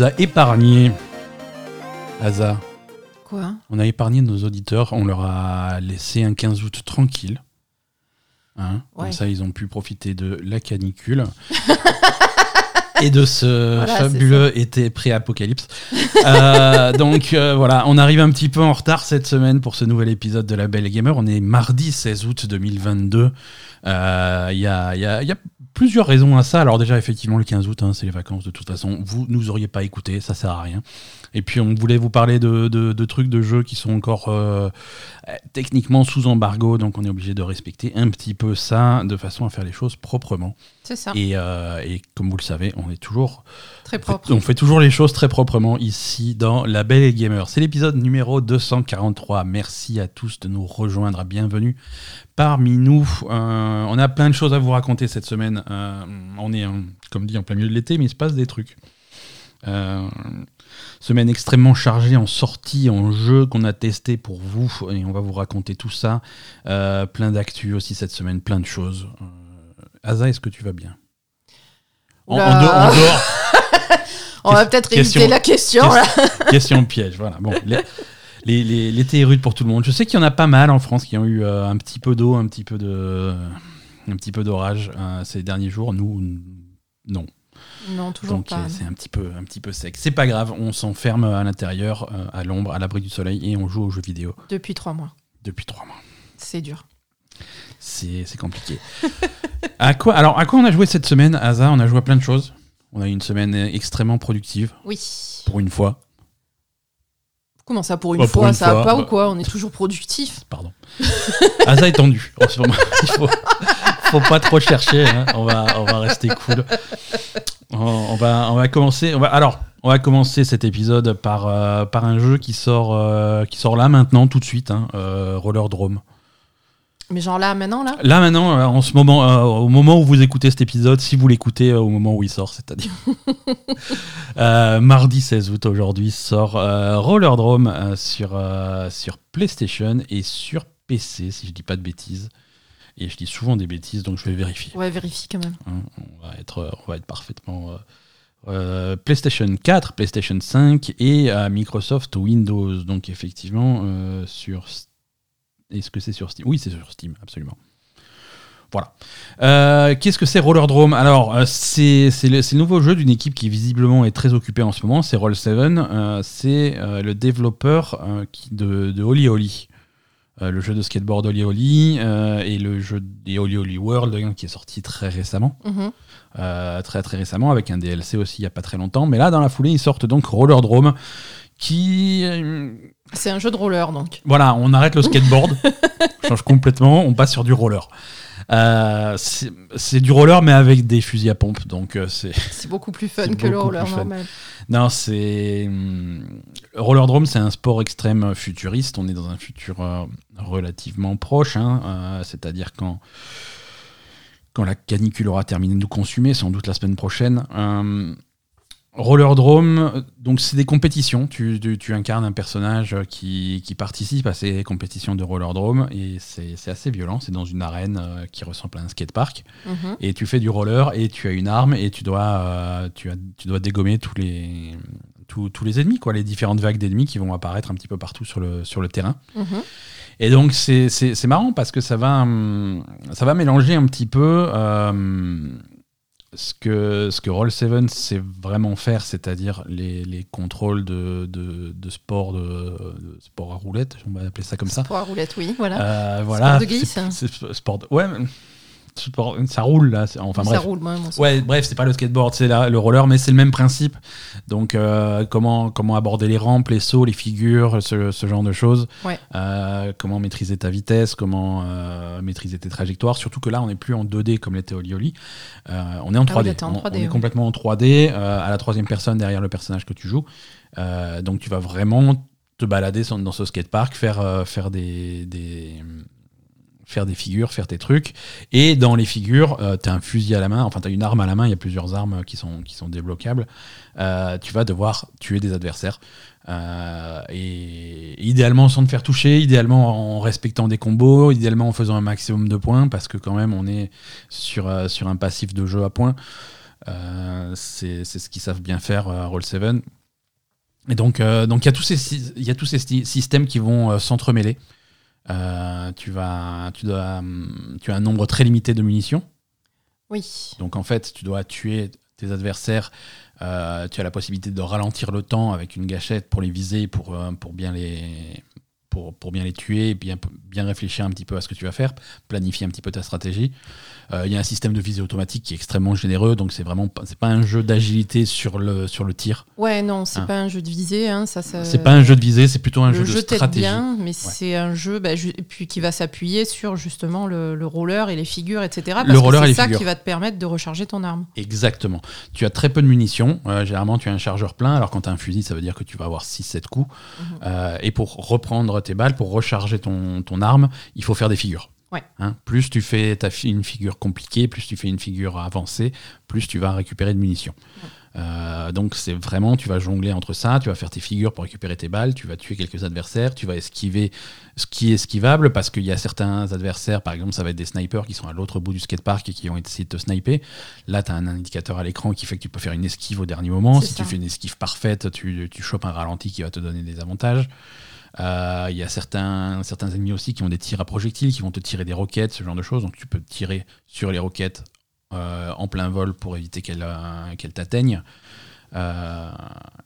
nous a épargné. Asa. Quoi? On a épargné nos auditeurs. On leur a laissé un 15 août tranquille. Hein? Comme ça, ils ont pu profiter de la canicule. Et de ce Voilà, fabuleux été pré-apocalypse. Euh, donc euh, voilà, on arrive un petit peu en retard cette semaine pour ce nouvel épisode de La Belle Gamer. On est mardi 16 août 2022. Euh, Il y, a, y a plusieurs raisons à ça. Alors déjà, effectivement, le 15 août, hein, c'est les vacances de toute façon. Vous nous auriez pas écouté, ça sert à rien. Et puis on voulait vous parler de, de- de trucs de jeux qui sont encore euh, techniquement sous embargo, donc on est obligé de respecter un petit peu ça de façon à faire les choses proprement. C'est ça. Et, euh, et comme vous le savez, on est toujours Très on fait- propre. On fait toujours les choses très proprement ici dans La Belle et Gamer. C'est l'épisode numéro 243. Merci à tous de nous rejoindre. Bienvenue parmi nous. Euh, on a plein de choses à vous raconter cette semaine. On est, comme dit, en plein milieu de l'été, mais il se passe des trucs. Euh, semaine extrêmement chargée en sorties, en jeux qu'on a testés pour vous. Et on va vous raconter tout ça. Euh, plein d'actu aussi cette semaine, plein de choses. Euh, Asa, est-ce que tu vas bien? En, en Oula. dehors- en dehors, On va peut-être éviter la question. là. Question piège, voilà. Bon, les- les- les- l'été est rude pour tout le monde. Je sais qu'il y en a pas mal en France qui ont eu euh, un petit peu d'eau, un petit peu de, un petit peu d'orage euh, ces derniers jours. Nous, non. Non, toujours Donc pas. c'est un petit peu, un petit peu sec. C'est pas grave. On s'enferme à l'intérieur, euh, à l'ombre, à l'abri du soleil, et on joue aux jeux vidéo Depuis trois mois. depuis trois mois. C'est dur. C'est compliqué. à quoi Alors, à quoi on a joué cette semaine, Asa? On a joué à plein de choses. On a eu une semaine extrêmement productive Oui. pour une fois. Comment ça pour une Bah, pour fois une Ça fois, va pas bah. ou quoi? On est toujours productif. Pardon. Asa est tendu en ce moment. Il faut, faut pas trop chercher. hein. On, va, on va rester cool. On, on va, on va commencer. On va, alors, on va commencer cet épisode par, euh, par un jeu qui sort, euh, qui sort là maintenant, tout de suite. Hein, euh, Roller Drome. Mais genre là, maintenant, là? Là maintenant, en ce moment, au moment où vous écoutez cet épisode, si vous l'écoutez au moment où il sort, c'est-à-dire mardi 16 août aujourd'hui sort Roller Drome sur, sur PlayStation et sur PC, si je dis pas de bêtises. Et je dis souvent des bêtises, donc je vais vérifier. Ouais, vérifie quand même. Hein, on, va être, on va être parfaitement. euh, euh, PlayStation 4, PlayStation 5 et euh, Microsoft Windows. Donc effectivement, euh, sur... Est-ce que c'est sur Steam? Oui, c'est sur Steam, absolument. Voilà. Euh, Qu'est-ce que c'est Roller Drome? Alors, euh, c'est le, nouveau jeu d'une équipe qui visiblement est très occupée en ce moment. C'est Roll7. Euh, c'est le développeur qui, de, de Oli Oli. Euh, le jeu de skateboard Oli Oli euh, et le jeu des Oli Oli World hein, qui est sorti très récemment. Mhm. Euh, très très récemment avec un DLC aussi il n'y a pas très longtemps. Mais là, dans la foulée, ils sortent donc Roller Drome qui. C'est un jeu de roller donc. voilà, on arrête le skateboard, on change complètement, on passe sur du roller. Euh, c'est du roller mais avec des fusils à pompe, donc euh, c'est C'est beaucoup plus fun que le roller normal. non c'est hum, roller drome c'est un sport extrême futuriste. On est dans un futur euh, relativement proche, hein, c'est-à-dire quand quand la canicule aura terminé de nous consumer, sans doute la semaine prochaine. Euh, Roller Drome, donc c'est des compétitions. Tu, tu- tu incarnes un personnage qui, qui participe à ces compétitions de Roller Drome et c'est assez violent. C'est dans une arène euh, qui ressemble à un skatepark Mhm. et tu fais du roller et tu as une arme et tu dois, euh, tu as, tu dois dégommer tous les, tous, tous les ennemis, quoi, les différentes vagues d'ennemis qui vont apparaître un petit peu partout sur le, sur le terrain. Mhm. Et donc c'est marrant parce que ça va, hum, ça va mélanger un petit peu euh, ce que, ce que Roll7 sait vraiment faire, c'est-à-dire les, les contrôles de, de, de sport, de, de sport à roulette, on va appeler ça comme ça. Pour la roulette, oui, voilà. Euh, voilà. de glisse. Sport de- ouais, mais sport- ça roule là. Enfin ça bref. roule, mon Ouais, bref, c'est pas le skateboard, c'est le roller, mais c'est le même principe. Donc, euh, comment, comment aborder les rampes, les sauts, les figures, ce, ce genre de choses. Ouais. Euh, comment maîtriser ta vitesse, comment euh, maîtriser tes trajectoires. Surtout que là, on n'est plus en 2D comme l'était Oli Oli. Euh, on est en 3D. Ah oui, là, t'es en On- 3D, on, est ouais. complètement en 3D, euh, à la troisième personne derrière le personnage que tu joues. Donc, tu vas vraiment te balader dans ce skatepark, faire, faire des- des faire des figures, faire tes trucs. Et dans les figures, tu as un fusil à la main, enfin tu as une arme à la main, il y a plusieurs armes qui sont, qui sont débloquables. Euh, tu vas devoir tuer des adversaires. Euh, et idéalement sans te faire toucher, idéalement en respectant des combos, idéalement en faisant un maximum de points, parce que quand même on est sur, euh, sur un passif de jeu à points. Euh, c'est ce qu'ils savent bien faire à Roll7. Et donc, euh, il y a tous ces, y a tous ces sy- systèmes qui vont euh, s'entremêler. Euh, tu, vas, tu, dois, hum, tu as un nombre très limité de munitions. Oui. Donc en fait, tu dois tuer tes adversaires. Euh, tu as la possibilité de ralentir le temps avec une gâchette pour les viser, pour, euh, pour, bien, les, pour, pour bien les tuer, bien, bien réfléchir un petit peu à ce que tu vas faire, planifier un petit peu ta stratégie. Euh, Il y a un système de visée automatique qui est extrêmement généreux, donc c'est vraiment pas, pas un jeu d'agilité sur le, sur le tir. Ouais, non, c'est Ah. pas un jeu de visée. Hein, ça, ça- C'est pas un jeu de visée, c'est plutôt un le jeu de jeu t'aide stratégie. bien, mais c'est un jeu bah, ju- puis qui va s'appuyer sur justement le, le roller et les figures, etc. Parce Le que roller et c'est ça figures. qui va te permettre de recharger ton arme. Exactement. Tu as très peu de munitions. Euh, généralement, tu as un chargeur plein. Alors, quand tu as un fusil, ça veut dire que tu vas avoir 6-7 coups. Mhm. Euh, et pour reprendre tes balles, pour recharger ton, ton arme, il faut faire des figures. Ouais. Hein, plus tu fais ta fi- une figure compliquée, plus tu fais une figure avancée, plus tu vas récupérer de munitions. Euh, donc c'est vraiment, tu vas jongler entre ça, tu vas faire tes figures pour récupérer tes balles, tu vas tuer quelques adversaires, tu vas esquiver ce qui est esquivable parce qu'il y a certains adversaires, par exemple ça va être des snipers qui sont à l'autre bout du skatepark et qui vont essayer de te sniper. Là tu as un indicateur à l'écran qui fait que tu peux faire une esquive au dernier moment. Si ça. tu fais une esquive parfaite, tu, tu chopes un ralenti qui va te donner des avantages. Euh, Il y a certains, certains ennemis aussi qui ont des tirs à projectiles, qui vont te tirer des roquettes, ce genre de choses. Donc tu peux tirer sur les roquettes euh, en plein vol pour éviter qu'elles euh, qu'elles t'atteignent. Euh,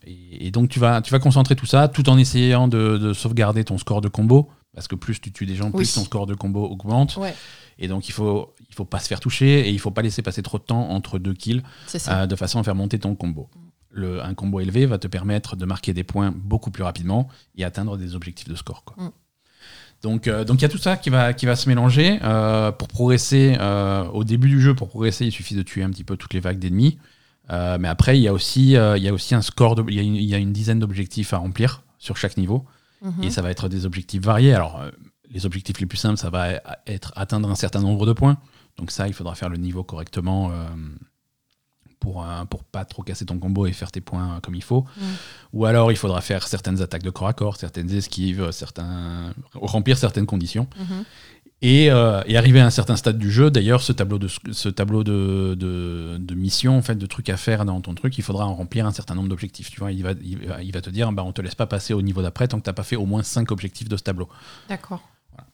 et, et donc tu vas, tu vas concentrer tout ça tout en essayant de, de sauvegarder ton score de combo. Parce que plus tu tues des gens, plus Oui. ton score de combo augmente. Ouais, Et donc il faut, il faut pas se faire toucher et il faut pas laisser passer trop de temps entre deux kills de façon à faire monter ton combo. Le, un combo élevé va te permettre de marquer des points beaucoup plus rapidement et atteindre des objectifs de score. quoi. Mm. Donc euh, donc il y a tout ça qui va, qui va se mélanger. Euh, pour progresser, euh, au début du jeu, pour progresser, il suffit de tuer un petit peu toutes les vagues d'ennemis. Mais après, il y, a aussi, il y a aussi un score, de- il y, a une- il y a une dizaine d'objectifs à remplir sur chaque niveau. Mhm. Et ça va être des objectifs variés. Alors, les objectifs les plus simples, ça va être atteindre un certain nombre de points. Donc ça, il faudra faire le niveau correctement pour, euh, pour pas trop casser ton combo et faire tes points comme il faut. Ou alors, il faudra faire certaines attaques de corps à corps, certaines esquives, certains... remplir certaines conditions. Mhm. Et, euh, et arriver à un certain stade du jeu, d'ailleurs, ce tableau, de, ce tableau de, de, de missions, en fait, de trucs à faire dans ton truc, il faudra en remplir un certain nombre d'objectifs. Tu vois, il va, il, va, il va te dire, bah, on te laisse pas passer au niveau d'après tant que tu n'as pas fait au moins 5 objectifs de ce tableau. D'accord.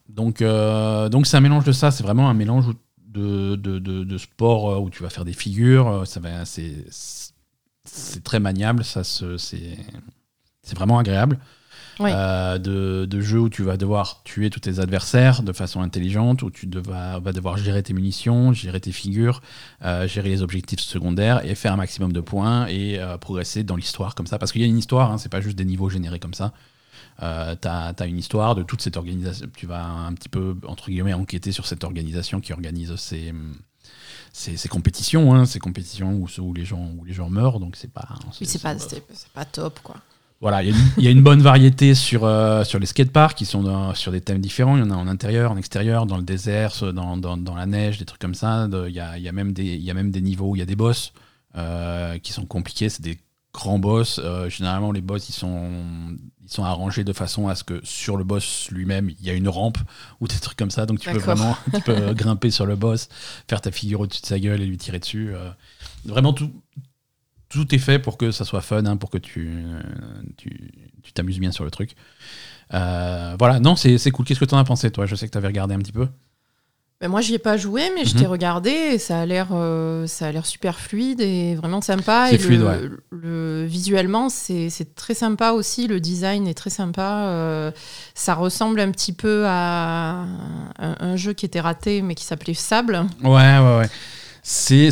Donc, euh, donc c'est un mélange de ça. C'est vraiment un mélange où- de, de, de, de sport euh, où tu vas faire des figures. euh, Ça va, c'est, c'est très maniable. Ça se, c'est, c'est vraiment agréable. Euh, de, de jeux où tu vas devoir tuer tous tes adversaires de façon intelligente, où tu devas- vas devoir gérer tes munitions, gérer tes figures, euh, gérer les objectifs secondaires et faire un maximum de points et euh, progresser dans l'histoire comme ça. Parce qu'il y a une histoire, hein, c'est pas juste des niveaux générés comme ça. Euh, tu as, une histoire de toute cette organisation. Tu vas un petit peu, entre guillemets, enquêter sur cette organisation qui organise ces, ces, ces compétitions, hein, ces compétitions où, où, les gens, où les gens meurent. Donc, c'est pas. Oui, c'est pas, pas top, quoi. Voilà, il y, a une- il y a une bonne variété sur, euh, sur les skateparks qui sont dans- sur des thèmes différents. Il y en a en intérieur, en extérieur, dans le désert, ce- dans, dans, dans la neige, des trucs comme ça. Il y, a, y, a même des- il y a même des niveaux où il y a des boss euh, qui sont compliqués. C'est des grands boss. Euh, généralement, les boss, ils sont, ils sont arrangés de façon à ce que sur le boss lui-même, il y a une rampe ou des trucs comme ça. Donc tu peux vraiment tu peux grimper sur le boss, faire ta figure au-dessus de sa gueule et lui tirer dessus. euh. vraiment, tout, tout est fait pour que ça soit fun, hein, pour que tu euh, tu tu t'amuses bien sur le truc. Voilà, non, c'est c'est cool. Qu'est-ce que tu en as pensé, toi? Je sais que tu avais regardé un petit peu. Ben, moi, j'y ai pas joué, mais je Mhm. t'ai regardé et ça a l'air, euh, ça a l'air super fluide et vraiment sympa. C'est et fluide, le, ouais. le- visuellement, c'est très sympa aussi. Le design est très sympa. euh, ça ressemble un petit peu à un, un jeu qui était raté, mais qui s'appelait Sable. Ouais, ouais, ouais. C'est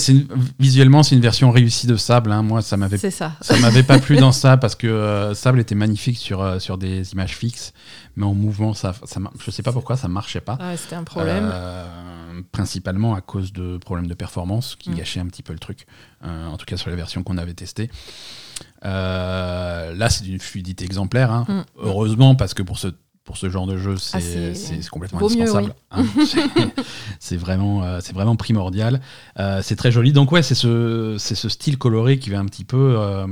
visuellement, c'est une version réussie de Sable. hein. Moi, ça m'avait ça. Ça m'avait pas plu dans ça parce que euh, Sable était magnifique sur, sur des images fixes, mais en mouvement, ça, ça, je sais pas pourquoi ça marchait pas. Ouais, C'était un problème. Euh, principalement à cause de problèmes de performance qui Mm. gâchaient un petit peu le truc, euh, en tout cas sur les versions qu'on avait testées. Euh, là, c'est d'une fluidité exemplaire, hein. Mm. heureusement, parce que pour ce, pour ce genre de jeu, c'est Ah, c'est- complètement indispensable. hein. C'est- vraiment, euh, c'est vraiment primordial. Euh, c'est très joli. Donc, ouais, c'est ce, ce style coloré qui va un petit peu euh,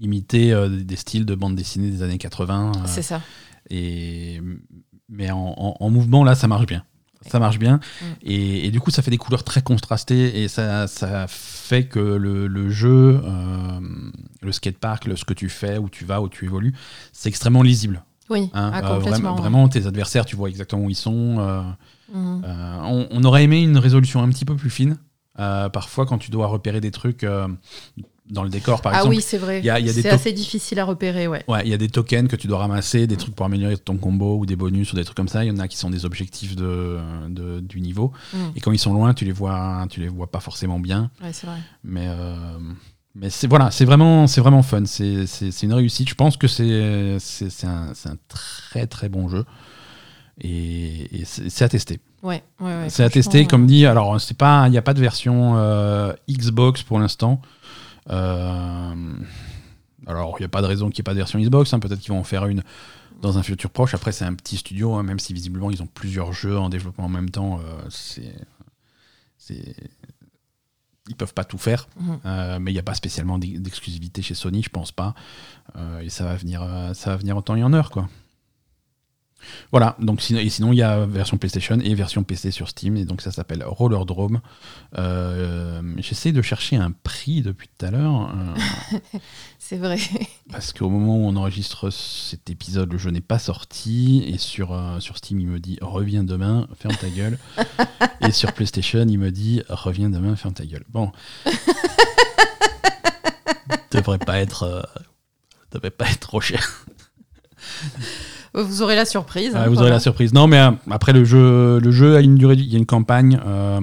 imiter euh, des styles de bande dessinée des années 80. euh, C'est ça. et, mais en, en- en mouvement, là, ça marche bien. Ça marche bien. Mm. Et, et du coup, ça fait des couleurs très contrastées et ça, ça fait que le, le jeu, euh, le skatepark, le, ce que tu fais, où tu vas, où tu évolues, c'est extrêmement lisible. Oui, hein. ah, Euh, complètement. vraiment, ouais. tes adversaires, tu vois exactement où ils sont. euh, on, on aurait aimé une résolution un petit peu plus fine. Parfois, quand tu dois repérer des trucs dans le décor, par ah exemple, oui, c'est vrai. c'est assez difficile à repérer, ouais. Ouais, il y a des tokens que tu dois ramasser, des trucs pour améliorer ton combo ou des bonus ou des trucs comme ça. Il y en a qui sont des objectifs de, de- du niveau. Mm. Et quand ils sont loin, tu les vois, tu les vois pas forcément bien. Ouais, c'est vrai. Mais, euh, mais c'est voilà, c'est vraiment, c'est vraiment fun. C'est une réussite. Je pense que c'est un, un très très bon jeu. Et, et c'est à tester. Ouais, ouais, ouais, c'est à tester, ouais. comme dit. Alors, c'est pas, il n'y a pas de version euh, Xbox pour l'instant. Euh, alors, il n'y a pas de raison qu'il n'y ait pas de version Xbox. hein. Peut-être qu'ils vont en faire une dans un futur proche. Après, c'est un petit studio, hein, même si visiblement ils ont plusieurs jeux en développement en même temps. euh, c'est, c'est, ils peuvent pas tout faire. Mhm. Euh, mais il n'y a pas spécialement d'ex- d'exclusivité chez Sony, je pense pas. Euh, et ça va venir, ça va venir en temps et en heure, quoi. Voilà, donc sinon, et sinon il y a version PlayStation et version PC sur Steam, et donc ça s'appelle Roller Drome. Euh, J'essaie de chercher un prix depuis tout à l'heure, euh, C'est vrai. parce qu'au moment où on enregistre cet épisode, le jeu n'est pas sorti, et sur, euh, sur Steam il me dit reviens demain, ferme ta gueule, et sur PlayStation il me dit reviens demain, ferme ta gueule. Bon, devrait pas être, devrait pas être trop cher. Vous aurez la surprise. Hein, vous aurez la surprise. Non, mais euh, après le jeu, le jeu a une durée, il y a une campagne, euh,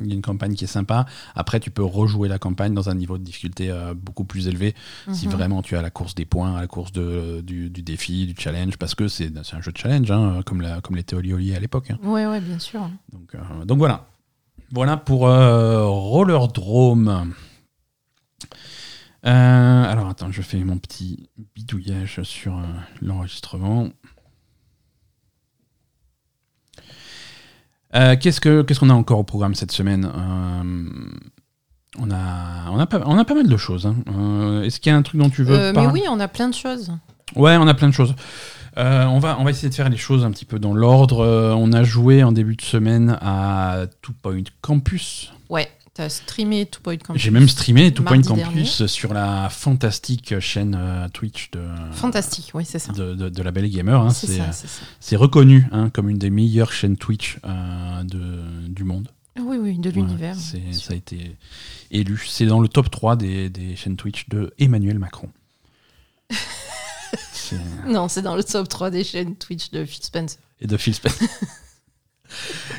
il y a une campagne qui est sympa. Après, tu peux rejouer la campagne dans un niveau de difficulté euh, beaucoup plus élevé si Mhm. vraiment tu as la course des points, à la course de, du, du défi, du challenge, parce que c'est un jeu de challenge, hein, comme la, comme à l'époque. hein. Ouais, bien sûr. Donc, donc voilà. Voilà pour Roller Drome. Euh, alors attends, je fais mon petit bidouillage sur euh, l'enregistrement. Euh, Qu'est-ce que- qu'est-ce qu'on a encore au programme cette semaine? On, a, on, a pas, on a pas mal de choses. hein. Est-ce qu'il y a un truc dont tu veux Euh, mais parler? oui, on a plein de choses. Ouais, on a plein de choses. Euh, on, va, on va essayer de faire les choses un petit peu dans l'ordre. Euh, on a joué en début de semaine à Two Point Campus. Ouais, t'as streamé Two Point Campus. J'ai même streamé Two Point Campus sur la fantastique chaîne euh, Twitch de, Fantastique, oui, c'est ça. de, de- de la Belle Gamer. hein. c'est euh, c'est reconnu hein, comme une des meilleures chaînes Twitch euh, de, du monde. Oui, oui, de l'univers. ça a été élu. C'est dans le top 3 des, des chaînes Twitch de Emmanuel Macron. Non, c'est dans le top 3 des chaînes Twitch de Phil Spencer. et de Phil Spencer.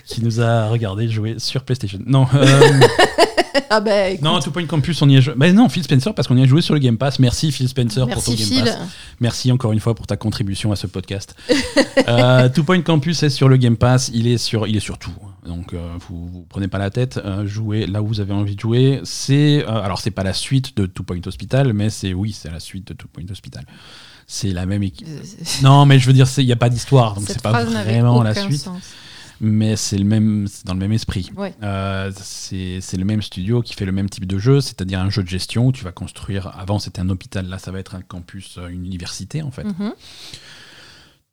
qui nous a regardé jouer sur PlayStation. Non, euh, ah bah écoute, non, Two Point Campus, on y a joué. Ben non, Phil Spencer, parce qu'on y a joué sur le Game Pass. Merci Phil Spencer pour ton Game. Pass. Merci encore une fois pour ta contribution à ce podcast. euh, Two Point Campus est sur le Game Pass, il est sur, il est sur tout. Donc euh, vous, vous prenez pas la tête, euh, jouez là où vous avez envie de jouer. C'est euh, alors c'est pas la suite de Two Point Hospital, mais c'est oui, c'est la suite de Two Point Hospital. C'est la même équipe. Euh, Non, mais je veux dire, il n'y a pas d'histoire, donc c'est pas vraiment la suite, sens. Mais c'est le même, dans le même esprit. Ouais. Euh, c'est le même studio qui fait le même type de jeu, c'est-à-dire un jeu de gestion où tu vas construire. Avant, c'était un hôpital, là, ça va être un campus, euh, une université en fait. Mhm.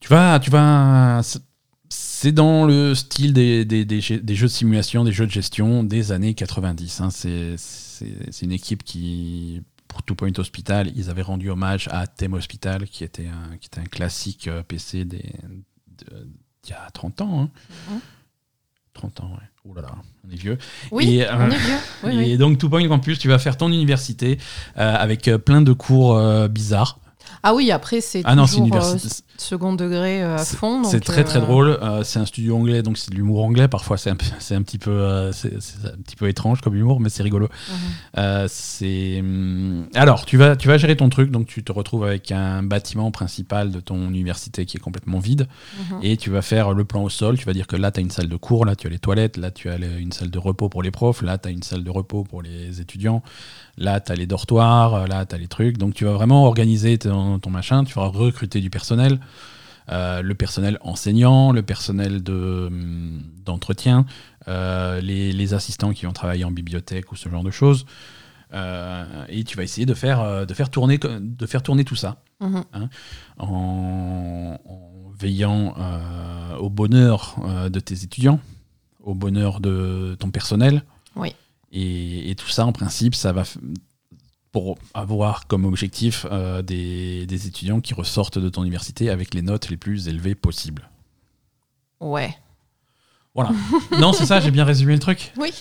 Tu vas, tu vas. c'est- dans le style des, des, des jeux des jeux de simulation, des jeux de gestion des années 90. hein. C'est une équipe qui, pour Two Point Hospital, ils avaient rendu hommage à Theme Hospital, qui était un, qui était un classique euh, PC des, de- d'il y a 30 ans. hein. Mhm. 30 ans, ouais. Oh là là, on est vieux. Oui, Et, euh, on est vieux. Oui, et oui. donc, Two Point Campus, tu vas faire ton université euh, avec euh, plein de cours euh, bizarres. Ah oui, après, c'est Ah non, toujours euh, second degré euh, à fond. C'est très très euh, drôle. C'est un studio anglais, donc c'est de l'humour anglais. Parfois, c'est un, un petit peu, c'est un petit peu étrange comme humour, mais c'est rigolo. mhm. C'est hum, alors tu vas tu vas gérer ton truc, donc tu te retrouves avec un bâtiment principal de ton université qui est complètement vide, Mhm. et tu vas faire le plan au sol. Tu vas dire que là tu as une salle de cours, là tu as les toilettes, là tu as une salle de repos pour les profs, là tu as une salle de repos pour les étudiants, là tu as les dortoirs, là tu as les trucs. Donc tu vas vraiment organiser ton, ton machin. Tu vas recruter du personnel. Euh, le personnel enseignant, le personnel de, hum, d'entretien, euh, les, les assistants qui vont travailler en bibliothèque ou ce genre de choses. Euh, et tu vas essayer de faire, euh, de faire, tourner, de faire tourner tout ça Mhm. en, en veillant euh, au bonheur euh, de tes étudiants. au bonheur de ton personnel. Oui. Et, et tout ça, en principe, ça va pour avoir comme objectif euh, des, des étudiants qui ressortent de ton université avec les notes les plus élevées possibles. Ouais. Voilà. non, c'est ça, j'ai bien résumé le truc. Oui.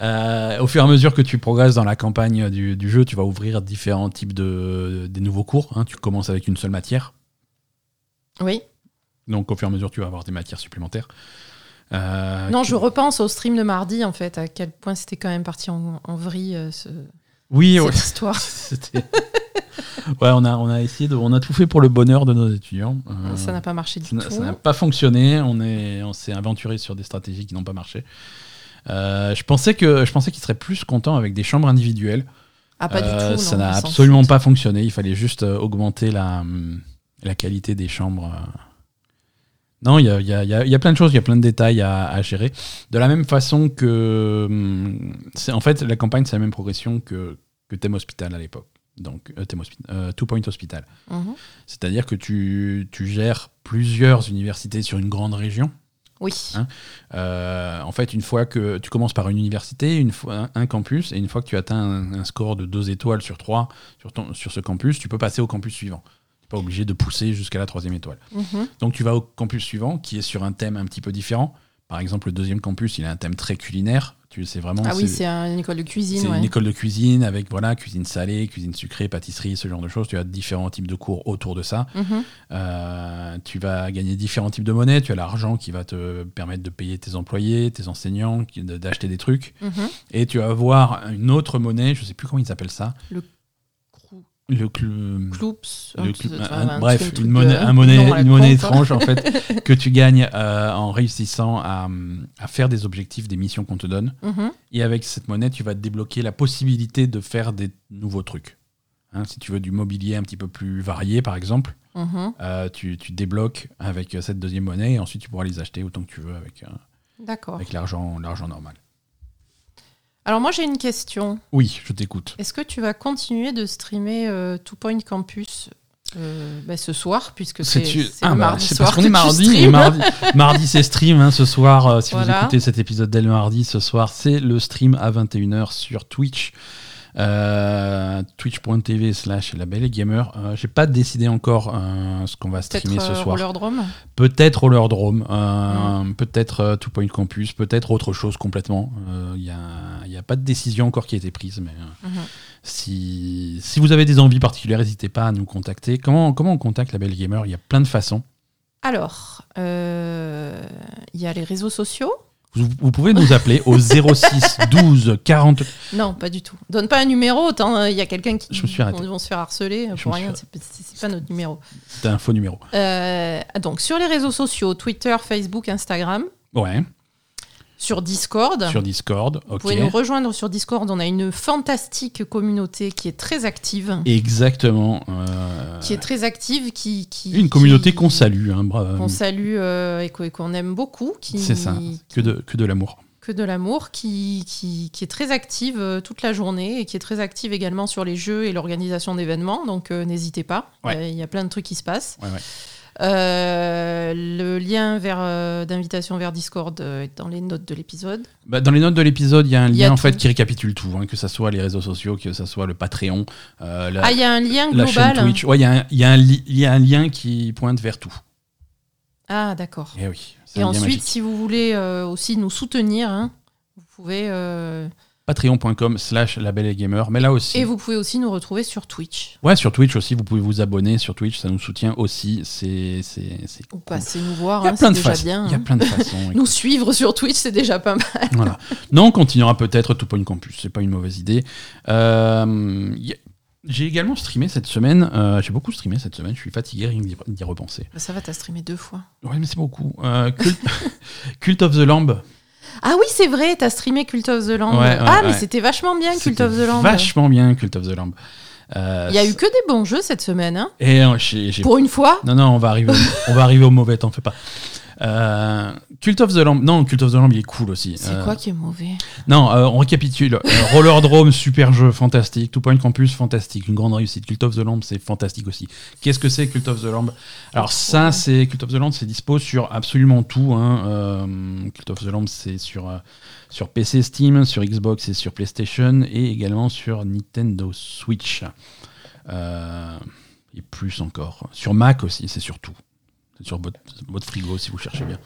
Euh, au fur et à mesure que tu progresses dans la campagne du, du jeu, tu vas ouvrir différents types de des nouveaux cours. hein. Tu commences avec une seule matière. Oui. Donc au fur et à mesure, tu vas avoir des matières supplémentaires. Euh, Non, je repense au stream de mardi, en fait, à quel point c'était quand même parti en, en vrille, euh, ce- Oui, cette ouais. histoire. Ouais, on a, on a essayé de, on a tout fait pour le bonheur de nos étudiants. Euh, Ça n'a pas marché du ça tout. ça n'a pas fonctionné. On est, on s'est aventuré sur des stratégies qui n'ont pas marché. Je pensais qu'ils seraient plus contents avec des chambres individuelles. Ah, pas du tout. ça n'a absolument pas fonctionné. Il fallait juste augmenter la, la qualité des chambres. Non, il y a, il y a- il y a- il y a plein de choses, il y a plein de détails à, à gérer. De la même façon que. hum, c'est- En fait, la campagne, c'est la même progression que, que Thème Hospital à l'époque. Donc, euh, Thème euh, Two Point Hospital. Mhm. C'est-à-dire que tu, tu gères plusieurs universités sur une grande région. Oui. Hein Euh, en fait, une fois que tu commences par une université, une fois, un, un campus, et une fois que tu atteins un, un score de 2 étoiles sur 3 sur, ton- sur ce campus, tu peux passer au campus suivant. Pas obligé de pousser jusqu'à la troisième étoile. Mhm. Donc tu vas au campus suivant, qui est sur un thème un petit peu différent. Par exemple, le deuxième campus, il a un thème très culinaire. Tu sais vraiment. Ah oui, c'est un- une école de c'est cuisine. ouais. une école de cuisine avec voilà cuisine salée, cuisine sucrée, pâtisserie, ce genre de choses. Tu as différents types de cours autour de ça. Mhm. Euh, tu vas gagner différents types de monnaies. Tu as l'argent qui va te permettre de payer tes employés, tes enseignants, d'acheter des trucs. Mhm. Et tu vas avoir une autre monnaie, je sais plus comment ils appellent ça. Crou- Le cl- Cloups. le un cl- truc- un- enfin, un bref, truc- une monnaie, un une monnaie étrange en fait que tu gagnes euh, en réussissant à, à faire des objectifs, des missions qu'on te donne. Mhm. Et avec cette monnaie, tu vas débloquer la possibilité de faire des nouveaux trucs. Hein, si tu veux du mobilier un petit peu plus varié, par exemple, Mhm. euh, tu, tu débloques avec cette deuxième monnaie et ensuite tu pourras les acheter autant que tu veux avec, euh, avec l'argent, l'argent normal. Alors moi j'ai une question. Oui, je t'écoute. Est-ce que tu vas continuer de streamer euh, Two Point Campus euh, bah, ce soir puisque c'est Ah, bah, mardi c'est soir parce qu'on est mardi. et mardi, mardi, c'est stream hein, ce soir. euh, si Voilà. vous écoutez cet épisode dès le mardi, ce soir, c'est le stream à 21h sur Twitch. Euh, twitch.tv slash la belle gamer. Euh, J'ai pas décidé encore euh, ce qu'on va Peut-être streamer ce soir. Rollerdrome Peut-être Rollerdrome, euh, peut-être euh, Two Point Campus, peut-être autre chose complètement. Il n'y a, y a pas de décision encore qui a été prise, mais Mhm. si, si vous avez des envies particulières, n'hésitez pas à nous contacter. Comment, comment on contacte la Belle Gamer? Il y a plein de façons. Alors, euh, il y a les réseaux sociaux. Vous, vous pouvez nous appeler au 06 12 40. Non, pas du tout. Donne pas un numéro, euh, il y a quelqu'un qui Je me suis arrêté. vont se faire harceler Je pour suis rien. C'est pas notre numéro. C'est un faux numéro. Euh, donc sur les réseaux sociaux, Twitter, Facebook, Instagram, Ouais, sur Discord. sur Discord. Vous Ok. pouvez nous rejoindre sur Discord. On a une fantastique communauté qui est très active. Exactement. euh, Qui est très active, qui. qui une communauté qui- qu'on salue. hein, Qu'on salue euh, et qu'on aime beaucoup. C'est ça. Que de, que de l'amour. que de l'amour, qui, qui, qui est très active euh, toute la journée et qui est très active également sur les jeux et l'organisation d'événements. Donc euh, n'hésitez pas, Ouais. Il y a plein de trucs qui se passent. Ouais, ouais. Euh, le lien vers euh, d'invitation vers Discord euh, est dans les notes de l'épisode. Bah, dans les notes de l'épisode, il y a un y a lien en fait qui récapitule tout, hein, que ce soit les réseaux sociaux, que ce soit le Patreon, la, Ah, il y a un lien la chaîne global. Twitch. Ouais, il y, a un- il y, il y a un lien qui pointe vers tout. Ah, d'accord. Et oui. Et ensuite, magique. si vous voulez aussi nous soutenir, hein, vous pouvez. Patreon.com slash gamer. Mais là aussi. et vous pouvez aussi nous retrouver sur Twitch. Ouais, sur Twitch aussi, vous pouvez vous abonner sur Twitch, ça nous soutient aussi. C'est c'est c'est Ou passer nous voir, Il y a hein, plein c'est de déjà façons. bien. Il y a hein. plein de façons. Nous suivre sur Twitch, c'est déjà pas mal. Voilà. Non, on continuera peut-être Two Point Campus, c'est pas une mauvaise idée. Euh, y a- J'ai également streamé cette semaine, euh, j'ai beaucoup streamé cette semaine, je suis fatigué rien d'y repenser. Bah, Ça va, t'as streamé deux fois. Ouais, mais c'est beaucoup. Euh, Cult... Cult of the Lamb, Ah oui, c'est vrai, t'as streamé Cult of the Lamb. Ouais, ah, mais c'était vachement bien, Cult of the Lamb. Vachement bien, Cult of the Lamb. Euh, Il y a eu que des bons jeux cette semaine, hein Et euh, Pour une fois Non, non, on va arriver, au- on va arriver au mauvais, t'en fais pas. Euh, Cult of the Lamb, non, Cult of the Lamb, il est cool aussi. C'est Euh, quoi qui est mauvais? Non, euh, on récapitule. Euh, Roller Drome, super jeu, fantastique. Two Point Campus, fantastique. Une grande réussite. Cult of the Lamb, c'est fantastique aussi. Qu'est-ce que c'est Cult of the Lamb? Alors ça, c'est Cult of the Lamb, c'est dispo sur absolument tout. Hein. Euh, Cult of the Lamb, c'est sur euh, sur PC, Steam, sur Xbox et sur PlayStation, et également sur Nintendo Switch. Euh, et plus encore. Sur Mac aussi, c'est sur tout. Sur votre, frigo si vous cherchez bien.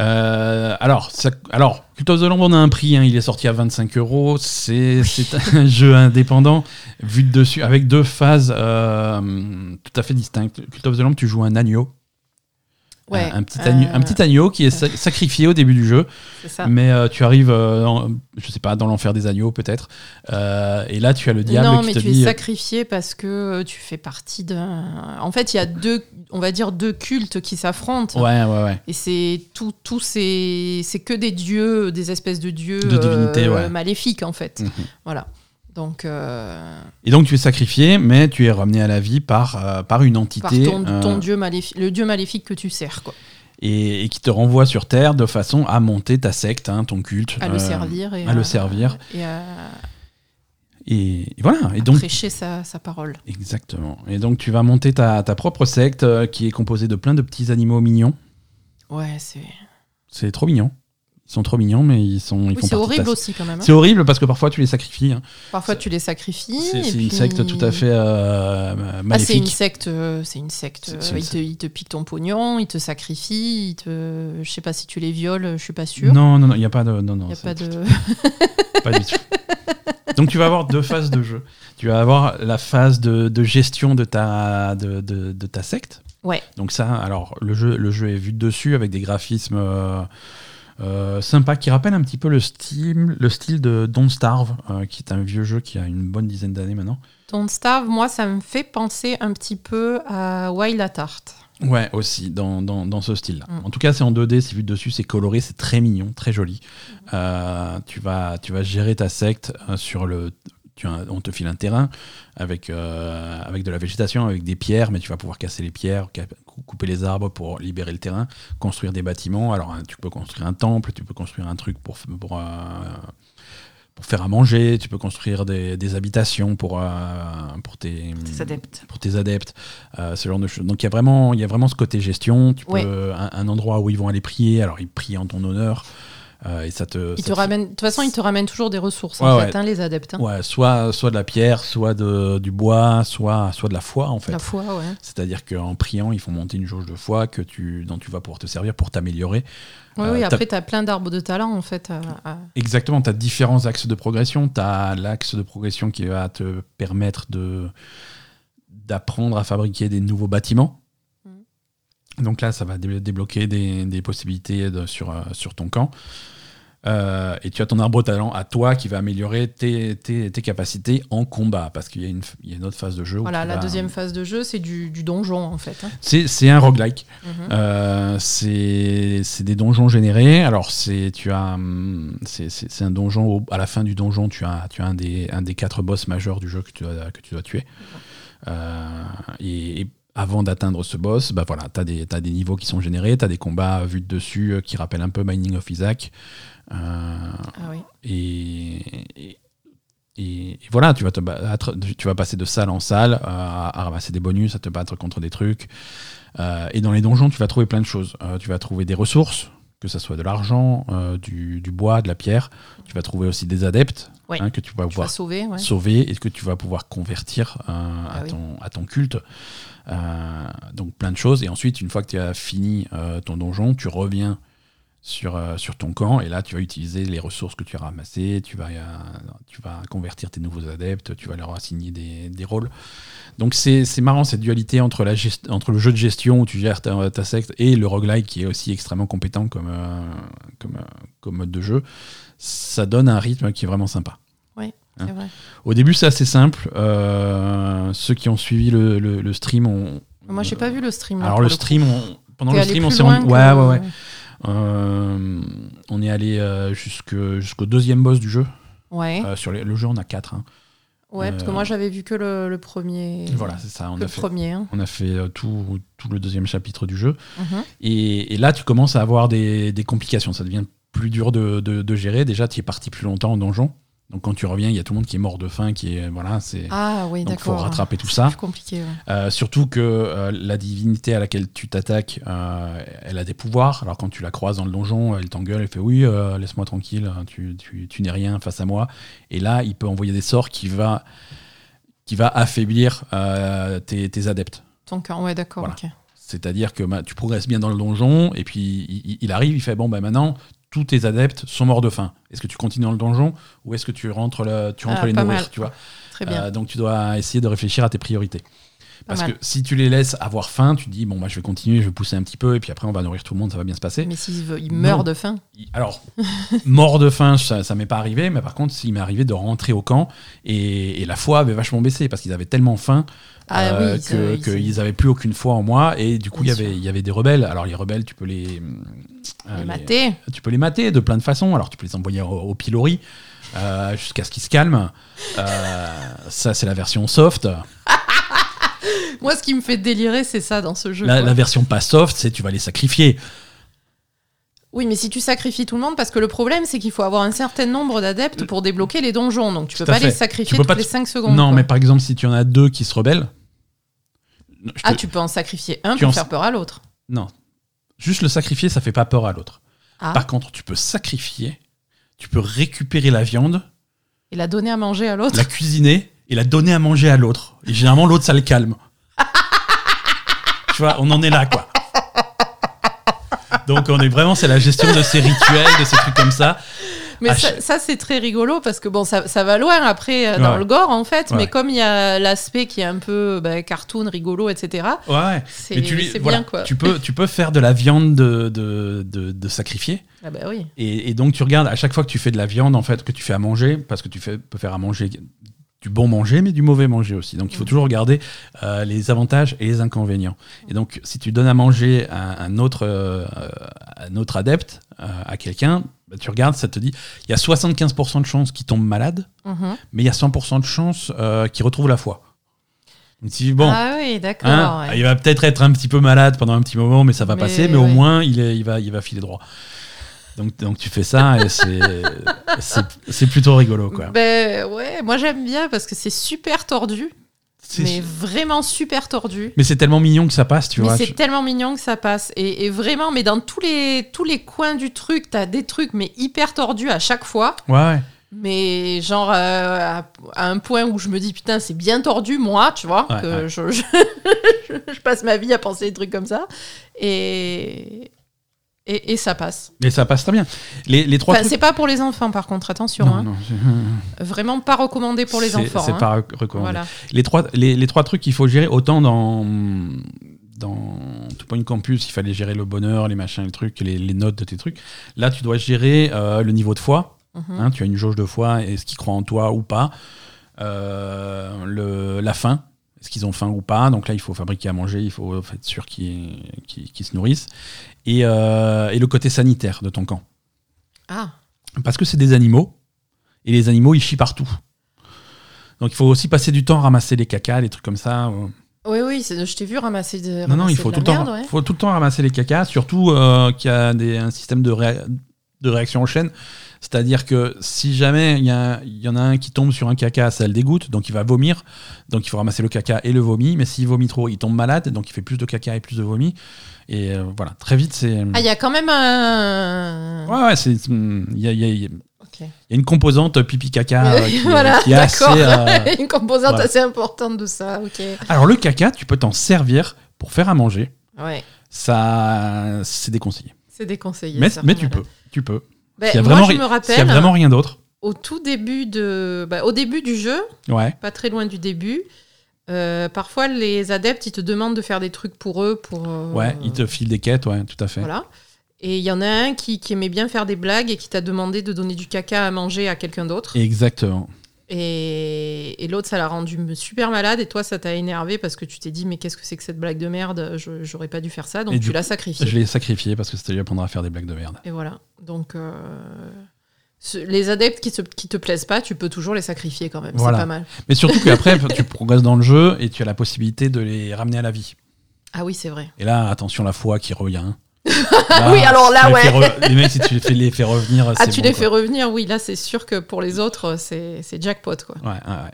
Euh, alors, alors, Cult of the Lamb, on a un prix, hein, il est sorti à 25 euros. C'est c'est un jeu indépendant, vu de dessus, avec deux phases euh, tout à fait distinctes. Cult of the Lamb, tu joues un agneau. Ouais. un, petit agneau, euh, un petit agneau qui est sa- sacrifié au début du jeu, ça. mais euh, tu arrives, euh, en- je sais pas, dans l'enfer des agneaux peut-être, Euh, et là tu as le diable non, qui mais te tu dit. es sacrifié parce que euh, tu fais partie d'un. En fait, il y a deux, on va dire deux cultes qui s'affrontent. Ouais, ouais, ouais. Et c'est tout, tout c'est, c'est que des dieux, des espèces de dieux De divinités, euh, ouais. maléfiques en fait. Mhm. Voilà. Donc euh, Et donc tu es sacrifié, mais tu es ramené à la vie par, euh, par une par entité ton, ton euh, dieu maléfique, le dieu maléfique que tu sers quoi, et, et qui te renvoie sur Terre de façon à monter ta secte, hein, ton culte. à le servir et à le servir. et à, Et, et voilà. Et à donc prêcher sa, sa parole. exactement. Et donc tu vas monter ta, ta propre secte euh, qui est composée de plein de petits animaux mignons. Ouais, c'est, C'est trop mignon. Ils sont trop mignons, mais ils sont. Ils oui, c'est horrible ta- aussi quand même. hein. C'est horrible parce que parfois tu les sacrifies. hein. Parfois tu les sacrifies. C'est une secte tout à fait euh, Ah, c'est maléfique. une secte, euh, c'est une secte. C'est- euh, une il, te, il te pique ton pognon, il te sacrifie, il te, je sais pas si tu les violes, je suis pas sûre. Non, non, non, il n'y a pas de. Non, non, Il y a pas de. pas du tout. Donc tu vas avoir deux phases de jeu. Tu vas avoir la phase de, de gestion de ta, de, de- de ta secte. Ouais. Donc ça, alors le jeu, le jeu est vu de dessus avec des graphismes euh, euh, sympas qui rappellent un petit peu le style, le style de Don't Starve, euh, qui est un vieux jeu qui a une bonne dizaine d'années maintenant. Don't Starve, moi, ça me fait penser un petit peu à Wild at Heart. Ouais, aussi, dans, dans, dans ce style-là. Mm. En tout cas, c'est en 2D, c'est vu de dessus, c'est coloré, c'est très mignon, très joli. Euh, tu, vas, tu vas gérer ta secte sur le. Tu as un- on te file un terrain avec, euh, avec de la végétation, avec des pierres, mais tu vas pouvoir casser les pierres, couper les arbres pour libérer le terrain, construire des bâtiments. Alors, hein, tu peux construire un temple, tu peux construire un truc pour, pour, euh, pour faire à manger, tu peux construire des, des habitations pour, euh, pour tes Des adeptes. pour tes adeptes, ce genre de choses. Donc il y a vraiment, y a vraiment ce côté gestion. Tu peux un, un endroit où ils vont aller prier. Alors ils prient en ton honneur euh, et ça te. Ils ça te ramènent, de toute façon, ils te ramènent toujours des ressources, Ouais, en ouais. fait, hein, les adeptes. hein. Ouais, soit soit de la pierre, soit de, du bois, soit soit de la foi en fait. La foi, ouais. C'est-à-dire qu'en priant, ils font monter une jauge de foi que tu, dont tu vas pouvoir te servir pour t'améliorer. Oui, Euh, oui, t'as- après, tu as plein d'arbres de talent, en fait. à- à- Exactement, tu as différents axes de progression. Tu as l'axe de progression qui va te permettre de d'apprendre à fabriquer des nouveaux bâtiments. Donc là, ça va dé- débloquer des, des possibilités de- sur, euh, sur ton camp. Euh, et tu as ton arbre talent à toi qui va améliorer tes, tes- tes capacités en combat. Parce qu'il y, y a une autre phase de jeu. Voilà, la vas- deuxième phase de jeu, c'est du, du donjon, en fait. hein. C'est un roguelike. Euh, c'est des donjons générés. Alors, c'est tu as hum, un donjon. au- à la fin du donjon, tu as, tu as un, des, un des quatre boss majeurs du jeu que tu dois, que tu dois tuer. Euh, et, et avant d'atteindre ce boss, bah voilà, tu as, des des niveaux qui sont générés, tu as des combats vus de dessus euh, qui rappellent un peu Binding of Isaac. Euh, Ah oui. et, et, et- et voilà, tu vas, te battre, tu vas passer de salle en salle euh, à, à ramasser des bonus, à te battre contre des trucs. Euh, et dans les donjons, tu vas trouver plein de choses. Euh, tu vas trouver des ressources, que ce soit de l'argent, euh, du, du bois, de la pierre. Tu vas trouver aussi des adeptes hein, que tu vas Tu pouvoir sauver, ouais. sauver et que tu vas pouvoir convertir euh, à, Ah oui. ton, à ton culte. Euh, donc plein de choses. Et ensuite, une fois que tu as fini ton donjon, tu reviens sur, euh, sur ton camp et là, tu vas utiliser les ressources que tu as ramassées. Tu vas, euh, tu vas convertir tes nouveaux adeptes, tu vas leur assigner des, des rôles. Donc c'est marrant cette dualité entre, la gest- entre le jeu de gestion où tu gères ta, ta secte et le roguelike qui est aussi extrêmement compétent comme, euh, comme, euh, comme mode de jeu. Ça donne un rythme qui est vraiment sympa. C'est vrai. Au début, c'est assez simple. Euh, ceux qui ont suivi le, le- le stream ont. Moi, j'ai pas vu le stream. là, Alors le stream, on- pendant le stream, on s'est rendu. que- Ouais, ouais, ouais. Euh, on est allé euh, jusqu'au deuxième boss du jeu. Ouais. Euh, sur les- le jeu, on a quatre. hein. Ouais, parce que moi j'avais vu que le, le premier. Voilà, c'est ça. On a le fait, premier. hein. on a fait tout, tout le deuxième chapitre du jeu. Mhm. Et, et là, tu commences à avoir des, des complications. Ça devient plus dur de, de- de gérer. Déjà, tu es parti plus longtemps en donjon. Donc quand tu reviens, il y a tout le monde qui est mort de faim, qui est voilà, c'est Ah oui, donc faut rattraper tout C'est ça. plus compliqué. ouais. Euh, surtout que euh, la divinité à laquelle tu t'attaques, euh, elle a des pouvoirs. Alors quand tu la croises dans le donjon, elle t'engueule, elle fait oui, laisse-moi tranquille, hein, tu, tu- tu n'es rien face à moi. Et là, il peut envoyer des sorts qui va, qui va affaiblir tes, tes adeptes. Ton ouais, d'accord, Voilà. C'est-à-dire que bah, tu progresses bien dans le donjon, et puis il arrive, il fait bon, bah, maintenant, tous tes adeptes sont morts de faim. Est-ce que tu continues dans le donjon ou est-ce que tu rentres, tu rentres Ah, les nourrir mal. tu vois Très bien. Euh, Donc tu dois essayer de réfléchir à tes priorités. Parce que si tu les laisses avoir faim, tu te dis bon bah je vais continuer, je vais pousser un petit peu et puis après on va nourrir tout le monde, ça va bien se passer. Mais s'il veut- il meurt Non. de faim. Il- Alors mort de faim, ça, ça m'est pas arrivé, mais par contre s'il m'est arrivé de rentrer au camp et, et la foi avait vachement baissé parce qu'ils avaient tellement faim Ah euh, oui, que- ils- ils- qu'ils avaient plus aucune foi en moi et du coup il y avait il y avait des rebelles. Alors les rebelles, tu peux les, euh, les les- mater. tu peux les mater de plein de façons. Alors, tu peux les envoyer au, au pilori euh, jusqu'à ce qu'ils se calment. Euh, ça, c'est la version soft. Moi, ce qui me fait délirer, c'est ça dans ce jeu. La, version pas soft, c'est tu vas les sacrifier. Oui, mais si tu sacrifies tout le monde, parce que le problème, c'est qu'il faut avoir un certain nombre d'adeptes pour débloquer les donjons. Donc, tu Tout peux pas fait. les Tu sacrifier peux toutes pas les te- 5 secondes. non, quoi. mais par exemple, si tu en as deux qui se rebellent. Je Ah, te- tu peux en sacrifier un Tu pour en- faire peur à l'autre. Non. Juste le sacrifier, ça fait pas peur à l'autre. Ah, Par contre, tu peux sacrifier, tu peux récupérer la viande, et la donner à manger à l'autre. la cuisiner et la donner à manger à l'autre. Et généralement, l'autre, ça le calme. tu vois, on en est là, quoi. Donc, on est vraiment, c'est la gestion de ces rituels, de ces trucs comme ça. Mais Ah, ça, c'est très rigolo parce que bon, ça, ça va loin après euh, dans le gore en fait, Ouais. mais comme il y a l'aspect qui est un peu bah, cartoon, rigolo, etc. Ouais. C'est voilà, bien quoi. tu peux, tu peux faire de la viande de, de, de, de sacrifier. Ah bah oui. Et, et donc, tu regardes à chaque fois que tu fais de la viande, en fait, que tu fais à manger, parce que tu fais, peux faire à manger du bon manger, mais du mauvais manger aussi. Donc, il faut toujours regarder euh, les avantages et les inconvénients. Et donc, si tu donnes à manger à un autre, euh, un autre adepte, euh, à quelqu'un, bah, tu regardes, ça te dit, il y a 75% de chances qu'il tombe malade, Mhm. mais il y a 100% de chances euh, qu'il retrouve la foi. Donc, si, bon, Ah oui, d'accord. Hein, ouais. Il va peut-être être un petit peu malade pendant un petit moment, mais ça va Mais passer. Mais au moins, il, est, il, va, il va filer droit. Donc, donc tu fais ça et c'est plutôt rigolo. Quoi. Ben ouais, moi j'aime bien parce que c'est super tordu, mais vraiment super tordu. Mais c'est tellement mignon que ça passe, tu mais vois. c'est tu- tellement mignon que ça passe. Et, et vraiment, mais dans tous les, tous les coins du truc, t'as des trucs, mais hyper tordus à chaque fois. Ouais, ouais. Mais genre euh, à, à un point où je me dis, putain, c'est bien tordu, moi, tu vois. Ouais, que ouais. Je, je, je passe ma vie à penser des trucs comme ça. Et, et, et ça passe. Mais ça passe très bien. Les, les trois Enfin, trucs. c'est pas pour les enfants, par contre, attention. Non, hein. non, Vraiment pas recommandé pour les enfants. C'est hein. pas recommandé. Voilà. Les, trois, les, les trois trucs qu'il faut gérer, autant dans, dans Two Point Campus, il fallait gérer le bonheur, les machins, les trucs, les, les notes de tes trucs. Là, tu dois gérer euh, le niveau de foi. Mhm. Hein, tu as une jauge de foi, est-ce qu'ils croient en toi ou pas Euh, le, La faim, est-ce qu'ils ont faim ou pas Donc là, il faut fabriquer à manger, il faut être sûr qu'ils se nourrissent. Et, euh, et le côté sanitaire de ton camp. Ah, Parce que c'est des animaux, et les animaux, ils chient partout. Donc il faut aussi passer du temps à ramasser les cacas, les trucs comme ça. euh. oui, oui, je t'ai vu ramasser de. Non, non, ramasser il faut tout, le temps, merde, ouais. faut tout le temps ramasser les cacas, surtout euh, qu'il y a des, un système de réaction en chaîne. C'est-à-dire que si jamais il y, en a un qui tombe sur un caca, ça le dégoûte, donc il va vomir. Donc il faut ramasser le caca et le vomi. Mais s'il vomit trop, il tombe malade, donc il fait plus de caca et plus de vomi. Et euh, voilà, très vite, c'est. Ah, il y a quand même un. Ouais, ouais, c'est. Il y a, il y a- il y a Ok. une composante pipi-caca euh, qui, voilà, qui est assez. euh, Une composante voilà. assez importante de ça, ok. Alors le caca, tu peux t'en servir pour faire à manger. Ouais, Ça, c'est déconseillé. c'est déconseillé. Mais, ça, mais tu peux, tu peux. Ben, a moi, vraiment, je me s'il y a rappelle, vraiment rien d'autre. au tout début de. bah, au début du jeu, Ouais. pas très loin du début, euh, parfois les adeptes, ils te demandent de faire des trucs pour eux. Pour, euh, Ouais, il te file des quêtes, ouais, tout à fait. Voilà. Et il y en a un qui, qui aimait bien faire des blagues et qui t'a demandé de donner du caca à manger à quelqu'un d'autre. Exactement. Et, et l'autre, ça l'a rendu super malade. Et toi, ça t'a énervé parce que tu t'es dit, mais qu'est-ce que c'est que cette blague de merde? Je- J'aurais pas dû faire ça. Donc Et tu l'as Je sacrifié. l'ai sacrifié parce que c'était lui apprendre à faire des blagues de merde. Et voilà. Donc, euh, Ce- Les adeptes qui, se- qui te plaisent pas, tu peux toujours les sacrifier quand même. Voilà. C'est pas mal. Mais surtout qu'après, tu progresses dans le jeu et tu as la possibilité de les ramener à la vie. Ah oui, c'est vrai. Et là, attention, la foi qui revient. Oui, alors là, les ouais. Les mecs, si tu les fais, les fais revenir, Ah, tu bon, les quoi. fais revenir, oui, là c'est sûr que pour les autres, c'est jackpot quoi. Ouais, ouais, ouais.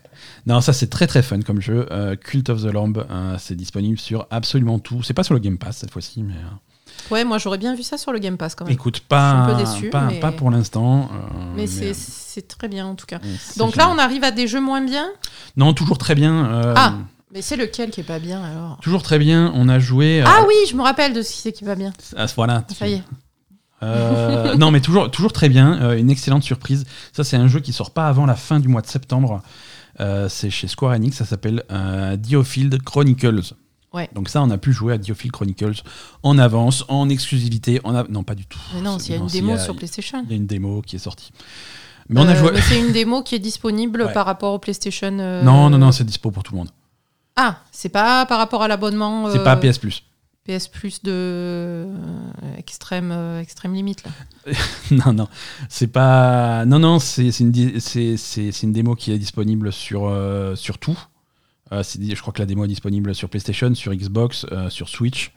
Non, ça c'est très très fun comme jeu. Euh, Cult of the Lamb, euh, c'est disponible sur absolument tout. C'est pas sur le Game Pass cette fois-ci, mais euh, Ouais, moi j'aurais bien vu ça sur le Game Pass quand même. écoute, pas, Je suis un peu déçu, pas, mais- pas pour l'instant. euh, mais c'est- c'est très bien en tout cas. mais Donc là, on arrive à des jeux moins bien? Non, toujours très bien. Ah. Mais c'est lequel qui est pas bien alors? Toujours très bien. On a joué. euh, Ah oui, je me rappelle de ce qui c'est qui va bien. ah, voilà. Ça y est. Euh, non, mais toujours, toujours très bien. euh, une excellente surprise. Ça, c'est un jeu qui sort pas avant la fin du mois de septembre. Euh, c'est chez Square Enix. Ça s'appelle Diofield Chronicles. Ouais. Donc ça, on a pu jouer à Diofield Chronicles en avance, en exclusivité. En a- Non, pas du tout. Mais non, s'il y a une démo a- sur PlayStation. Il y a une démo qui est sortie. Mais on a joué. c'est une démo qui est disponible Ouais. par rapport au PlayStation. Non, non, non, c'est dispo pour tout le monde. Ah, c'est pas par rapport à l'abonnement. C'est euh, pas PS Plus. PS Plus de euh, extrême, euh, extrême limite là. non, non, c'est pas. Non, non, c'est une, une démo qui est disponible sur, euh, sur tout. Euh, je crois que la démo est disponible sur PlayStation, sur Xbox, euh, sur Switch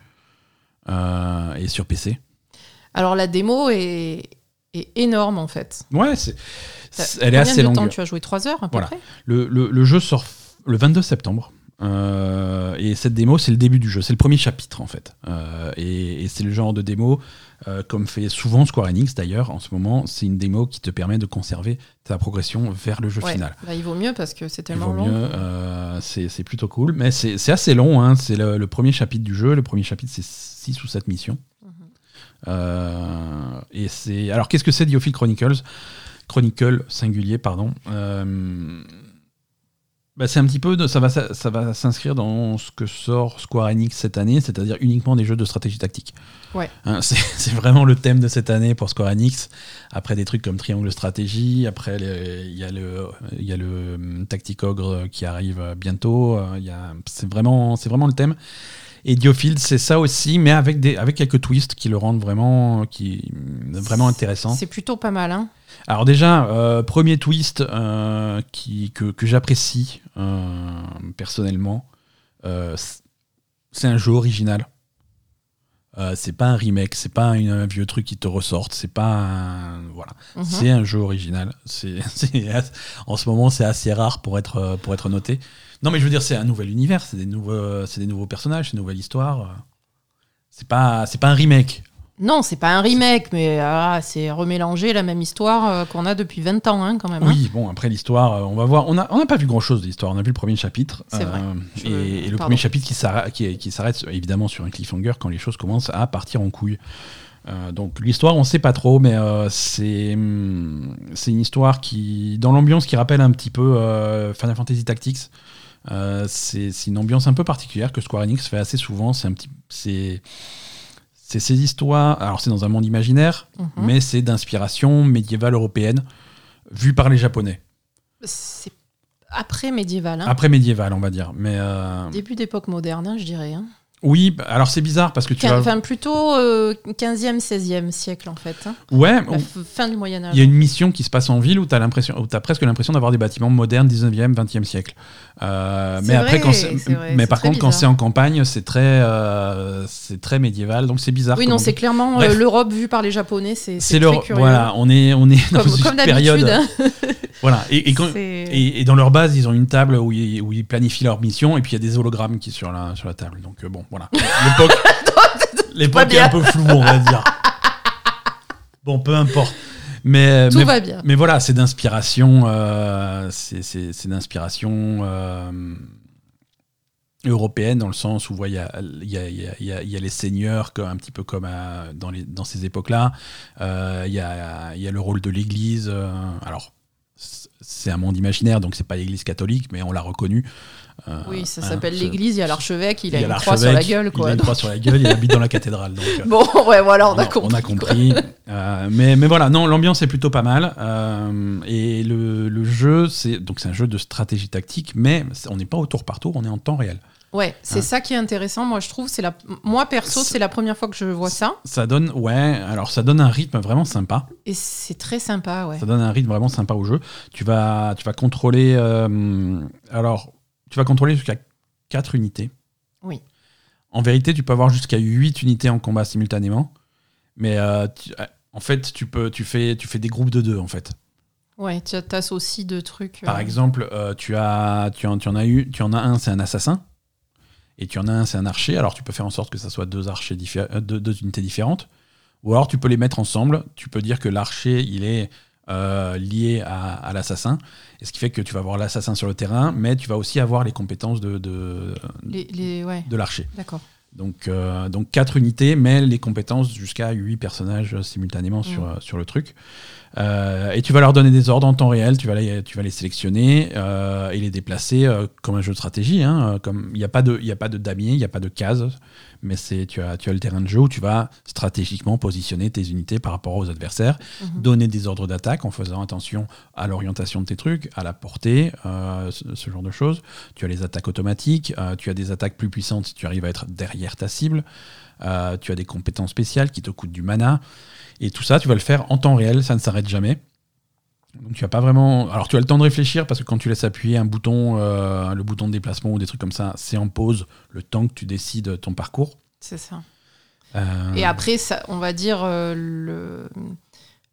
euh, et sur PC. Alors la démo est, est énorme en fait. Ouais, c'est, elle est Combien assez de longue. temps? Tu as joué 3 heures à peu Voilà. près? Le, le- le jeu sort le 22 septembre. Euh, et cette démo, c'est le début du jeu, c'est le premier chapitre en fait. Euh, et et c'est le genre de démo, euh, comme fait souvent Square Enix d'ailleurs en ce moment, c'est une démo qui te permet de conserver ta progression vers le jeu Ouais. final. Bah, il vaut mieux parce que c'est Il tellement vaut long. c'est plutôt cool, mais c'est assez long. hein. C'est le, le premier chapitre du jeu. Le premier chapitre, c'est 6 ou 7 missions. Mhm. Et c'est alors qu'est-ce que c'est Diofield Chronicles? Chronicle singulier, pardon. Euh, bah, c'est un petit peu de, ça va ça, ça va s'inscrire dans ce que sort Square Enix cette année, c'est-à-dire uniquement des jeux de stratégie tactique. Ouais. Hein, c'est vraiment le thème de cette année pour Square Enix. Après des trucs comme Triangle Stratégie, après il y a le il y a le hum, Tacticogre qui arrive bientôt. euh, C'est vraiment c'est vraiment le thème. Et Diofield, c'est ça aussi, mais avec des avec quelques twists qui le rendent vraiment qui vraiment intéressant. C'est plutôt pas mal. Hein. Alors déjà, euh, premier twist euh, qui, que, que j'apprécie euh, personnellement, c'est un jeu original. Euh, c'est pas un remake, c'est pas un, un vieux truc qui te ressorte, c'est pas un, voilà, Mhm. c'est un jeu original. C'est en ce moment c'est assez rare pour être euh, pour être noté. Non mais je veux dire c'est un nouvel univers, c'est des nouveaux c'est des nouveaux personnages, c'est une nouvelle histoire. C'est pas c'est pas un remake. Non, c'est pas un remake, mais ah, c'est remélanger la même histoire euh, qu'on a depuis 20 ans hein, quand même. hein. Oui, bon, après l'histoire, euh, on va voir. On n'a on pas vu grand-chose de l'histoire. On a vu le premier chapitre. C'est vrai. et, Je- et le premier chapitre qui s'arrête, qui, est- qui s'arrête évidemment sur un cliffhanger quand les choses commencent à partir en couille. Euh, donc l'histoire, on sait pas trop, mais euh, c'est hum, c'est une histoire qui, dans l'ambiance, qui rappelle un petit peu euh, Final Fantasy Tactics. Euh, c'est c'est une ambiance un peu particulière que Square Enix fait assez souvent. C'est un petit, c'est c'est ces histoires. Alors c'est dans un monde imaginaire, Mhm. mais c'est d'inspiration médiévale européenne vue par les Japonais. C'est après médiéval, hein. Après médiéval, on va dire. Mais euh, début d'époque moderne, hein, je dirais. hein. Oui, bah, alors c'est bizarre parce que tu vas. Enfin, plutôt euh, 15e, 16e siècle en fait. hein. Ouais, La fin du Moyen-Âge. il y a une mission qui se passe en ville où tu as, as presque l'impression d'avoir des bâtiments modernes 19e, 20e siècle. Euh, mais après, vrai, quand mais par contre, quand c'est en campagne, c'est très, euh, c'est très médiéval, donc c'est bizarre. Oui, non, on c'est clairement euh, l'Europe vue par les Japonais. C'est très curieux. voilà, on est, on est dans Comme, une comme période. hein. Voilà, et, et quand- Et, et dans leur base, ils ont une table où ils, où ils planifient leur mission, et puis il y a des hologrammes qui sont sur la, sur la table. Donc bon, voilà. L'époque, l'époque est un peu floue, on va dire. Bon, peu importe. Mais, Tout mais, va bien. mais voilà, c'est d'inspiration, euh, c'est c'est- c'est d'inspiration euh, européenne dans le sens où il y, a, y, a, y a- il y a- il y a les seigneurs, comme- un petit peu comme euh, dans, les, dans ces époques-là. Euh, Il y, a, il y a le rôle de l'Église. euh, alors, c'est un monde imaginaire, donc c'est pas l'Église catholique, mais on l'a reconnu. Euh, Oui, ça s'appelle l'église, il y a l'archevêque, il, a une croix sur la gueule. Il a une croix sur la gueule, il habite dans la cathédrale. Donc, euh, Bon, ouais, voilà, on a on, compris. a compris. Euh, mais, mais voilà, non, l'ambiance est plutôt pas mal. euh, et le, le jeu, c'est un jeu de stratégie tactique, mais on n'est pas au tour par tour, on est en temps réel. Ouais, c'est Hein. ça qui est intéressant, moi je trouve. C'est la... Moi perso, c'est la première fois que je vois ça. Ça donne, ouais, alors ça donne un rythme vraiment sympa. Et c'est très sympa, ouais. Ça donne un rythme vraiment sympa au jeu. Tu vas, tu vas contrôler. alors, tu vas contrôler jusqu'à 4 unités. Oui. En vérité, tu peux avoir jusqu'à 8 unités en combat simultanément. Mais euh, tu- euh, en fait, tu, peux, tu, fais, tu fais des groupes de deux, en fait. Ouais, tu associes deux trucs. Par euh, exemple, euh, tu, as, tu, en, tu, en as eu, tu en as un, c'est un assassin. Et tu en as un, c'est un archer. Alors, tu peux faire en sorte que ça soit deux, archers diffé- deux, deux unités différentes. Ou alors, tu peux les mettre ensemble. Tu peux dire que l'archer, il est euh, lié à, à l'assassin. Et ce qui fait que tu vas avoir l'assassin sur le terrain, mais tu vas aussi avoir les compétences de, de, Les, les... Ouais, de l'archer. d'accord. Donc, euh, donc 4 unités, mais les compétences jusqu'à 8 personnages simultanément sur, Mm. euh, sur le truc. Euh, et tu vas leur donner des ordres en temps réel, tu vas les, tu vas les sélectionner euh, et les déplacer euh, comme un jeu de stratégie. hein, euh, comme Il n'y a pas de, y a pas de damier, il n'y a pas de case, mais c'est tu as, tu as le terrain de jeu où tu vas stratégiquement positionner tes unités par rapport aux adversaires, Mhm. donner des ordres d'attaque en faisant attention à l'orientation de tes trucs, à la portée, euh, ce, ce genre de choses. Tu as les attaques automatiques, euh, tu as des attaques plus puissantes si tu arrives à être derrière ta cible, euh, tu as des compétences spéciales qui te coûtent du mana, et tout ça, tu vas le faire en temps réel, ça ne s'arrête jamais. Donc tu as pas vraiment. Alors tu as le temps de réfléchir parce que quand tu laisses appuyer un bouton, euh, le bouton de déplacement ou des trucs comme ça, c'est en pause le temps que tu décides ton parcours. C'est ça. Euh, Et après, ça, on va dire euh, le.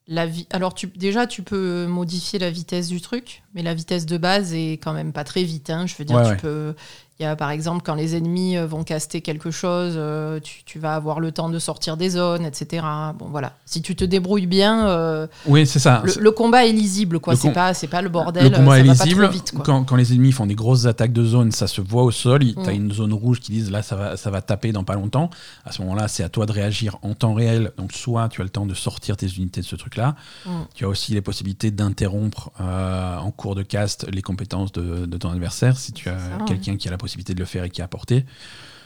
La vi- Alors tu, déjà, tu peux modifier la vitesse du truc, mais la vitesse de base est quand même pas très vite. hein. Je veux dire, Ouais, tu ouais. peux. Il y a par exemple quand les ennemis euh, vont caster quelque chose, euh, tu, tu vas avoir le temps de sortir des zones, etc. Bon voilà, si tu te débrouilles bien, euh, Oui, c'est ça. le, le combat est lisible, quoi. C'est pas, c'est pas le bordel. le combat ça est va pas lisible. trop vite, quoi. quand, quand les ennemis font des grosses attaques de zone, ça se voit au sol. Tu as Mm. une zone rouge qui disent là, ça va, ça va taper dans pas longtemps. À ce moment-là, c'est à toi de réagir en temps réel. Donc, soit tu as le temps de sortir tes unités de ce truc-là. Mm. Tu as aussi les possibilités d'interrompre euh, en cours de cast les compétences de, de ton adversaire si tu as quelqu'un qui a la possibilité de le faire et qui a porté.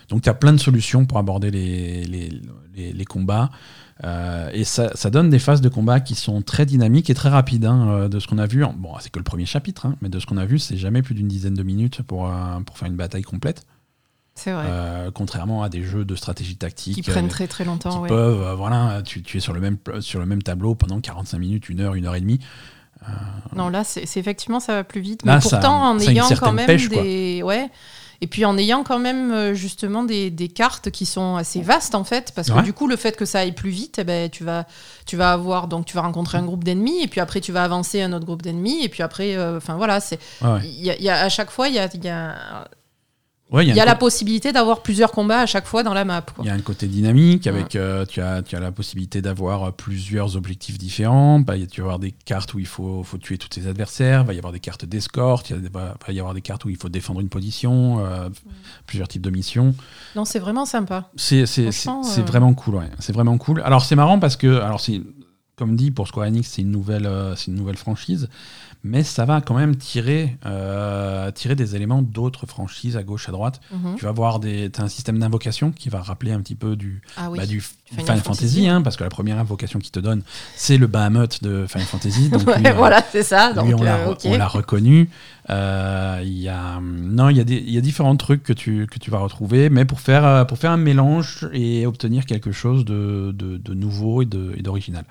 Donc, tu as plein de solutions pour aborder les, les, les- les combats. Euh, et ça, ça donne des phases de combat qui sont très dynamiques et très rapides. hein, euh, de ce qu'on a vu, bon, c'est que le premier chapitre, hein, mais de ce qu'on a vu, c'est jamais plus d'une dizaine de minutes pour, euh, pour faire une bataille complète. C'est vrai. Euh, contrairement à des jeux de stratégie tactique qui prennent très très qui longtemps. ouais. peuvent, voilà, tu, tu es sur le, même, sur le même tableau pendant 45 minutes, une heure, une heure et demie. Non, là, c'est effectivement, ça va plus vite. Là, mais ça- pourtant, en ça ayant quand même pêche, quoi. des. Ouais. Et puis en ayant quand même euh, justement des, des cartes qui sont assez vastes en fait, parce que Ouais. du coup le fait que ça aille plus vite, eh ben, tu vas tu vas avoir donc tu vas rencontrer un groupe d'ennemis et puis après tu vas avancer un autre groupe d'ennemis et puis après euh, enfin voilà c'est Ouais, y a, y a- à chaque fois il y a il y a, Ouais, il y a la possibilité d'avoir plusieurs combats à chaque fois dans la map. Il y a un côté dynamique avec euh, tu, as, tu as la possibilité d'avoir euh, plusieurs objectifs différents. Bah, il y a- tu vas avoir des cartes où il faut, faut tuer tous tes adversaires. Il va y avoir des cartes d'escorte. Il va, va y avoir des cartes où il faut défendre une position. euh, plusieurs types de missions. Non c'est vraiment sympa. C'est euh, vraiment cool. Ouais. C'est vraiment cool. Alors c'est marrant parce que alors c'est comme dit pour Square Enix c'est une nouvelle c'est une nouvelle franchise, mais ça va quand même tirer euh, tirer des éléments d'autres franchises à gauche à droite. Mhm. Tu vas voir des t'as un système d'invocation qui va rappeler un petit peu du Ah oui. bah, du Final Final, Fantasy. Fantasy, hein, parce que la première invocation qu'il te donne, c'est le Bahamut de Final Fantasy. Donc Ouais, lui, voilà c'est ça. lui, Donc on l'a euh, reconnu. Euh, Il y a, non, il y, y a différents trucs que tu, que tu vas retrouver, mais pour faire, pour faire un mélange et obtenir quelque chose de, de, de nouveau et d'original.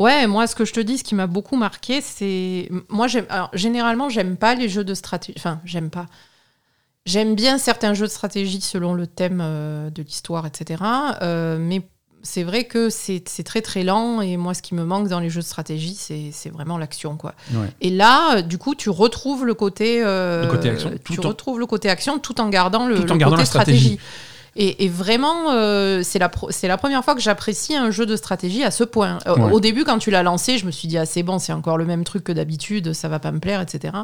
Ouais, moi, ce que je te dis, ce qui m'a beaucoup marqué, c'est. Moi, j'aime. Généralement, j'aime pas les jeux de stratégie. Enfin, j'aime pas. J'aime bien certains jeux de stratégie selon le thème euh, de l'histoire, etc. Euh, mais c'est vrai que c'est très très lent et moi, ce qui me manque dans les jeux de stratégie, c'est vraiment l'action, quoi. Ouais. Et là, euh, du coup, tu retrouves le côté. euh, Le côté action, Tu tout en- retrouves le côté action tout en gardant le, Tout en le gardant côté la stratégie. stratégie. Et, et vraiment, euh, c'est la, la première fois que j'apprécie un jeu de stratégie à ce point. Euh, Ouais. Au début, quand tu l'as lancé, je me suis dit, ah, c'est bon, c'est encore le même truc que d'habitude, ça va pas me plaire, etc.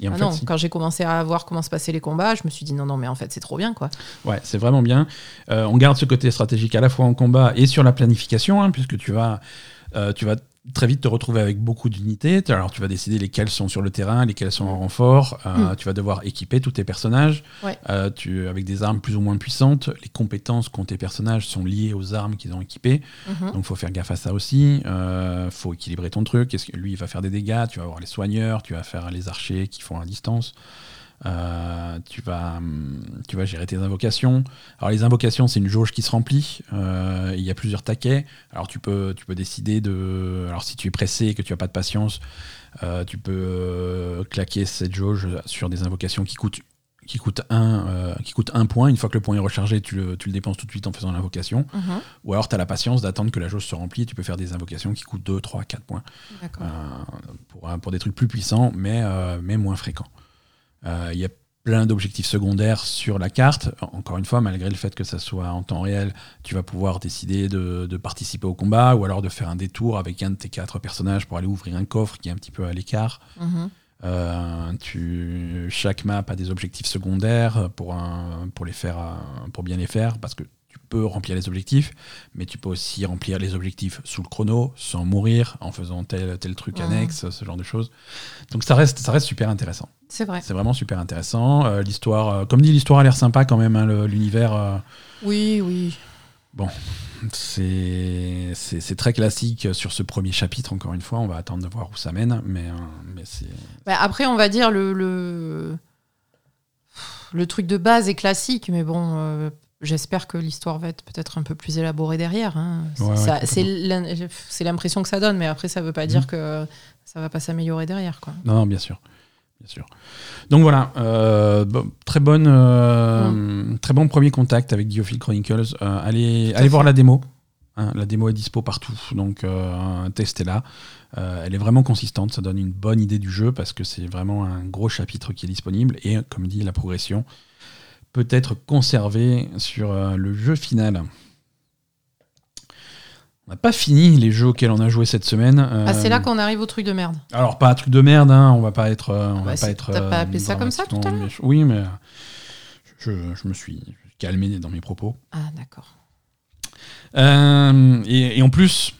Et Ah fait, non, si. quand j'ai commencé à voir comment se passaient les combats, je me suis dit, non, non, mais en fait, c'est trop bien, quoi. Ouais, c'est vraiment bien. Euh, on garde ce côté stratégique à la fois en combat et sur la planification, hein, puisque tu vas, euh, tu vas très vite te retrouver avec beaucoup d'unités. Alors, tu vas décider lesquelles sont sur le terrain, lesquelles sont en renfort. Euh, Mm. Tu vas devoir équiper tous tes personnages Ouais. euh, tu, avec des armes plus ou moins puissantes. Les compétences qu'ont tes personnages sont liées aux armes qu'ils ont équipées. Mhm. Donc, faut faire gaffe à ça aussi. Euh, faut équilibrer ton truc. Est-ce que lui, il va faire des dégâts? Tu vas avoir les soigneurs, tu vas faire les archers qui font à distance. Euh, tu, vas, hum, tu vas gérer tes invocations. Alors les invocations, c'est une jauge qui se remplit. Euh, il y a plusieurs taquets. Alors tu peux, tu peux décider de... Alors si tu es pressé et que tu n'as pas de patience, euh, tu peux claquer cette jauge sur des invocations qui coûtent qui coûte, un, qui coûte un point. Une fois que le point est rechargé, tu le, tu le dépenses tout de suite en faisant l'invocation. Mhm. Ou alors tu as la patience d'attendre que la jauge se remplit. Tu peux faire des invocations qui coûtent 2, 3, 4 points. pour, pour des trucs plus puissants, mais, mais moins fréquents. Euh, il y a plein d'objectifs secondaires sur la carte. Encore une fois, malgré le fait que ça soit en temps réel, tu vas pouvoir décider de, participer au combat ou alors de faire un détour avec un de tes quatre personnages pour aller ouvrir un coffre qui est un petit peu à l'écart. Mhm. Euh, tu, chaque map a des objectifs secondaires pour, un, pour, les faire, pour bien les faire parce que peux remplir les objectifs, mais tu peux aussi remplir les objectifs sous le chrono, sans mourir, en faisant tel, tel truc annexe, ce genre de choses. Donc ça reste, ça reste super intéressant. C'est vrai. C'est vraiment super intéressant. Euh, l'histoire, euh, comme dit, l'histoire a l'air sympa quand même, hein, l'univers. Euh, oui, oui. Bon, c'est très classique sur ce premier chapitre, encore une fois. On va attendre de voir où ça mène. Mais, mais c'est. Bah, après, on va dire le, le, le. truc de base est classique, mais bon, J'espère que l'histoire va être peut-être un peu plus élaborée derrière. Hein. c'est l'impression que ça donne, mais après, ça ne veut pas dire mhm. que ça va pas s'améliorer derrière. Quoi. Non, bien sûr. Bien sûr. Donc voilà, euh, très, bonne, euh, mm. très bon premier contact avec Diophile Chronicles. Euh, allez allez voir la démo. Hein. la démo est dispo partout, donc testez-la. elle est vraiment consistante, ça donne une bonne idée du jeu parce que c'est vraiment un gros chapitre qui est disponible et comme dit la progression peut être conservé sur euh, le jeu final. On n'a pas fini les jeux auxquels on a joué cette semaine. ah, c'est là qu'on arrive au truc de merde. Alors, pas un truc de merde, hein, on va pas être. Euh, on bah, va pas être. T'as pas appelé ça comme ça tout à l'heure Oui, mais je, me suis calmé dans mes propos. Ah, d'accord. Euh, et, en plus,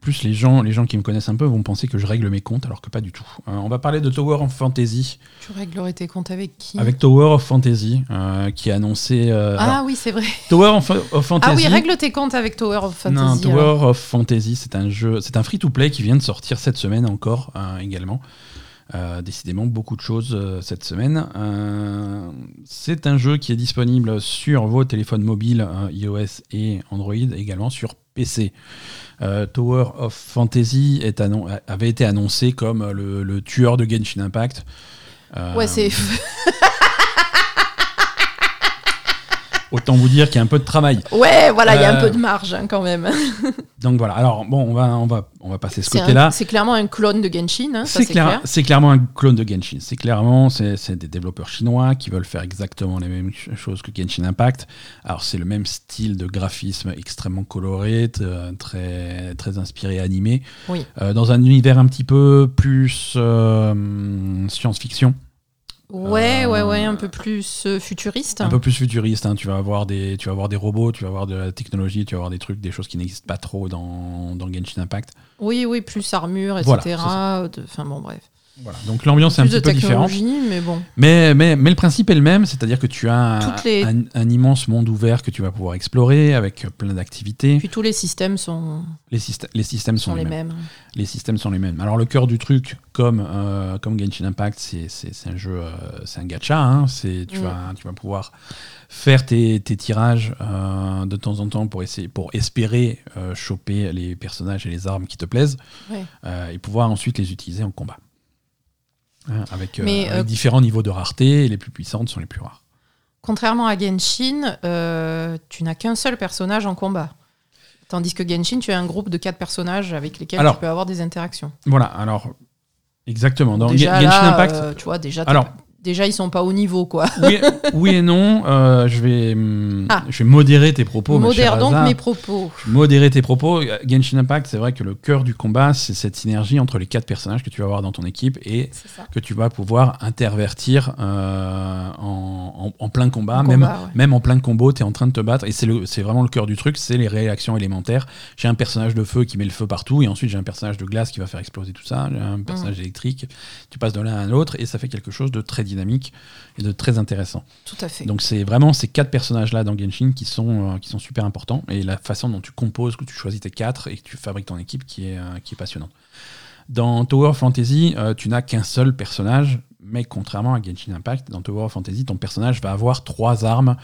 plus, les gens, les gens qui me connaissent un peu vont penser que je règle mes comptes, alors que pas du tout. Euh, on va parler de Tower of Fantasy. Tu réglerais tes comptes avec qui? Avec Tower of Fantasy, euh, qui a annoncé. Euh, ah oui, c'est vrai. Tower of, Fantasy. Ah oui, règle tes comptes avec Tower of Fantasy. Non, Tower of Fantasy, c'est un jeu, c'est un free-to-play qui vient de sortir cette semaine encore également. Décidément, beaucoup de choses cette semaine. c'est un jeu qui est disponible sur vos téléphones mobiles iOS et Android, également sur PC. Euh, Tower of Fantasy est avait été annoncé comme le, tueur de Genshin Impact. Euh, ouais, c'est. Autant vous dire qu'il y a un peu de travail. Ouais, voilà, il y a un euh, peu de marge hein, quand même. donc voilà. Alors bon, on va, on va, on va passer ce côté-là. C'est clairement un clone de Genshin. Hein, c'est clair, clairement un clone de Genshin. C'est clairement, c'est des développeurs chinois qui veulent faire exactement les mêmes choses que Genshin Impact. Alors c'est le même style de graphisme extrêmement coloré, très, très inspiré animé, oui. Euh, dans un univers un petit peu plus euh, science-fiction. Ouais, ouais, ouais, un peu plus euh, futuriste. Un peu plus futuriste. Hein. Tu vas avoir des, tu vas avoir des robots, tu vas avoir de la technologie, tu vas avoir des trucs, des choses qui n'existent pas trop dans, dans Genshin Impact. Oui, oui, plus armure, etc. Enfin bon, bref. Voilà. Donc l'ambiance est un petit peu différente. Mais, bon. mais, mais, mais le principe est le même, c'est-à-dire que tu as un, immense monde ouvert que tu vas pouvoir explorer avec plein d'activités. Puis tous les systèmes sont. Les, les systèmes sont, les, mêmes. Les systèmes sont les mêmes. Alors le cœur du truc, comme, euh, comme Genshin Impact, c'est un jeu, euh, c'est un gacha. Hein. tu, mm. vas, tu vas pouvoir faire tes, tes tirages euh, de temps en temps pour, essayer, pour espérer choper les personnages et les armes qui te plaisent et pouvoir ensuite les utiliser en combat. Hein, avec, euh, euh, différents niveaux de rareté, et les plus puissantes sont les plus rares. Contrairement à Genshin, euh, tu n'as qu'un seul personnage en combat. Tandis que Genshin, tu as un groupe de quatre personnages avec lesquels tu peux avoir des interactions. Voilà, alors exactement. Dans Genshin Impact, tu vois déjà. Alors, déjà ils sont pas au niveau quoi. Oui, et non, euh, je, vais, hum, ah. je vais modérer tes propos. Modère donc mes propos. Modérer tes propos. Genshin Impact, c'est vrai que le cœur du combat, c'est cette synergie entre les quatre personnages que tu vas avoir dans ton équipe et que tu vas pouvoir intervertir euh, en, en, plein combat. même, même en plein combo, tu es en train de te battre et c'est vraiment le cœur du truc, c'est les réactions élémentaires. J'ai un personnage de feu qui met le feu partout et ensuite j'ai un personnage de glace qui va faire exploser tout ça, j'ai un personnage mm. électrique. Tu passes de l'un à l'autre et ça fait quelque chose de très dynamique et de très intéressant. Tout à fait. Donc c'est vraiment ces quatre personnages-là dans Genshin qui sont, euh, qui sont super importants et la façon dont tu composes, que tu choisis tes quatre et que tu fabriques ton équipe qui est, euh, qui est passionnante. Dans Tower of Fantasy, euh, tu n'as qu'un seul personnage, mais contrairement à Genshin Impact, dans Tower of Fantasy, ton personnage va avoir trois armes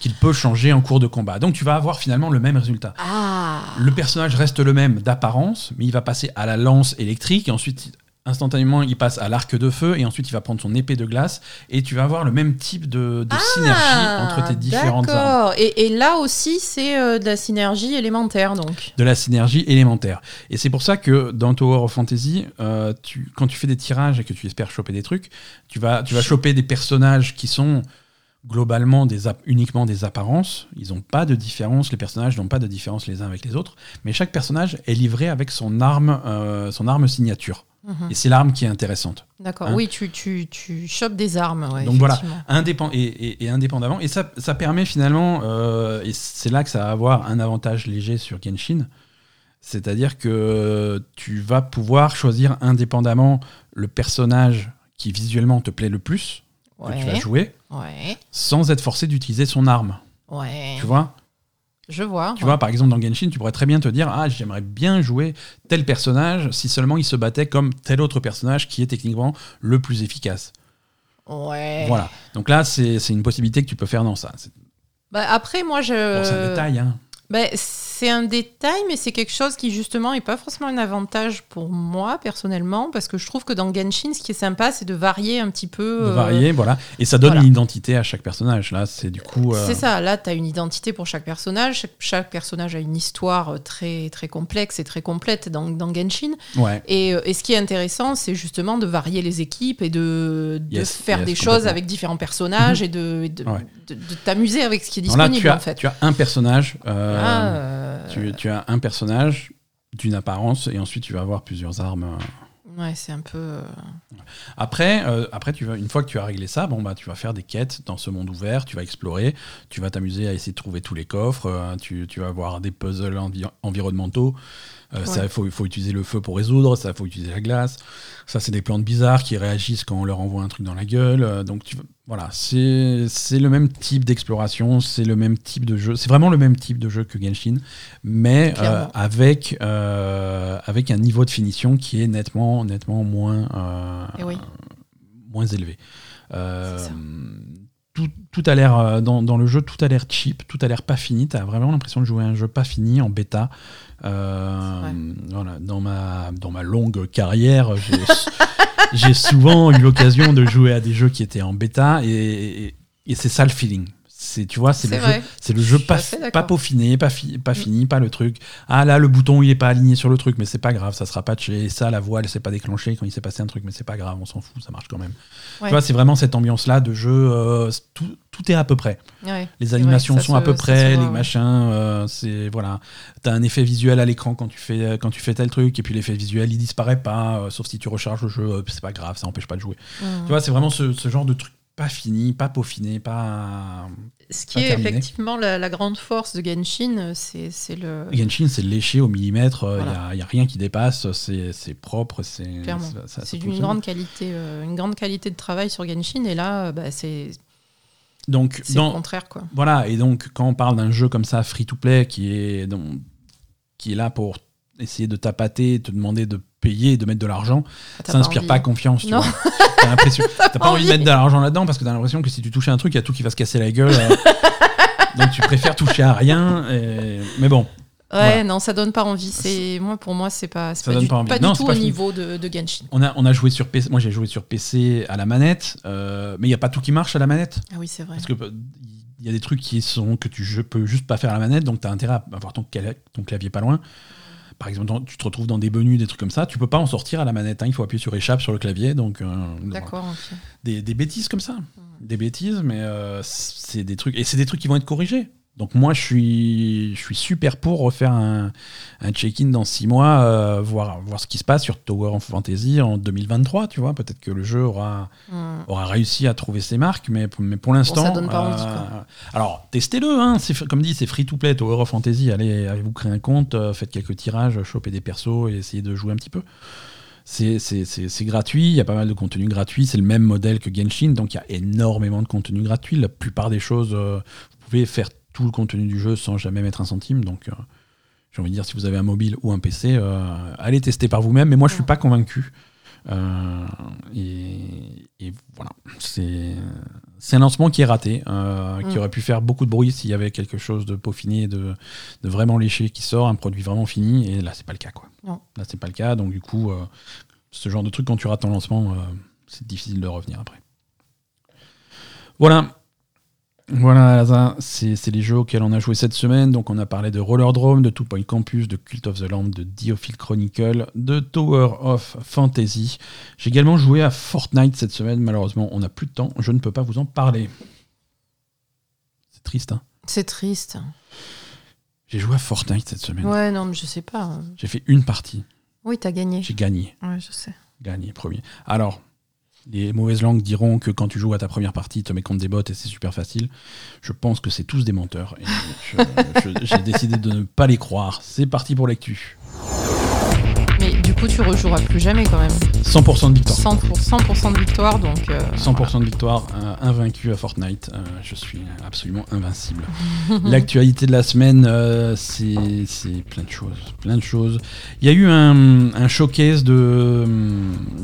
qu'il peut changer en cours de combat. Donc tu vas avoir finalement le même résultat. Ah Le personnage reste le même d'apparence, mais il va passer à la lance électrique et ensuite instantanément il passe à l'arc de feu et ensuite il va prendre son épée de glace et tu vas avoir le même type de, de synergie Ah, entre tes différentes armes. D'accord. Et, et là aussi, c'est euh, de la synergie élémentaire, donc. de la synergie élémentaire. Et c'est pour ça que dans Tower of Fantasy, euh, tu, quand tu fais des tirages et que tu espères choper des trucs, tu vas, tu vas choper des personnages qui sont globalement des uniquement des apparences. Ils n'ont pas de différence, les personnages n'ont pas de différence les uns avec les autres, mais chaque personnage est livré avec son arme, euh, son arme signature. Mhm. Et c'est l'arme qui est intéressante. D'accord. Hein oui, tu, tu, tu chopes des armes. ouais, Donc voilà. Indépend et, et- et indépendamment. Et ça, ça permet finalement, euh, et c'est là que ça va avoir un avantage léger sur Genshin, c'est-à-dire que tu vas pouvoir choisir indépendamment le personnage qui visuellement te plaît le plus, que tu vas jouer, Ouais. sans être forcé d'utiliser son arme. Tu vois? Je vois. Tu vois, par exemple, dans Genshin, tu pourrais très bien te dire Ah, j'aimerais bien jouer tel personnage si seulement il se battait comme tel autre personnage qui est techniquement le plus efficace. Ouais. Voilà. Donc là, c'est une possibilité que tu peux faire dans ça. Bah, après, moi, je. bon, c'est un détail, hein. Bah, c'est un détail, mais c'est quelque chose qui, justement, n'est pas forcément un avantage pour moi, personnellement, parce que je trouve que dans Genshin, ce qui est sympa, c'est de varier un petit peu. de euh, varier, voilà. Et ça donne voilà. une identité à chaque personnage. Là, c'est du coup. euh, C'est ça, là, tu as une identité pour chaque personnage. Chaque, personnage a une histoire euh, très, très complexe et très complète dans, dans Genshin. Ouais. Et, et ce qui est intéressant, c'est justement de varier les équipes et de, de Yes, faire yes, des choses avec différents personnages et de, et de, Ouais. De- de t'amuser avec ce qui est là, disponible, tu as, en fait. tu as un personnage. euh, Ah, tu, tu as un personnage d'une apparence et ensuite tu vas avoir plusieurs armes. Ouais, c'est un peu. euh, Après, euh, après tu vas, une fois que tu as réglé ça, bon, bah, tu vas faire des quêtes dans ce monde ouvert, tu vas explorer, tu vas t'amuser à essayer de trouver tous les coffres, euh, tu, tu vas avoir des puzzles envi- environnementaux. Euh, Ça, il faut, faut utiliser le feu pour résoudre, ça, il faut utiliser la glace. Ça, c'est des plantes bizarres qui réagissent quand on leur envoie un truc dans la gueule. Donc, tu, voilà, c'est c'est le même type d'exploration, c'est le même type de jeu. C'est vraiment le même type de jeu que Genshin, mais euh, avec, euh, avec un niveau de finition qui est nettement, nettement moins, euh, Eh oui. moins élevé. Euh, tout, tout a l'air euh, dans, dans le jeu, tout a l'air cheap, tout a l'air pas fini. T'as vraiment l'impression de jouer à un jeu pas fini en bêta. Euh, voilà, dans ma dans ma longue carrière, j'ai souvent eu l'occasion de jouer à des jeux qui étaient en bêta et c'est ça le feeling. C'est tu vois, c'est le vrai. jeu, c'est le jeu pas, peaufiné, pas, fi- pas Mm. fini, pas le truc. Ah là, le bouton il est pas aligné sur le truc, mais c'est pas grave, ça sera patché. Ça, la voix elle s'est pas déclenchée quand il s'est passé un truc, mais c'est pas grave, on s'en fout, ça marche quand même. Ouais. Tu vois, c'est vraiment cette ambiance-là de jeu, euh, tout, tout est à peu près. ouais. Les animations sont se- à peu près, voit, les machins, euh, c'est voilà. T'as un effet visuel à l'écran quand tu fais quand tu fais tel truc, et puis l'effet visuel il disparaît pas, euh, sauf si tu recharges le jeu, c'est pas grave, ça empêche pas de jouer. Mhm. Tu vois, c'est vraiment ce, ce genre de truc pas fini, pas peaufiné, pas. Ce qui pas est terminé. effectivement la, la grande force de Genshin, euh, c'est le. Genshin, c'est léché au millimètre, il Voilà. n'y a, rien qui dépasse, c'est propre, c'est. C'est d'une grande qualité, euh, une grande qualité de travail sur Genshin, et là, euh, bah, c'est Donc, c'est dans, le contraire, quoi. Voilà, et donc quand on parle d'un jeu comme ça, free to play, qui est, donc, qui est là pour essayer de tapater, te demander de payer, de mettre de l'argent, Ah, ça n'inspire pas confiance. Tu Non. vois. T'as l'impression, t'as pas, pas envie de mettre de l'argent là-dedans parce que t'as l'impression que si tu touches un truc, il y a tout qui va se casser la gueule. euh. donc tu préfères toucher à rien. et- Mais bon, Ouais, Voilà. non, ça donne pas envie. C'est moi, pour moi, c'est pas, c'est Ça pas donne du, pas envie. pas Non, du c'est tout pas au niveau de, de Genshin. on a, on a joué sur PC. Moi, j'ai joué sur PC à la manette, euh, mais il n'y a pas tout qui marche à la manette. Ah oui, c'est vrai. Parce que euh, il y a des trucs qui sont que tu je peux juste pas faire à la manette, donc tu as intérêt à avoir ton, ton clavier pas loin. Par exemple, dans- tu te retrouves dans des menus, des trucs comme ça, tu peux pas en sortir à la manette. hein, il faut appuyer sur échappe sur le clavier, donc euh, D'accord, des, des bêtises comme ça, des bêtises, mais euh, c'est des trucs et c'est des trucs qui vont être corrigés. Donc moi, je suis, je suis super pour refaire un, un check-in dans six mois, euh, voir, voir ce qui se passe sur Tower of Fantasy en 2023, tu vois. Peut-être que le jeu aura, Hmm. aura réussi à trouver ses marques, mais, mais pour l'instant. ça donne pas envie, quoi. alors, testez-le, hein, comme dit, c'est free to play, Tower of Fantasy. Allez, allez vous créer un compte, euh, faites quelques tirages, chopez des persos et essayez de jouer un petit peu. C'est gratuit, il y a pas mal de contenu gratuit, c'est le même modèle que Genshin, donc il y a énormément de contenu gratuit. La plupart des choses, euh, vous pouvez faire tout le contenu du jeu sans jamais mettre un centime, donc euh, j'ai envie de dire, si vous avez un mobile ou un PC, euh, allez tester par vous-même, mais moi je suis pas convaincu. Euh, et, et voilà, c'est c'est un lancement qui est raté, euh, qui Mm. aurait pu faire beaucoup de bruit s'il y avait quelque chose de peaufiné, de, de vraiment léché qui sort, un produit vraiment fini. Et là, c'est pas le cas, quoi. Non. Là, c'est pas le cas. Donc du coup, euh, ce genre de truc quand tu rates ton lancement, c'est difficile de revenir après. Voilà. Voilà, c'est les jeux auxquels on a joué cette semaine. Donc, on a parlé de Rollerdrome, de Two Point Campus, de Cult of the Lamb, de Diophile Chronicle, de Tower of Fantasy. J'ai également joué à Fortnite cette semaine. Malheureusement, on n'a plus de temps. Je ne peux pas vous en parler. C'est triste, hein C'est triste. J'ai joué à Fortnite cette semaine. Ouais, non, mais je sais pas. J'ai fait une partie. Oui, t'as gagné. J'ai gagné. Ouais, je sais. Gagné, premier. Alors, les mauvaises langues diront que quand tu joues à ta première partie, tu te mets contre des bots et c'est super facile. Je pense que c'est tous des menteurs. J'ai décidé de ne pas les croire. C'est parti pour l'actu. Mais du coup, tu rejoueras plus jamais quand même. 100% de victoire. 100%, 100% de victoire, donc. euh, 100% de victoire, euh, invaincu à Fortnite. Euh, je suis absolument invincible. L'actualité de la semaine, euh, c'est c'est plein de choses. Plein de choses. Il y a eu un, un showcase de,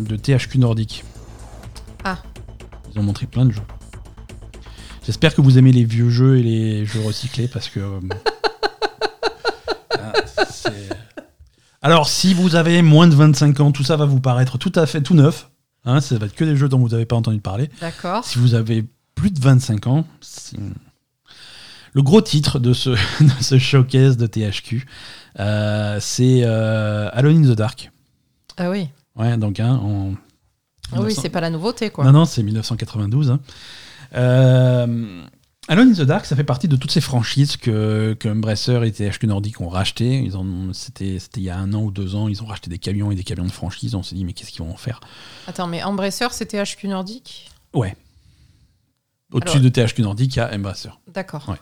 de THQ Nordique. Ah. Ils ont montré plein de jeux. J'espère que vous aimez les vieux jeux et les jeux recyclés parce que. euh, ah, c'est- Alors, si vous avez moins de 25 ans, tout ça va vous paraître tout à fait tout neuf. Hein, ça va être que des jeux dont vous n'avez pas entendu parler. D'accord. Si vous avez plus de 25 ans, c'est- le gros titre de ce, de ce showcase de THQ, euh, c'est euh, Alone in the Dark. Ah oui. Ouais, donc hein, en. Ah oui, 1900 c'est pas la nouveauté, quoi. Non, non, c'est 1992. hein. Euh, Alone in the Dark, ça fait partie de toutes ces franchises que, que Embracer et THQ Nordic ont racheté. Ils ont, c'était, c'était il y a un an ou deux ans, ils ont racheté des camions et des camions de franchise. On s'est dit, mais qu'est-ce qu'ils vont en faire? Attends, mais Embracer, c'était HQ Nordique Ouais. Au-dessus Alors- de THQ Nordic, il y a Embracer. D'accord. Ouais.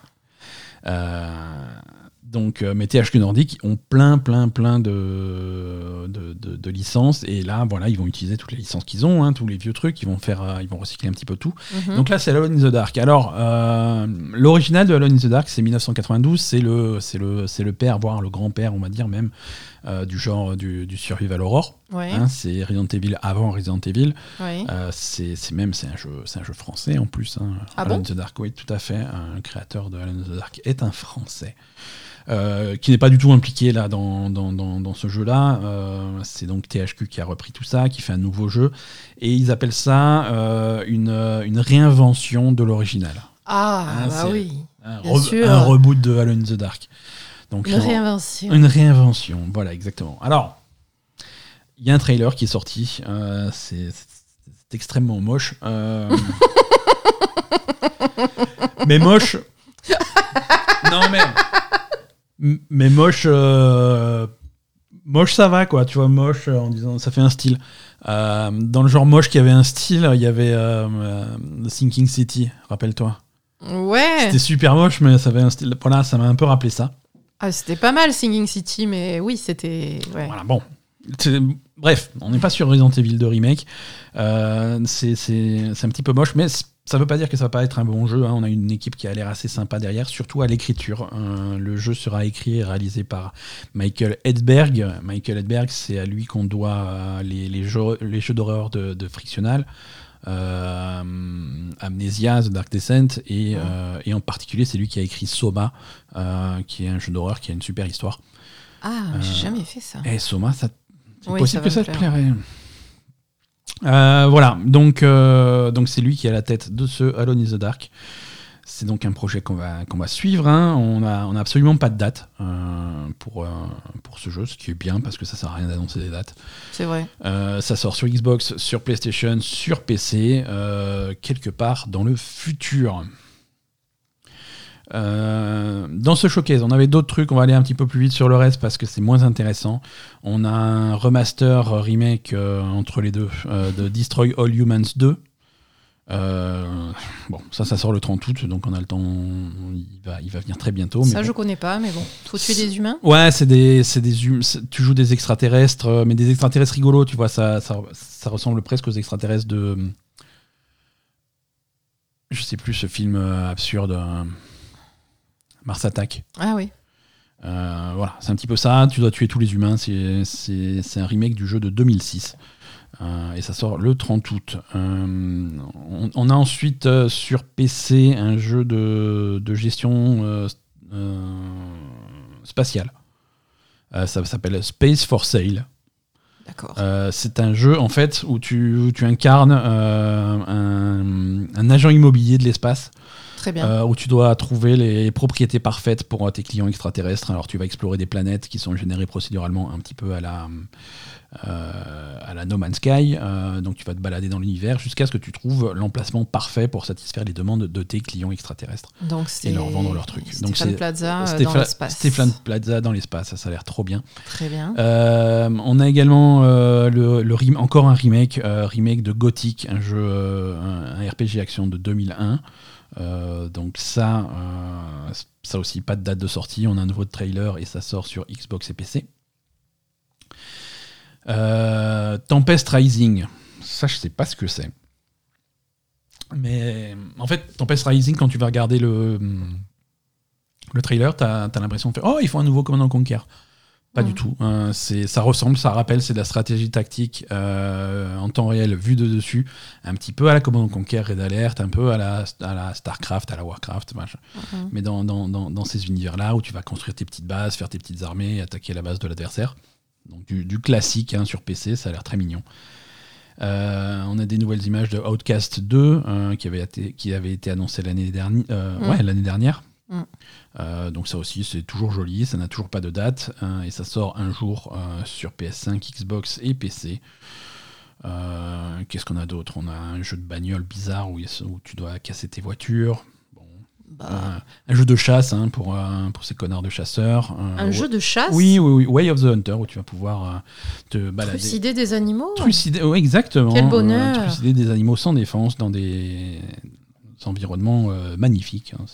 Euh, donc, euh, mais THQ Nordic ont plein, plein, plein de, de, de- de licences. Et là, voilà, ils vont utiliser toutes les licences qu'ils ont, hein, tous les vieux trucs. Ils vont faire, euh, ils vont recycler un petit peu tout. Mhm. Donc là, c'est Alone in the Dark. Alors, euh, l'original de Alone in the Dark, c'est 1992. C'est le, c'est le, c'est le père, voire le grand-père, on va dire même, euh, du genre du, du survival horror. ouais. Hein, c'est Resident Evil avant Resident Evil. ouais. Euh, c'est même c'est un jeu c'est un jeu français en plus. Hein. Ah bon in the Dark, oui, tout à fait. Un créateur de in the Dark est un français. euh, qui n'est pas du tout impliqué là dans, dans, dans, dans ce jeu-là. Euh, c'est donc THQ qui a repris tout ça, qui fait un nouveau jeu, et ils appellent ça euh, une, euh, une réinvention de l'original. Ah, Ah, bah oui. Un, re- sûr. un reboot de Alone in the Dark. Donc, Une en- réinvention. une réinvention, voilà, exactement. Alors, il y a un trailer qui est sorti. euh, c'est extrêmement moche. euh, mais moche. Non, mais. Mais moche. euh, Moche, ça va, quoi. Tu vois, moche en disant ça fait un style. Dans le genre moche qui avait un style, il y avait euh, Sinking City, rappelle-toi. Ouais. C'était super moche, mais ça avait un style. Voilà, ça m'a un peu rappelé ça. Ah, c'était pas mal Singing City, mais oui, c'était. Voilà, bon. Bref, on n'est pas sur Resident Evil 2 Remake. Euh, c'est un petit peu moche, mais ça veut pas dire que ça va pas être un bon jeu. hein. On a une équipe qui a l'air assez sympa derrière, surtout à l'écriture. Euh, le jeu sera écrit et réalisé par Michael Edberg. Michael Edberg, c'est à lui qu'on doit euh, les, les jeux, les jeux d'horreur de, de Frictional. Euh, Amnesia, The Dark Descent et, euh, et en particulier c'est lui qui a écrit Soma euh, qui est un jeu d'horreur qui a une super histoire Ah, j'ai jamais fait ça. et Soma, ça, c'est Oui, possible ça que ça te plairait. Euh, voilà, donc euh, donc c'est lui qui est à la tête de ce Alone in the Dark. C'est donc un projet qu'on va, qu'on va suivre. hein. On n'a on a absolument pas de date euh, pour, euh, pour ce jeu, ce qui est bien parce que ça sert à rien d'annoncer des dates. C'est vrai. Euh, ça sort sur Xbox, sur PlayStation, sur PC, quelque part dans le futur. Dans ce showcase, on avait d'autres trucs, on va aller un petit peu plus vite sur le reste parce que c'est moins intéressant. On a un remaster remake entre les deux de Destroy All Humans 2. Euh, bon, ça, ça sort le 30 août, donc on a le temps. Il va, il va venir très bientôt. mais ça, bon. je connais pas, mais bon. Faut tuer des humains Ouais, c'est des, c'est des hum- tu joues des extraterrestres, euh, mais des extraterrestres rigolos, tu vois, ça, ça, ça ressemble presque aux extraterrestres de. Je sais plus ce film euh, absurde, Mars Attack. Ah oui. Euh, voilà, c'est un petit peu ça. Tu dois tuer tous les humains. C'est, c'est, c'est un remake du jeu de 2006. Euh, et ça sort le 30 août. Euh, on, on a ensuite euh, sur PC un jeu de, de gestion spatiale. Ça s'appelle Space for Sale. D'accord. C'est un jeu en fait où tu, où tu incarnes un, un agent immobilier de l'espace Très bien. euh, où tu dois trouver les propriétés parfaites pour euh, tes clients extraterrestres. Alors tu vas explorer des planètes qui sont générées procéduralement un petit peu à la, euh, à la No Man's Sky. Euh, donc tu vas te balader dans l'univers jusqu'à ce que tu trouves l'emplacement parfait pour satisfaire les demandes de tes clients extraterrestres Donc c'est leur vendre leurs trucs. Donc, Stéphane c'est- Plaza dans l'espace. Stéphane Plaza dans l'espace, ça, ça a l'air trop bien. Très bien. On a également le, le rem- encore un remake, remake de Gothic, un jeu, un RPG action de 2001. Euh, donc ça, euh, ça aussi pas de date de sortie. On a un nouveau trailer et ça sort sur Xbox et PC. Euh, Tempest Rising, ça je sais pas ce que c'est. Mais en fait, Tempest Rising, quand tu vas regarder le, le trailer, t'as as, l'impression de faire Oh, ils font un nouveau Command Conquer. Pas Mm. du tout. hein. c'est, ça ressemble, ça rappelle, c'est de la stratégie tactique euh, en temps réel vue de dessus, un petit peu à la Command Conquer Red Alert, un peu à la, à la Starcraft, à la Warcraft, machin. Mhm. mais dans, dans, dans, dans ces univers-là où tu vas construire tes petites bases, faire tes petites armées attaquer la base de l'adversaire. Donc du, du classique hein, sur PC, ça a l'air très mignon. Euh, on a des nouvelles images de Outcast 2 euh, qui, avait été, qui avait été annoncé l'année dernière. Mm. ouais, l'année dernière. Mm. Euh, donc ça aussi, c'est toujours joli, ça n'a toujours pas de date euh, et ça sort un jour euh, sur PS5, Xbox et PC. Euh, Qu'est-ce qu'on a d'autre? On a un jeu de bagnole bizarre où, tu dois casser tes voitures. Bon, Bah, un jeu de chasse hein, pour, pour ces connards de chasseurs. Un ouais- jeu de chasse? Oui, oui, oui, Way of the Hunter, où tu vas pouvoir te balader. Trucider des animaux Trucider- ouais, exactement. Quel bonheur. trucider des animaux sans défense dans des environnements magnifiques. hein,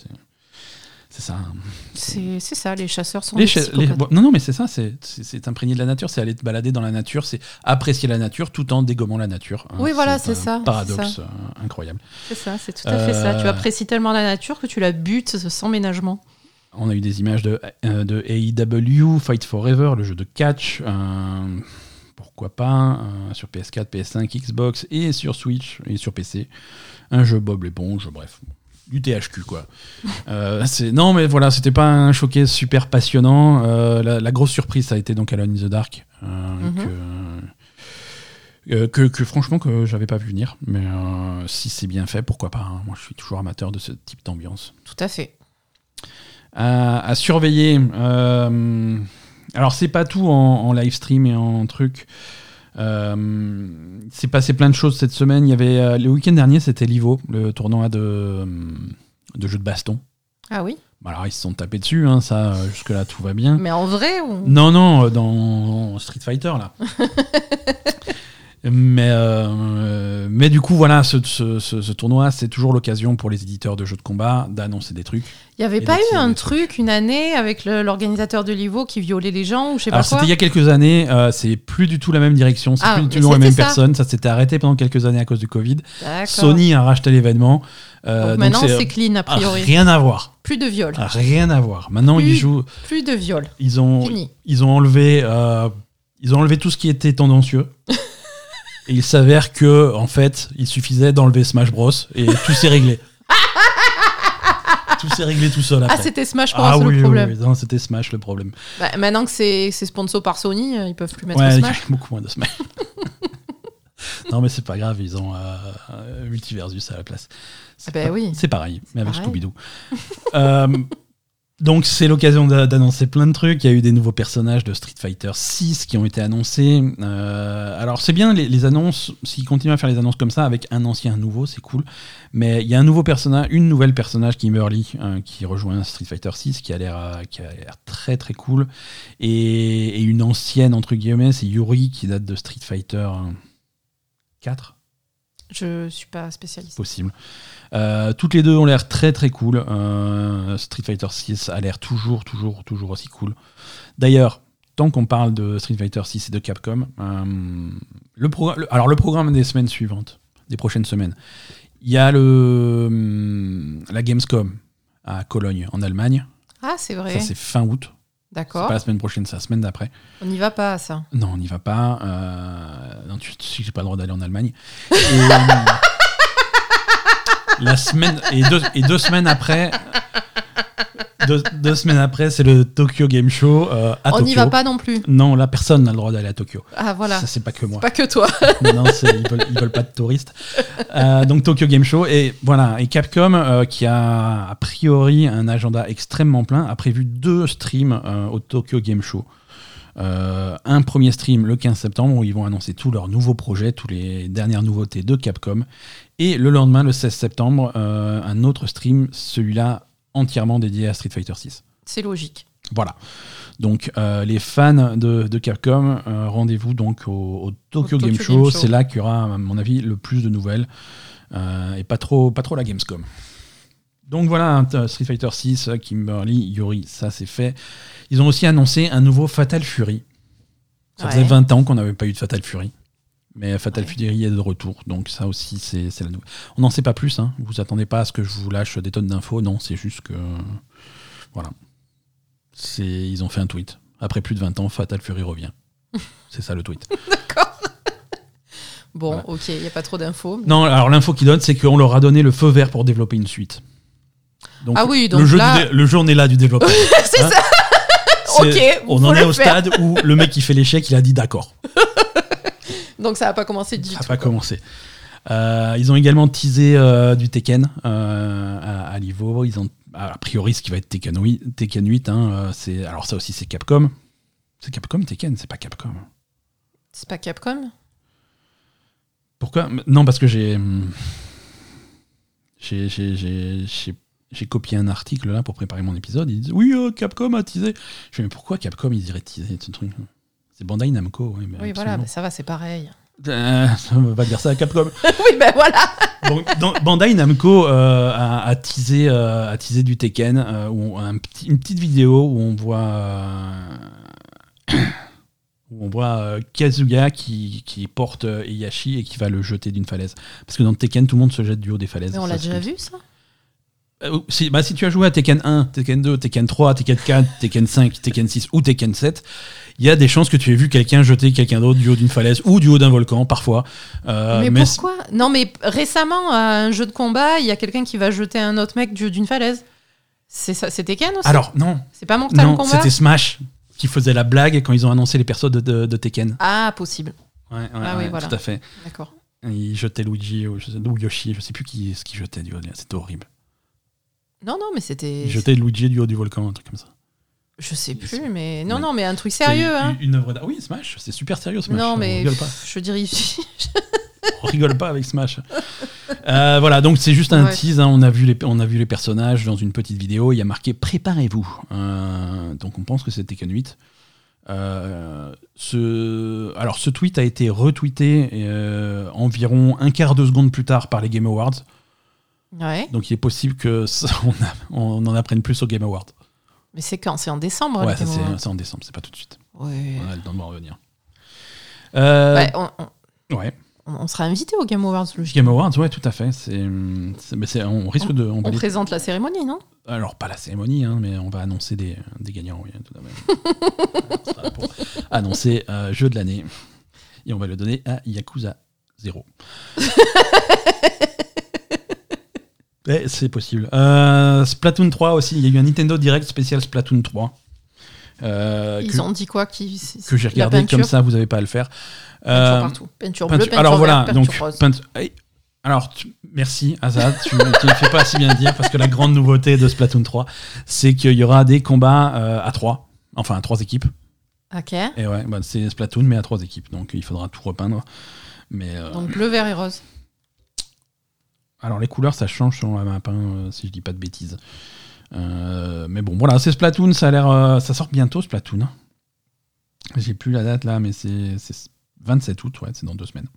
c'est- ça. C'est ça, les chasseurs sont Les des les- bon, non, non, mais c'est ça, c'est- imprégné de la nature, c'est aller te balader dans la nature, c'est apprécier la nature tout en dégommant la nature. hein. Oui, voilà, c'est ça, Paradoxe euh, incroyable. C'est ça, c'est tout à fait ça. Euh, Tu apprécies tellement la nature que tu la butes sans ménagement. On a eu des images de, euh, de AEW, Fight Forever, le jeu de catch. euh, pourquoi pas euh, Sur PS4, PS5, Xbox et sur Switch et sur PC. Un jeu Bob l'éponge, bref. Du THQ, quoi. Euh, c'est- non, mais voilà, c'était pas un showcase super passionnant. Euh, la, la grosse surprise, ça a été donc Alone in the Dark. euh, Mhm. que, euh, que, que franchement, que j'avais pas vu venir. Mais si c'est bien fait, pourquoi pas hein. Moi, je suis toujours amateur de ce type d'ambiance Tout à fait. à, surveiller. Alors, c'est pas tout en, en live stream et en truc. Euh, c'est passé plein de choses cette semaine. Il y avait euh, le week-end dernier, c'était l'Ivo, le tournoi de, de jeux de baston. Ah oui alors, ils se sont tapés dessus, hein, ça, euh, jusque-là, tout va bien. Mais en vrai ou... Non, non, euh, dans Street Fighter, là. mais, euh, mais du coup, voilà, ce, ce- ce- ce tournoi, c'est toujours l'occasion pour les éditeurs de jeux de combat d'annoncer des trucs. Il n'y avait pas eu un truc une année avec l'organisateur de l'Ivo qui violait les gens ou je sais pas quoi c'était il y a quelques années, euh, c'est plus du tout la même direction, c'est Ah, plus du tout les c'était mêmes ça. personnes, ça s'était arrêté pendant quelques années à cause du Covid. Sony a racheté l'événement. euh, Donc maintenant c'est- clean a ah, priori. rien à voir, Plus de viol. Ah, rien à voir. Maintenant Plus- ils jouent, Plus de viol. ils ont, Fini. ils ont enlevé, ils ont enlevé tout ce qui était tendancieux. et il s'avère que en fait, il suffisait d'enlever Smash Bros et tout s'est réglé. tout s'est réglé tout seul après. Ah, c'était Smash Bros Ah oui, le oui, problème. oui, non, c'était Smash le problème. Bah, maintenant que c'est c'est sponsor par Sony, euh, ils peuvent plus mettre Ouais, il y a Smash. beaucoup moins de Smash. non, mais c'est pas grave, ils ont euh, euh, Multiversus à la place. C'est Ah bah oui. C'est pareil, mais avec. Scooby-Doo. Euh, donc, c'est l'occasion d'a- d'annoncer plein de trucs. Il y a eu des nouveaux personnages de Street Fighter 6 qui ont été annoncés. Euh, alors, c'est bien les, annonces, s'ils continuent à faire les annonces comme ça, avec un ancien, un nouveau, c'est cool. Mais il y a un nouveau personnage, une nouvelle personnage, Kimberly, euh, qui rejoint Street Fighter 6, qui a l'air euh, qui a l'air très très cool. Et, et une ancienne, entre guillemets, c'est Yuri, qui date de Street Fighter euh, 4 Je suis pas spécialiste. possible. Euh, toutes les deux ont l'air très très cool. Euh, Street Fighter 6 a l'air toujours, toujours, toujours aussi cool. D'ailleurs, tant qu'on parle de Street Fighter 6 et de Capcom, euh, le le- alors le programme des semaines suivantes, des prochaines semaines, il y a le, hum, la Gamescom à Cologne, en Allemagne. Ah, c'est vrai. Ça, c'est fin août. C'est pas la semaine prochaine, c'est la semaine d'après. On n'y va pas à ça. Non, on n'y va pas. Euh, non, tu, sais que j'ai pas le droit d'aller en Allemagne. Et, euh, la semaine et deux, et deux semaines après, deux, deux semaines après, c'est le Tokyo Game Show euh, à On n'y va pas non plus. Non, là, personne n'a le droit d'aller à Tokyo. Ah voilà. Ça, c'est pas que moi. Pas que toi. non, ils, veulent, ils veulent pas de touristes. Euh, donc Tokyo Game Show et voilà et Capcom euh, qui a a priori un agenda extrêmement plein a prévu deux streams euh, au Tokyo Game Show. Euh, un premier stream le 15 septembre où ils vont annoncer tous leurs nouveaux projets, toutes les dernières nouveautés de Capcom. Et le lendemain, le 16 septembre, euh, un autre stream, celui-là entièrement dédié à Street Fighter 6. C'est logique. Voilà. Donc euh, les fans de, de Capcom, euh, rendez-vous donc au, au Tokyo, Au Tokyo Game Show. C'est là qu'il y aura, à mon avis, le plus de nouvelles euh, et pas trop, pas trop la Gamescom. Donc voilà, Street Fighter 6, Kimberly, Yuri, ça c'est fait. Ils ont aussi annoncé un nouveau Fatal Fury. Ça faisait Ouais. 20 ans qu'on n'avait pas eu de Fatal Fury. Mais Fatal Ouais. Fury est de retour, donc ça aussi c'est la nouvelle. On n'en sait pas plus, hein. vous attendez pas à ce que je vous lâche des tonnes d'infos, non, c'est juste que. Voilà. Ils ont fait un tweet. Après plus de 20 ans, Fatal Fury revient. C'est ça le tweet. Bon, Voilà. ok, il n'y a pas trop d'infos. mais- Non, alors l'info qu'ils donnent, c'est qu'on leur a donné le feu vert pour développer une suite. Donc, Ah oui, donc le, jeu là- le jeu en est là du développement. C'est Hein ça Ok, On en est au stade où le mec qui fait l'échec, il a dit d'accord. Donc ça n'a pas commencé du Ça n'a tout. pas commencé. Euh, ils ont également teasé euh, du Tekken euh, à, à Livo. Ils ont a priori ce qui va être Tekken 8. Tekken 8 hein, c'est alors ça aussi c'est Capcom. C'est Capcom Tekken, c'est pas Capcom. C'est pas Capcom? Pourquoi? Non, parce que j'ai j'ai copié un article là pour préparer mon épisode. Ils disent oui Capcom a teasé. Je fais mais pourquoi Capcom ils iraient teaser ce truc? C'est Bandai Namco. Oui, mais Oui, voilà, bah, ça va, c'est pareil. Euh, on va dire ça à Capcom. oui, ben voilà Donc, dans- Bandai Namco euh, a, a teasé, euh, a teasé du Tekken, où on- un petit- une petite vidéo où on voit, où on voit Kazuga qui, qui porte Heihachi et qui va le jeter d'une falaise. Parce que dans Tekken, tout le monde se jette du haut des falaises. Mais on l'a déjà vu, ça? Si, bah, si tu as joué à Tekken 1, Tekken 2, Tekken 3, Tekken 4, Tekken 5, Tekken 6 ou Tekken 7, il y a des chances que tu aies vu quelqu'un jeter quelqu'un d'autre du haut d'une falaise ou du haut d'un volcan, parfois. Euh, Mais pourquoi? Non, mais récemment, à un jeu de combat, il y a quelqu'un qui va jeter un autre mec du- d'une falaise. C'est ça, c'est Tekken aussi? Alors, non, C'est pas Mortal Non, c'était Smash qui faisait la blague quand ils ont annoncé les persos de, de- de Tekken. Ah, possible. Ouais, ouais, Ah oui, ouais, voilà. tout à fait. D'accord. Ils jetaient Luigi ou, je sais- ou Yoshi, je sais plus qui ce qui jetait du haut. C'était horrible. Non, non, mais c'était. Jetaient Luigi du haut du volcan, un truc comme ça. Je sais plus, mais. Non, Ouais. non, mais un truc sérieux, hein. une, œuvre d'art. Oui, Smash, c'est super sérieux Smash. Non, On mais. rigole pas. Je dirais. On rigole pas avec Smash. Euh, voilà, donc c'est juste un Ouais. tease. hein. On, a vu les, on a vu les personnages dans une petite vidéo. Il y a marqué Préparez-vous. Euh, donc on pense que c'est Tekken 8. Euh, ce, alors ce tweet a été retweeté euh, environ un quart de seconde plus tard par les Game Awards. Ouais. Donc il est possible que ça- on, a- on en apprenne plus aux Game Awards. Mais c'est quand? C'est en décembre, ouais, Game c'est en décembre, c'est pas tout de suite. Ouais. On a le temps de m'en revenir. Euh, Ouais, on, on- ouais. on- on sera invité au Game Awards, Game logiquement. Awards, ouais, tout à fait. C'est, on risque de. on présente la cérémonie, non? Alors, pas la cérémonie, hein, mais on va annoncer des, des gagnants, oui, tout à fait. Pour annoncer euh, jeu de l'année. Et on va le donner à Yakuza 0. Eh, c'est possible. Euh, Splatoon 3 aussi, il y a eu un Nintendo Direct spécial Splatoon 3. euh, Ils que, ont dit quoi qui... que j'ai regardé peinture, comme ça, vous n'avez pas à le faire. Peinture Euh, partout. Peinture bleue, Peinture- peinture alors voilà, verte, donc peinture rose. eh, alors tu- merci Azad, tu ne fais pas si bien dire parce que la grande nouveauté de Splatoon 3, c'est qu'il y aura des combats à 3, enfin à 3 équipes. Ok. Et ouais, bah, c'est Splatoon mais à 3 équipes, donc il faudra tout repeindre. Mais euh, Donc bleu, vert et rose. Alors les couleurs ça change selon la map, hein, si je dis pas de bêtises. Euh, mais bon, voilà, c'est Splatoon, ça a l'air, euh, ça sort bientôt Splatoon. hein. J'ai plus la date là, mais c'est c'est 27 août, ouais, c'est dans deux semaines.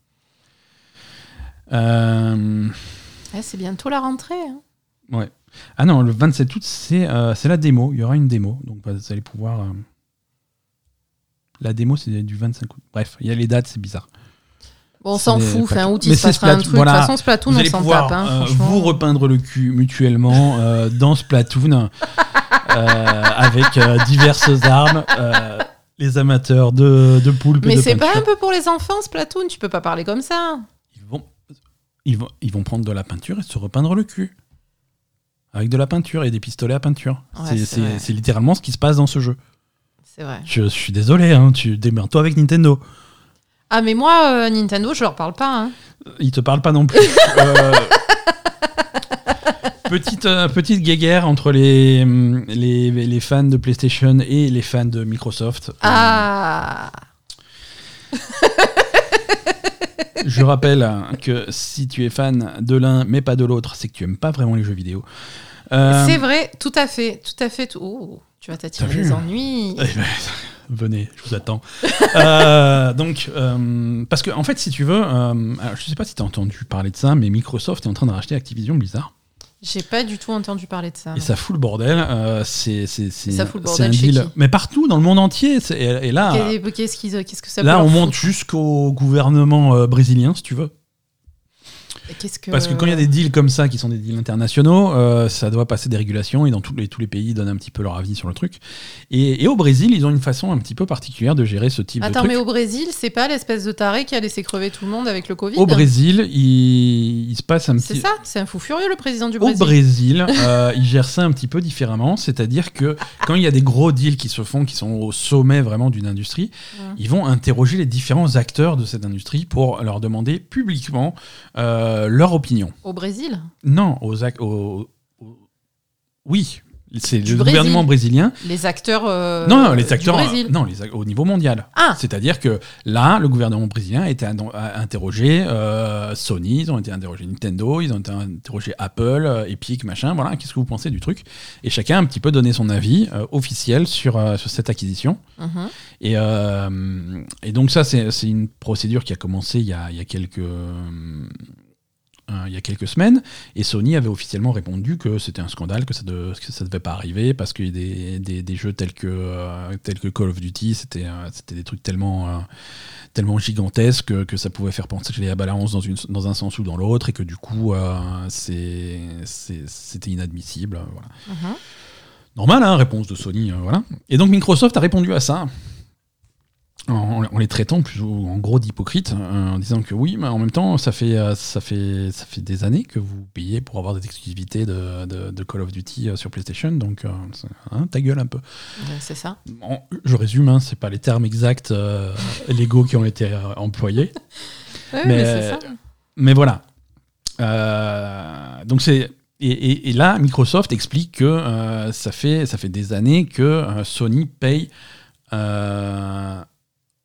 Euh, Eh, c'est bientôt la rentrée. hein. Ouais. Ah non, le 27 août, c'est la démo. Il y aura une démo. Donc vous allez pouvoir. La démo, c'est du 25 août. Bref, il y a les dates, c'est bizarre. Bon, on s'en C'est fout. pas- Fin août, Mais il se c'est passera un Splatoon, truc. voilà. De toute façon, Splatoon, vous on allez s'en tape. hein, euh, vous repeindre le cul mutuellement euh, dans Splatoon euh, avec euh, diverses armes. Euh, les amateurs de, de poulpe Mais c'est pas un peu pour les enfants, Splatoon Tu peux pas parler comme ça. Ils vont, ils, vont, ils vont prendre de la peinture et se repeindre le cul. Avec de la peinture et des pistolets à peinture. Ouais, C'est- littéralement ce qui se passe dans ce jeu. C'est vrai. Je, je suis désolé, hein, tu démerdes-toi avec Nintendo. Ah, mais moi, euh, Nintendo, je leur parle pas. hein. Ils te parlent pas non plus. Euh, petite, euh, petite guéguerre entre les, hum, les, les fans de PlayStation et les fans de Microsoft. Ah Je rappelle hein, que si tu es fan de l'un mais pas de l'autre, c'est que tu aimes pas vraiment les jeux vidéo. C'est vrai, tout à fait, tout à fait. tout- Oh, tu vas t'attirer vu les ennuis. Eh ben, venez, je vous attends. Euh, donc, euh, parce que en fait, si tu veux, euh, alors, je sais pas si tu as entendu parler de ça, mais Microsoft est en train de racheter Activision Blizzard. J'ai pas du tout entendu parler de ça. Et ça fout le bordel. euh, c'est c'est c'est Ça fout le c'est bordel un chez deal. qui Mais partout dans le monde entier. Et, et là, Qu'est- Qu'est-ce qu'ils- qu'est-ce que ça là, on monte jusqu'au gouvernement brésilien, si tu veux. Qu'est-ce que... Parce que quand il y a des deals comme ça, qui sont des deals internationaux, euh, ça doit passer des régulations et dans tous les, tous les pays, ils donnent un petit peu leur avis sur le truc. Et, et au Brésil, ils ont une façon un petit peu particulière de gérer ce type Attends, de mais truc. au Brésil, c'est pas l'espèce de taré qui a laissé crever tout le monde avec le Covid Au Brésil, il, il se passe un C'est petit. ça C'est un fou furieux, le président du Au Brésil. Brésil, euh, ils gèrent ça un petit peu différemment, c'est-à-dire que quand il y a des gros deals qui se font, qui sont au sommet vraiment d'une industrie, Ouais. ils vont interroger les différents acteurs de cette industrie pour leur demander publiquement euh, leur opinion. Au Brésil Non, aux, ac- aux- aux- oui, c'est Du le Brésil. gouvernement brésilien. Les acteurs. euh, non, non, les acteurs, Brésil. non, les, au niveau mondial. Ah C'est-à-dire que là, le gouvernement brésilien a été in- a interrogé euh, Sony, ils ont été interrogés Nintendo, ils ont été interrogés Apple, euh, Epic, machin. Voilà, qu'est-ce que vous pensez du truc? Et chacun a un petit peu donné son avis euh, officiel sur, euh, sur cette acquisition. Mhm. Et, euh, et donc ça, c'est c'est une procédure qui a commencé il y a, il y a quelques... euh, il y a quelques semaines, et Sony avait officiellement répondu que c'était un scandale, que ça ne devait pas arriver, parce que des, des, des jeux tels que, euh, tels que Call of Duty, c'était euh, des trucs tellement, tellement gigantesques que, que ça pouvait faire penser à la balance dans, une, dans un sens ou dans l'autre, et que du coup, c'était inadmissible. Mhm. Normal, hein, réponse de Sony, voilà. Et donc Microsoft a répondu à ça en, en les traitant plus ou- en gros d'hypocrites, euh, en disant que oui, mais en même temps, ça fait, euh, ça fait, ça fait des années que vous payez pour avoir des exclusivités de, de- de Call of Duty euh, sur PlayStation, donc hein, ta gueule un peu. Ouais, C'est ça. En- je résume, hein, c'est pas les termes exacts légaux qui ont été employés. Ouais, Mais- mais c'est ça. Mais voilà. Donc c'est et, et- et là, Microsoft explique que ça, fait, ça fait des années que Sony paye euh,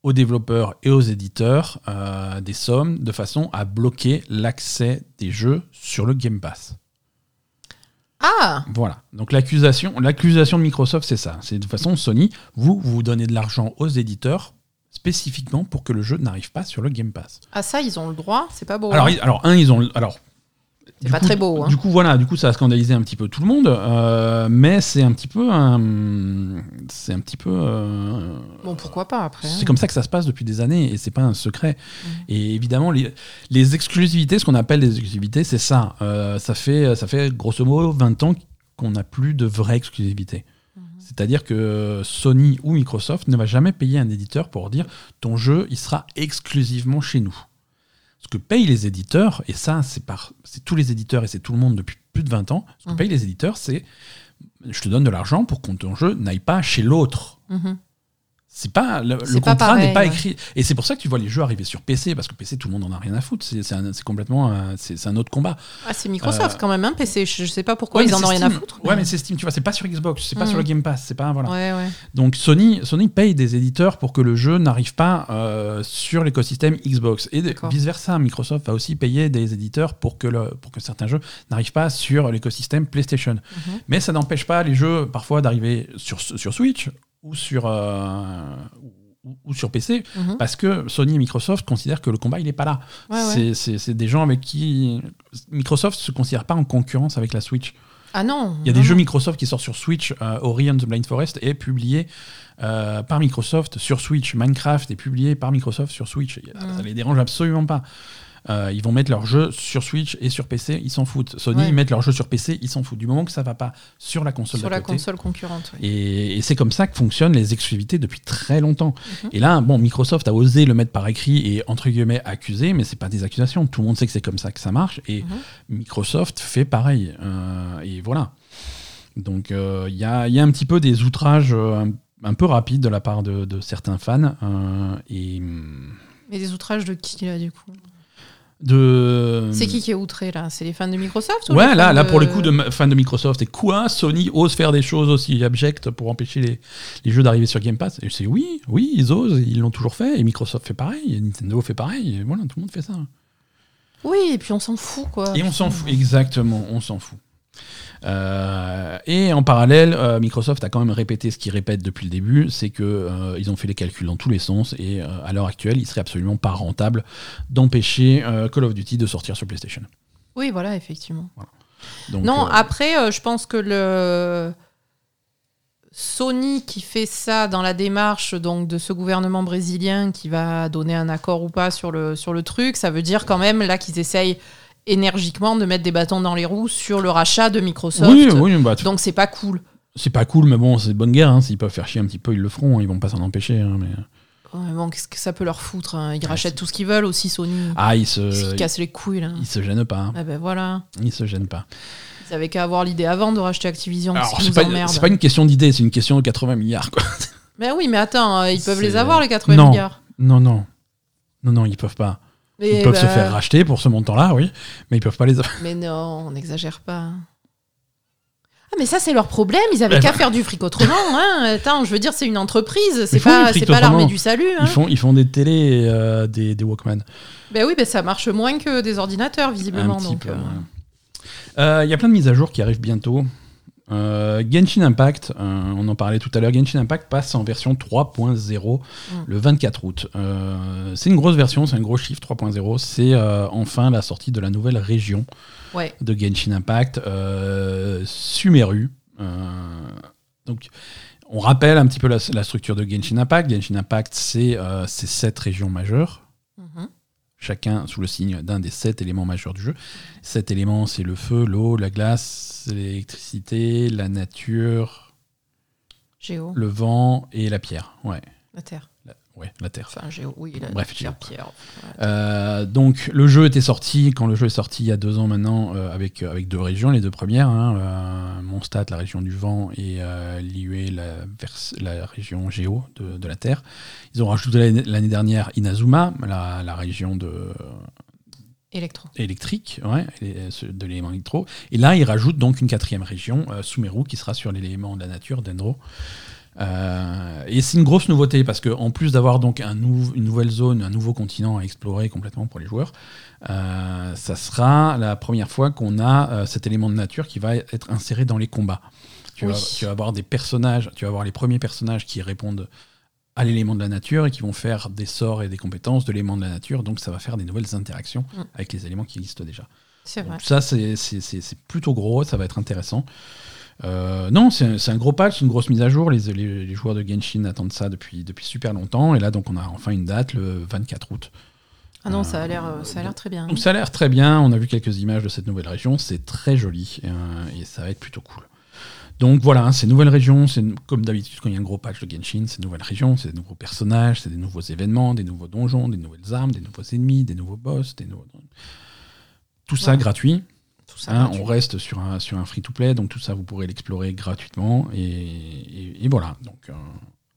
aux développeurs et aux éditeurs euh, des sommes de façon à bloquer l'accès des jeux sur le Game Pass. Ah Voilà. Donc l'accusation, l'accusation de Microsoft, c'est ça. C'est de toute façon, Sony, vous, vous donnez de l'argent aux éditeurs spécifiquement pour que le jeu n'arrive pas sur le Game Pass. Ah, ça, ils ont le droit C'est pas beau. Alors, hein. ils- alors, un, ils ont. Alors, C'est pas coup- très beau. hein. Du coup, voilà, du coup, ça a scandalisé un petit peu tout le monde, euh, mais c'est un petit peu un. C'est un petit peu. euh, Bon, pourquoi pas après hein. c'est comme ça que ça se passe depuis des années et c'est pas un secret. Mhm. Et évidemment, les, les exclusivités, ce qu'on appelle les exclusivités, c'est ça. Euh, ça, fait, ça fait grosso modo 20 ans qu'on n'a plus de vraie exclusivité. Mhm. C'est-à-dire que Sony ou Microsoft ne va jamais payer un éditeur pour dire ton jeu, il sera exclusivement chez nous. Ce que payent les éditeurs, et ça, c'est par c'est tous les éditeurs et c'est tout le monde depuis plus de 20 ans, ce que Mhm. payent les éditeurs, c'est je te donne de l'argent pour que ton jeu n'aille pas chez l'autre. Mhm. C'est pas le, pas contrat n'est pas ouais. écrit et c'est pour ça que tu vois les jeux arriver sur PC parce que PC tout le monde en a rien à foutre c'est complètement un- c'est un autre combat Ah, c'est Microsoft Euh, quand même, un PC. Je je sais pas pourquoi Ouais, ils en ont rien à foutre. ouais mais c'est Steam tu vois c'est pas sur Xbox c'est pas Mhm. sur le Game Pass c'est pas voilà Ouais, ouais. donc Sony Sony paye des éditeurs pour que le jeu n'arrive pas euh, sur l'écosystème Xbox et vice versa Microsoft va aussi payer des éditeurs pour que le, pour que certains jeux n'arrivent pas sur l'écosystème PlayStation Mhm. mais ça n'empêche pas les jeux parfois d'arriver sur sur Switch ou sur euh, ou- ou sur PC Mhm. parce que Sony et Microsoft considèrent que le combat il est pas là. Ouais. C'est- des gens avec qui Microsoft se considère pas en concurrence avec la Switch. Ah non Il y a des non, jeux. Microsoft qui sortent sur Switch. euh, Ori the Blind Forest est publié euh, par Microsoft sur Switch. Minecraft est publié par Microsoft sur Switch. Ça Mm. les dérange absolument pas. Euh, ils vont mettre leur jeu sur Switch et sur PC, ils s'en foutent. Sony, Ouais. ils mettent leur jeu sur PC, ils s'en foutent. Du moment que ça va pas sur la console Sur la côté. console concurrente. oui. Et, et c'est comme ça que fonctionnent les exclusivités depuis très longtemps. Mhm. Et là, bon, Microsoft a osé le mettre par écrit et entre guillemets accusé, mais c'est pas des accusations. Tout le monde sait que c'est comme ça que ça marche. Et Mhm. Microsoft fait pareil. Euh, et voilà. Donc euh, il y, a, il y a un petit peu des outrages euh, un, un peu rapides de la part de, de certains fans. euh, et hum, Mais des outrages de qui, là, du coup? De. C'est qui qui est outré, là? C'est les fans de Microsoft ou Ouais, là, fans là de- pour le coup de ma- fan de Microsoft, et quoi? Sony ose faire des choses aussi abjectes pour empêcher les, les jeux d'arriver sur Game Pass? Et c'est oui, oui, ils osent, ils l'ont toujours fait, et Microsoft fait pareil, et Nintendo fait pareil, et voilà, tout le monde fait ça. Oui, et puis on s'en fout, quoi. Et on s'en fout, exactement, on s'en fout. Euh, et en parallèle, euh, Microsoft a quand même répété ce qu'ils répètent depuis le début, c'est que euh, ils ont fait les calculs dans tous les sens et à l'heure actuelle, il serait absolument pas rentable d'empêcher Call of Duty de sortir sur PlayStation. Oui, voilà, effectivement. Donc, non, après, je pense que le Sony qui fait ça dans la démarche donc de ce gouvernement brésilien qui va donner un accord ou pas sur le, sur le truc, ça veut dire quand même là qu'ils essayent énergiquement de mettre des bâtons dans les roues sur le rachat de Microsoft. oui, oui, bah, Donc c'est pas cool. c'est pas cool, mais bon, c'est bonne guerre. hein. S'ils peuvent faire chier un petit peu, ils le feront. hein. Ils vont pas s'en empêcher. hein, mais... Bon, qu'est-ce que ça peut leur foutre hein Ils rachètent tout ce qu'ils veulent aussi, Sony. Ah, ils Ils se se, cassent les couilles là. ils se gênent pas. Ah ben voilà. Ils se gênent pas. Ils avaient qu'à avoir l'idée avant de racheter Activision. C'est pas, une question d'idée, c'est une question de 80 milliards. Quoi. Mais oui, mais attends, ils peuvent les avoir les 80 Non. milliards. Non, non. Non, non, ils peuvent pas. Ils Mais peuvent se bah, faire racheter pour ce montant-là, oui, mais ils peuvent pas les. Mais non, on n'exagère pas. Ah mais ça c'est leur problème, ils avaient Eh qu'à ben. faire du fric autrement. Hein. Attends, je veux dire c'est une entreprise, c'est pas pas l'armée du salut. Hein. Ils, font, ils font des télés et euh, des, des Walkman. Ben oui, ben ça marche moins que des ordinateurs visiblement. Euh, ouais. Euh, Il y a plein de mises à jour qui arrivent bientôt. Euh, Genshin Impact, euh, on en parlait tout à l'heure, Genshin Impact passe en version 3.0 Mm. le 24 août. Euh, c'est une grosse version, c'est un gros chiffre 3.0. C'est enfin la sortie de la nouvelle région Ouais. de Genshin Impact, Sumeru. Donc, on rappelle un petit peu la, la structure de Genshin Impact. Genshin Impact, c'est régions majeures mhm. Chacun sous le signe d'un des sept éléments majeurs du jeu. Sept éléments, c'est le feu, l'eau, la glace, l'électricité, la nature, Géo, le vent et la pierre. Ouais, la Terre. Ouais, la terre. Enfin Géo, oui, la Bref, pierre, Géo, pierre. Ouais. Euh, donc le jeu était sorti, quand le jeu est sorti il y a deux ans maintenant, euh, avec, avec deux régions, les deux premières, hein, euh, Mondstadt, la région du vent, et euh, Liyue, la, la région géo de, de la Terre. Ils ont rajouté l'année dernière Inazuma, la, la région de, Électro. électrique, ouais, de l'élément électro. Et là, ils rajoutent donc une quatrième région, euh, Sumeru, qui sera sur l'élément de la nature, Dendro. Euh, et c'est une grosse nouveauté parce que en plus d'avoir donc un nou- une nouvelle zone, un nouveau continent à explorer complètement pour les joueurs, euh, ça sera la première fois qu'on a euh, cet élément de nature qui va être inséré dans les combats. Tu, Oui. vas, tu vas avoir des personnages, tu vas avoir les premiers personnages qui répondent à l'élément de la nature et qui vont faire des sorts et des compétences de l'élément de la nature. Donc ça va faire des nouvelles interactions Mm. avec les éléments qui existent déjà. Vrai. Donc ça, c'est plutôt gros, ça va être intéressant. Euh, non, c'est un- gros patch, une grosse mise à jour. Les, les- les joueurs de Genshin attendent ça depuis, depuis super longtemps. Et là, donc, on a enfin une date, le 24 août. Ah non, ça a l'air euh, ça a l'air très bien. Donc ça a l'air très bien. On a vu quelques images de cette nouvelle région. C'est très joli euh, et ça va être plutôt cool. Donc voilà, ces nouvelles régions, c'est comme d'habitude quand il y a un gros patch de Genshin, ces nouvelles régions, c'est des nouveaux personnages, c'est des nouveaux événements, des nouveaux donjons, des nouvelles armes, des nouveaux ennemis, des nouveaux boss, des nouveaux... Tout ça Ouais. gratuit. Tout ça. Hein, on reste sur un, sur un free-to-play, donc tout ça, vous pourrez l'explorer gratuitement. Et, et- et voilà, donc euh,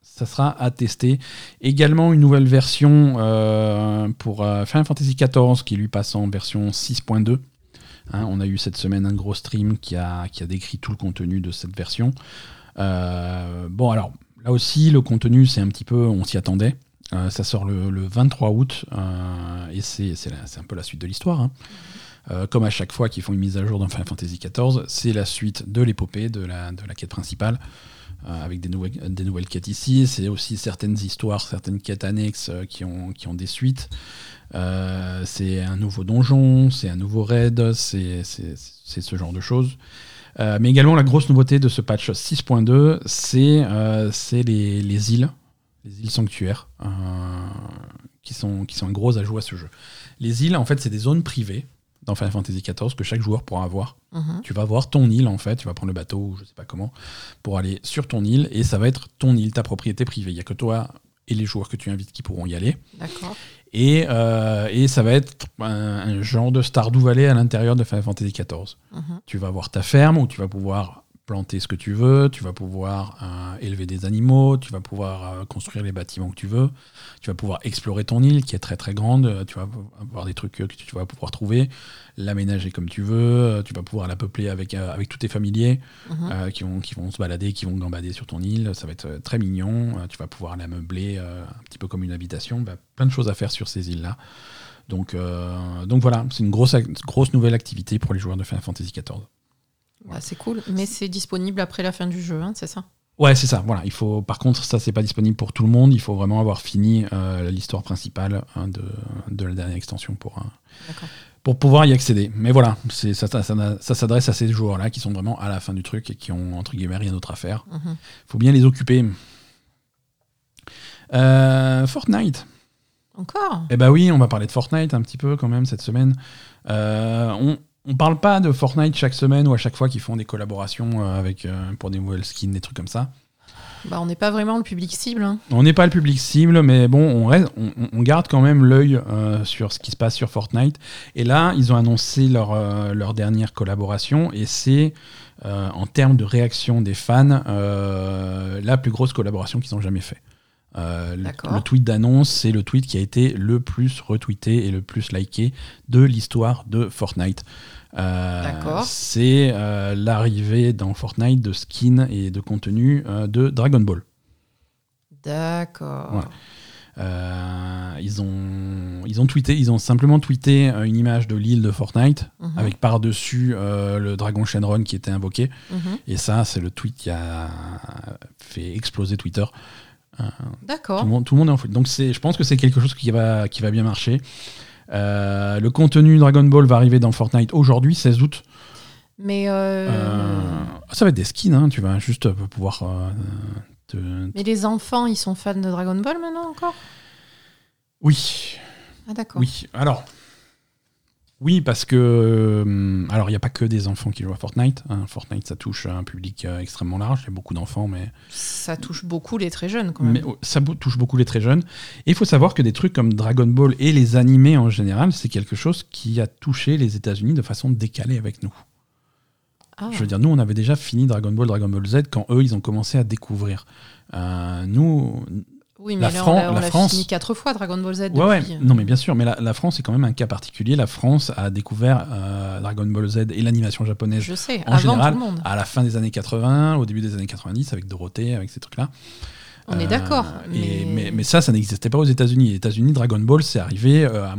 ça sera à tester. Également une nouvelle version euh, pour euh, Final Fantasy XIV qui lui passe en version 6.2. Hein, on a eu cette semaine un gros stream qui a, qui a décrit tout le contenu de cette version. Bon, alors là aussi, le contenu, c'est un petit peu, on s'y attendait. Ça sort le, le 23 août et c'est un peu la suite de l'histoire. hein. Euh, comme à chaque fois qu'ils font une mise à jour dans Final Fantasy XIV, c'est la suite de l'épopée, de la, quête principale, euh, avec des nouvelles, quêtes ici. C'est aussi certaines histoires, certaines quêtes annexes euh, qui, ont, des suites. C'est un nouveau donjon, c'est un nouveau raid, c'est ce genre de choses. Mais également, la grosse nouveauté de ce patch 6.2, c'est les, les îles, les îles sanctuaires, qui sont, qui sont un gros ajout à ce jeu. Les îles, en fait, c'est des zones privées dans Final Fantasy XIV que chaque joueur pourra avoir. Mhm. Tu vas voir ton île, en fait, tu vas prendre le bateau, ou je sais pas comment, pour aller sur ton île, et ça va être ton île, ta propriété privée. Il n'y a que toi et les joueurs que tu invites qui pourront y aller. D'accord. Et, euh, et ça va être un, un genre de Stardew Valley à l'intérieur de Final Fantasy XIV. Mhm. Tu vas avoir ta ferme où tu vas pouvoir planter ce que tu veux, tu vas pouvoir euh, élever des animaux, tu vas pouvoir euh, construire les bâtiments que tu veux, tu vas pouvoir explorer ton île qui est très très grande, euh, tu vas avoir des trucs que tu vas pouvoir trouver, l'aménager comme tu veux, tu vas pouvoir la peupler avec, euh, avec tous tes familiers Mhm. qui, vont, qui vont se balader, qui vont gambader sur ton île, ça va être très mignon, tu vas pouvoir la meubler un petit peu comme une habitation, Bah, plein de choses à faire sur ces îles-là. Donc, donc voilà, c'est une grosse, grosse nouvelle activité pour les joueurs de Final Fantasy XIV. Bah, c'est cool, mais c'est disponible après la fin du jeu, hein, c'est ça? Ouais, c'est ça. Voilà, il faut. Par contre, ça c'est pas disponible pour tout le monde. Il faut vraiment avoir fini euh, l'histoire principale hein, de, de la dernière extension pour euh, pour pouvoir y accéder. Mais voilà, ça, ça, ça, ça s'adresse à ces joueurs-là qui sont vraiment à la fin du truc et qui ont entre guillemets rien d'autre à faire. Mhm. Faut bien les occuper. Euh, Fortnite. Encore? Eh ben oui, on va parler de Fortnite un petit peu quand même cette semaine. On, on parle pas de Fortnite chaque semaine ou à chaque fois qu'ils font des collaborations euh, avec euh, pour des nouvelles skins, des trucs comme ça. bah, On n'est pas vraiment le public cible. hein. On n'est pas le public cible, mais bon, on, reste, on, on garde quand même l'œil euh, sur ce qui se passe sur Fortnite. Et là, ils ont annoncé leur, euh, leur dernière collaboration, et c'est, euh, en termes de réaction des fans, la plus grosse collaboration qu'ils ont jamais fait. Euh, le, le tweet d'annonce, c'est le tweet qui a été le plus retweeté et le plus liké de l'histoire de Fortnite. Euh, D'accord. C'est euh, l'arrivée dans Fortnite de skins et de contenu euh, de Dragon Ball. D'accord. Euh, ils, ont, ils ont tweeté, ils ont simplement tweeté une image de l'île de Fortnite Mhm. avec par-dessus euh, le dragon Shenron qui était invoqué. Mhm. Et ça, c'est le tweet qui a fait exploser Twitter. D'accord. tout le monde est en folie. Donc je pense que c'est quelque chose qui va, qui va bien marcher. Euh, le contenu Dragon Ball va arriver dans Fortnite aujourd'hui, 16 août. Mais, euh, Euh, ça va être des skins, hein, tu vas juste pouvoir euh, te- mais les enfants, ils sont fans de Dragon Ball maintenant encore? Oui, Ah d'accord. Oui, alors. Oui, parce que. euh, alors, il n'y a pas que des enfants qui jouent à Fortnite. hein. Fortnite, ça touche un public euh, extrêmement large. Il y a beaucoup d'enfants, mais, Ça touche beaucoup les très jeunes quand même. mais oh, ça touche beaucoup les très jeunes. Et il faut savoir que des trucs comme Dragon Ball et les animés en général, c'est quelque chose qui a touché les États-Unis de façon décalée avec nous. Ah. Je veux dire, nous, on avait déjà fini Dragon Ball, Dragon Ball Z quand eux, ils ont commencé à découvrir. Euh, nous, oui, mais la là, Fran- on l'a- on la France- fini quatre fois Dragon Ball Z. Ouais, ouais, depuis. non, mais bien sûr, mais la, la France est quand même un cas particulier. La France a découvert euh, Dragon Ball Z et l'animation japonaise Je sais, en avant général, tout le monde. à la fin des années 80, au début des années 90, avec Dorothée, avec ces trucs-là. On est Euh, d'accord. et- Mais... Mais, mais ça, ça n'existait pas aux États-Unis. Les États-Unis, Dragon Ball, c'est arrivé euh, à,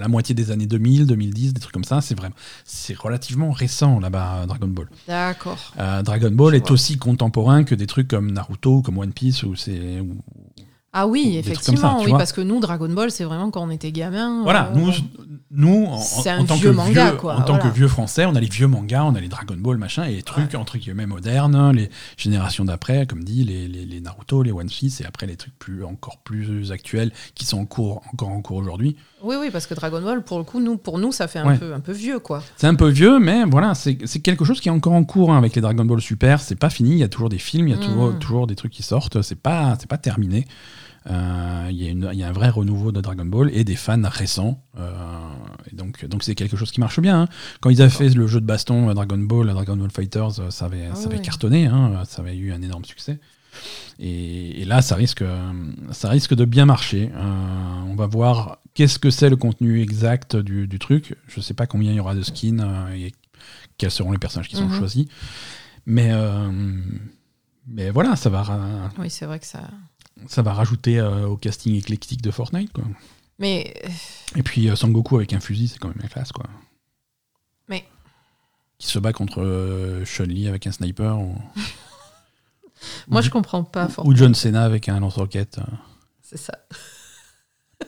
la moitié des années 2000, 2010, des trucs comme ça. C'est vraiment, c'est relativement récent là-bas, Dragon Ball. D'accord. Euh, Dragon Ball Je est vois. aussi contemporain que des trucs comme Naruto, comme One Piece, où c'est Ah oui, effectivement, ça, oui, vois. parce que nous, Dragon Ball, c'est vraiment quand on était gamin. Voilà, euh, nous, nous en, tant vieux que manga, vieux, quoi, en tant que vieux français, on a les vieux mangas, on a les Dragon Ball, machin, et les trucs entre guillemets modernes, les générations d'après, comme dit, les, les, les Naruto, les One Piece, et après les trucs plus, encore plus actuels qui sont en cours, encore en cours aujourd'hui. Oui, oui, parce que Dragon Ball, pour le coup, nous, pour nous, ça fait un, Ouais. peu, un peu vieux, quoi. C'est un peu vieux, mais voilà, c'est quelque chose qui est encore en cours hein, avec les Dragon Ball Super. C'est pas fini, il y a toujours des films, il y a Mm. toujours, toujours des trucs qui sortent. C'est pas, c'est pas terminé. Euh, Il y, a y un vrai renouveau de Dragon Ball et des fans récents. Euh, et donc, donc c'est quelque chose qui marche bien. hein. Quand ils avaient fait le jeu de baston euh, Dragon Ball, Dragon Ball Fighters, ça avait, Ah ça avait cartonné, hein, ça avait eu un énorme succès. Et, et là, ça risque, ça risque de bien marcher. Euh, on va voir qu'est-ce que c'est le contenu exact du, du truc. Je sais pas combien il y aura de skins euh, et quels seront les personnages qui sont Mhm. choisis. Mais, euh, mais voilà, ça va, Oui, c'est vrai que ça. Ça va rajouter euh, au casting éclectique de Fortnite. Quoi. Mais euh, Et puis euh, Sangoku avec un fusil, c'est quand même la classe. Quoi. Mais- Qui se bat contre euh, Chun-Li avec un sniper. Ou, moi, ou- je comprends pas. ou. John Cena avec un lance-roquette. euh. C'est ça.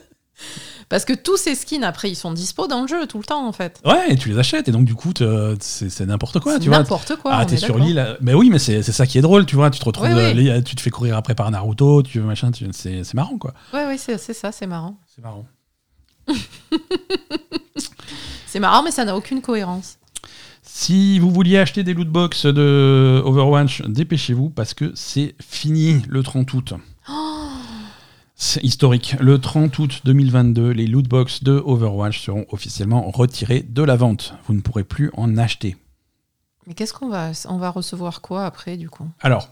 Parce que tous ces skins, après, ils sont dispo dans le jeu tout le temps, en fait. Ouais, et tu les achètes, et donc du coup, c'est n'importe quoi, tu vois. N'importe quoi. ah, t'es sur l'île. Mais oui, mais c'est ça qui est drôle, tu vois. Tu te retrouves, Oui, oui. les- tu te fais courir après par Naruto, tu machin, tu- c'est marrant, quoi. Ouais, oui, c'est ça, c'est marrant. C'est marrant. C'est marrant, mais ça n'a aucune cohérence. Si vous vouliez acheter des lootbox de Overwatch, dépêchez-vous parce que c'est fini le 30 août. C'est historique. Le 30 août 2022, les lootbox de Overwatch seront officiellement retirés de la vente. Vous ne pourrez plus en acheter. Mais qu'est-ce qu'on va, on va recevoir quoi après, du coup? Alors,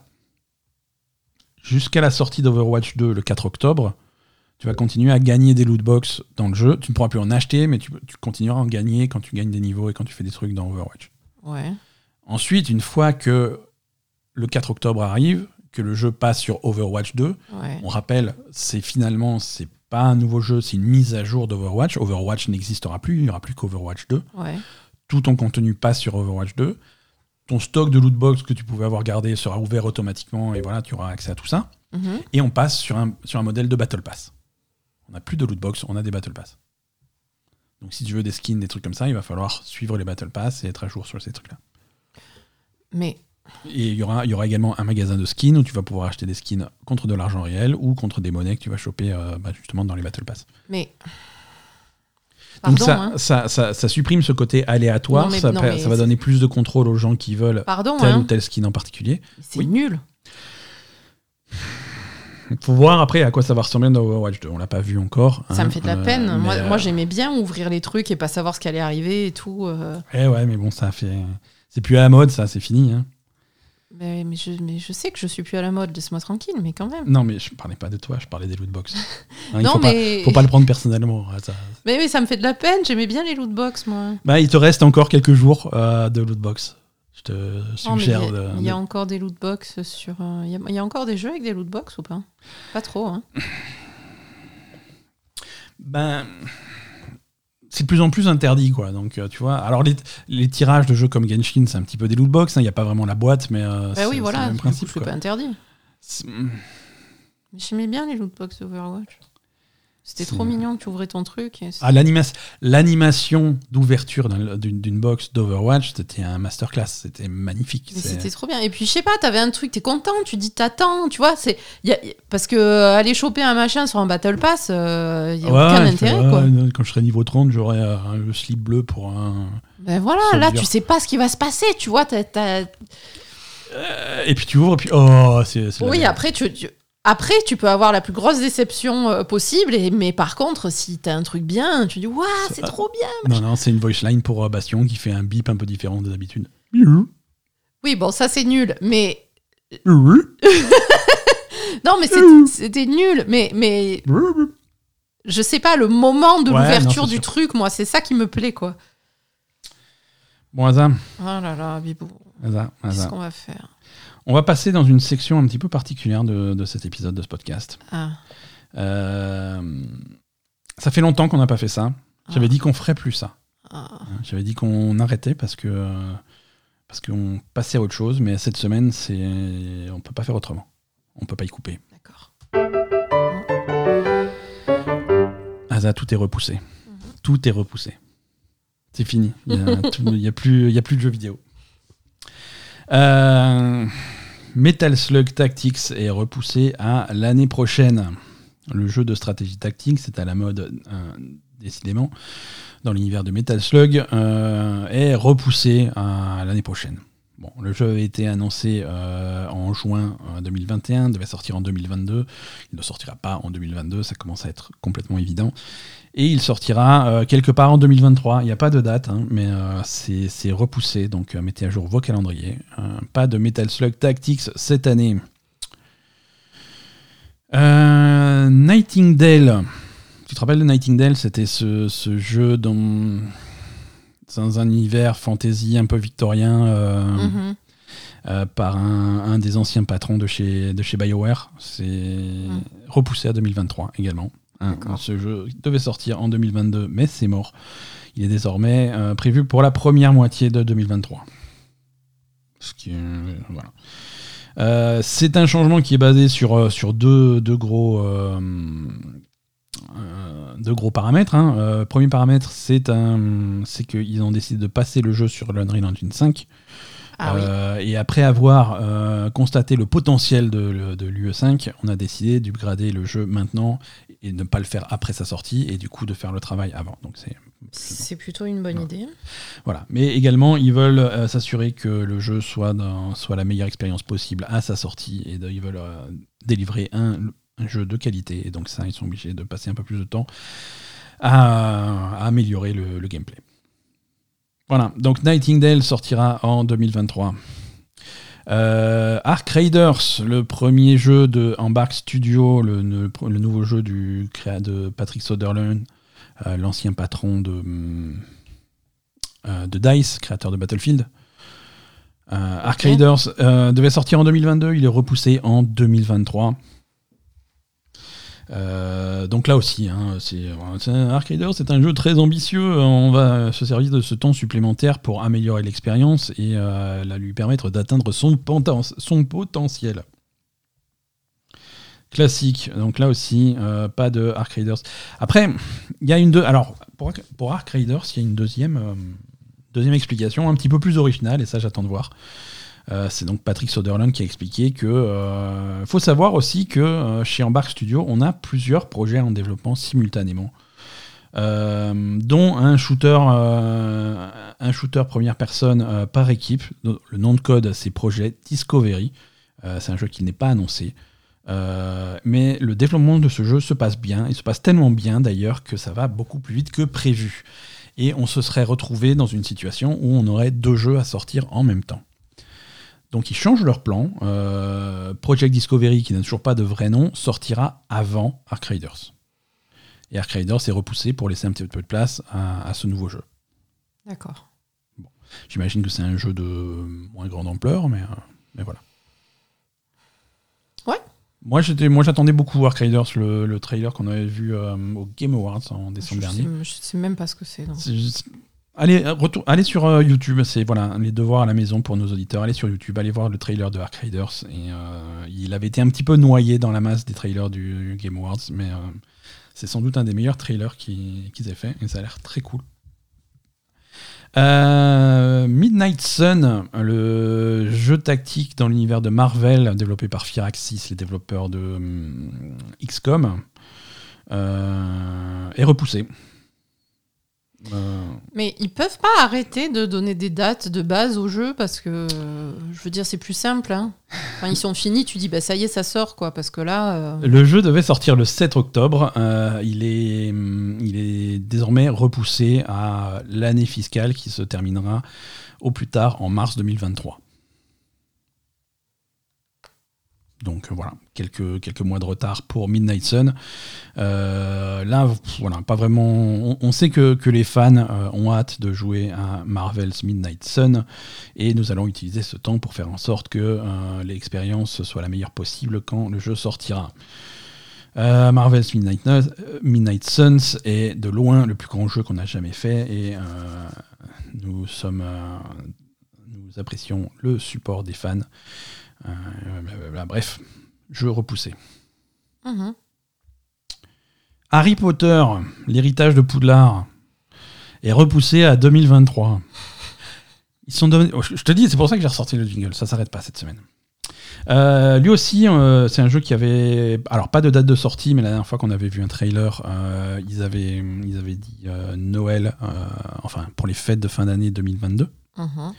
jusqu'à la sortie d'Overwatch 2 le 4 octobre, tu vas continuer à gagner des lootbox dans le jeu. Tu ne pourras plus en acheter, mais tu, tu continueras à en gagner quand tu gagnes des niveaux et quand tu fais des trucs dans Overwatch. Ouais. Ensuite, une fois que le 4 octobre arrive, que le jeu passe sur Overwatch 2, Ouais. on rappelle, c'est finalement, c'est pas un nouveau jeu, c'est une mise à jour d'Overwatch. Overwatch n'existera plus, il n'y aura plus qu'Overwatch 2. Ouais. Tout ton contenu passe sur Overwatch 2. Ton stock de lootbox que tu pouvais avoir gardé sera ouvert automatiquement et voilà, tu auras accès à tout ça. Mhm. Et on passe sur un, sur un modèle de Battle Pass. On n'a plus de lootbox, on a des Battle Pass. Donc si tu veux des skins, des trucs comme ça, il va falloir suivre les Battle Pass et être à jour sur ces trucs-là. Mais Et il y aura, il y aura également un magasin de skins où tu vas pouvoir acheter des skins contre de l'argent réel ou contre des monnaies que tu vas choper euh, bah, justement dans les Battle Pass. Mais. Donc ça, hein. ça, ça, ça supprime ce côté aléatoire, Non, mais- ça, non, pa- mais ça va donner plus de contrôle aux gens qui veulent Pardon, tel hein. ou tel skin en particulier. C'est Oui. nul. faut voir après à quoi ça va ressembler dans Overwatch 2. On l'a pas vu encore. Ça hein, me fait de la euh, peine. moi, euh, j'aimais bien ouvrir les trucs et pas savoir ce qui allait arriver et tout. eh ouais, mais bon, ça fait. C'est plus à la mode, ça, c'est fini. hein. Mais, mais je, mais je sais que je suis plus à la mode, laisse-moi tranquille, mais quand même. Non, mais je parlais pas de toi, je parlais des lootbox. Hein, il faut, mais... pas, faut pas le prendre personnellement. hein, ça- mais oui, ça me fait de la peine. J'aimais bien les lootbox, moi. Bah, il te reste encore quelques jours euh, de lootbox. Je te suggère il y a- de- il y, a de- encore des lootbox sur. euh, Il y, a, il y a encore des jeux avec des lootbox ou pas? Pas trop, hein. Ben, c'est de plus en plus interdit, quoi. Donc, euh, tu vois. Alors, les, les tirages de jeux comme Genshin, c'est un petit peu des lootbox. hein, Il n'y a pas vraiment la boîte, mais euh, Bah c'est oui, voilà. le même principe. C'est pas interdit. Mais j'aimais bien les lootbox d'Overwatch. C'était trop mignon que tu ouvrais ton truc. Et Ah, l'anima- l'animation d'ouverture d'un- d'une box d'Overwatch, c'était un masterclass. C'était magnifique. C'était trop bien. Et puis, je sais pas, t'avais un truc, t'es content, tu dis t'attends, tu vois. c'est a- Parce que euh, aller choper un machin sur un Battle Pass, il y a Ouais, aucun intérêt, quoi. ouais, Quand je serai niveau 30, j'aurai euh, un- le slip bleu pour un. Ben voilà, là, tu sais pas ce qui va se passer, tu vois. t'as- t'as- Euh, Et puis tu ouvres, et puis. Oh, c'est. Oui, après tu, tu- après, tu peux avoir la plus grosse déception euh, possible. Et, mais par contre, si t'as un truc bien, tu dis Waouh, c'est C'est- trop bien. Non, non, c'est une voice line pour euh, Bastion qui fait un bip un peu différent de d'habitude. Oui, bon, ça c'est nul. Mais non, mais c'était nul. Mais, mais je sais pas, le moment de Ouais, l'ouverture du sûr. truc, moi, c'est ça qui me plaît, quoi. Bon, Asa, Oh là là, Bibou, qu'est-ce qu'on va faire? On va passer dans une section un petit peu particulière de, de cet épisode de ce podcast. Ah, Euh, ça fait longtemps qu'on n'a pas fait ça. J'avais Ah. dit qu'on ferait plus ça. ah. J'avais dit qu'on arrêtait parce que parce qu'on passait à autre chose, mais cette semaine, c'est on peut pas faire autrement. On peut pas y couper. d'accord. Asa, tout est repoussé. Tout est repoussé. C'est fini. Il y a, a plus de jeux vidéo. Euh, Metal Slug Tactics est repoussé à l'année prochaine. Le jeu de stratégie tactique, c'est à la mode euh, décidément dans l'univers de Metal Slug, euh, est repoussé à l'année prochaine. Le jeu avait été annoncé euh, en juin euh, 2021, devait sortir en 2022. Il ne sortira pas en 2022, ça commence à être complètement évident. Et il sortira euh, quelque part en 2023. Il n'y a pas de date, hein, mais euh, c'est repoussé. Donc euh, mettez à jour vos calendriers. Pas de Metal Slug Tactics cette année. Nightingale. Tu te rappelles de Nightingale? C'était ce, ce jeu dans, dans un univers fantasy un peu victorien. euh, par un, un des anciens patrons de chez, de chez BioWare. C'est repoussé à 2023 également. Hein, ce jeu devait sortir en 2022, mais c'est mort. Il est désormais euh, prévu pour la première moitié de 2023. Ce qui est- voilà. Euh, c'est un changement qui est basé sur, euh, sur deux, deux gros, euh, deux gros paramètres. hein. premier paramètre, c'est un, c'est qu'ils ont décidé de passer le jeu sur l'Unreal Engine 5. Ah oui. Euh, Et après avoir euh, constaté le potentiel de, de l'UE5, on a décidé d'upgrader le jeu maintenant et de ne pas le faire après sa sortie et du coup de faire le travail avant. Donc c'est C'est plutôt une bonne idée. voilà. Mais également, ils veulent euh, s'assurer que le jeu soit, dans- soit la meilleure expérience possible à sa sortie et de- ils veulent délivrer un, un jeu de qualité. Et donc ça, ils sont obligés de passer un peu plus de temps à, à améliorer le, le gameplay. Voilà, donc Nightingale sortira en 2023. Euh, Ark Raiders, le premier jeu de Embark Studio, le, le- le nouveau jeu du créa de Patrick Soderlund, euh, l'ancien patron de, euh, de DICE, créateur de Battlefield. Ark. Raiders devait sortir en 2022, il est repoussé en 2023. Euh, donc là aussi, hein, c'est Raiders, c'est un jeu très ambitieux. On va se servir de ce temps supplémentaire pour améliorer l'expérience et euh, lui permettre d'atteindre son potentiel. Classique. Donc là aussi, euh, pas de Ark Raiders. Après, il y a une deux. Alors pour, pour Ark Raiders, il y a une deuxième, euh, deuxième explication, un petit peu plus originale, et ça j'attends de voir. Euh, c'est donc Patrick Soderlund qui a expliqué que euh, faut savoir aussi que euh, chez Embark Studio, on a plusieurs projets en développement simultanément, dont un shooter, un shooter première personne par équipe. Le nom de code, c'est projet Discovery. C'est un jeu qui n'est pas annoncé. Mais le développement de ce jeu se passe bien. Il se passe tellement bien d'ailleurs que ça va beaucoup plus vite que prévu. Et on se serait retrouvé dans une situation où on aurait deux jeux à sortir en même temps. Donc ils changent leur plan. Euh, Project Discovery, qui n'a toujours pas de vrai nom, sortira avant Ark Raiders. Et Ark Raiders est repoussé pour laisser un petit peu de place à, à ce nouveau jeu. D'accord. J'imagine que c'est un jeu de moins grande ampleur, mais, euh, mais voilà. Ouais. Moi, j'étais, moi, j'attendais beaucoup Ark Raiders, le, le trailer qu'on avait vu euh, au Game Awards en décembre je, dernier. sais, je sais même pas ce que c'est. Allez, euh, retour, sur euh, YouTube, c'est voilà les devoirs à la maison pour nos auditeurs. Allez sur YouTube, allez voir le trailer de Ark euh, il avait été un petit peu noyé dans la masse des trailers du Game Awards, mais c'est sans doute un des meilleurs trailers qui- qu'ils aient fait et ça a l'air très cool. Midnight Sun, le jeu tactique dans l'univers de Marvel, développé par Firaxis, les développeurs de hum, XCOM, est repoussé. Euh, Mais ils peuvent pas arrêter de donner des dates de base au jeu parce que, je veux dire, c'est plus simple. Hein. Quand ils sont finis, tu dis, bah ça y est, ça sort, quoi. Parce que là. euh, Le jeu devait sortir le 7 octobre. Euh, il, est, hum, il est désormais repoussé à l'année fiscale qui se terminera au plus tard en mars 2023. Donc euh, voilà, quelques, mois de retard pour Midnight Sun. Euh, là, voilà, pas vraiment. On, sait que, les fans euh, ont hâte de jouer à Marvel's Midnight Sun et nous allons utiliser ce temps pour faire en sorte que l'expérience soit la meilleure possible quand le jeu sortira. Marvel's Midnight, euh, Midnight Suns est de loin le plus grand jeu qu'on a jamais fait et nous apprécions le support des fans. Euh, blablabla. bref, jeu repoussé. mhm. Harry Potter, l'héritage de Poudlard, est repoussé à 2023. Ils sont devenus- oh, je je te dis, c'est pour ça que j'ai ressorti le jingle. Ça s'arrête pas cette semaine. Euh, lui aussi, euh, c'est un jeu qui avait, alors pas de date de sortie, mais la dernière fois qu'on avait vu un trailer, euh, ils avaient, ils avaient dit Noël, enfin pour les fêtes de fin d'année 2022. Mhm. Finalement,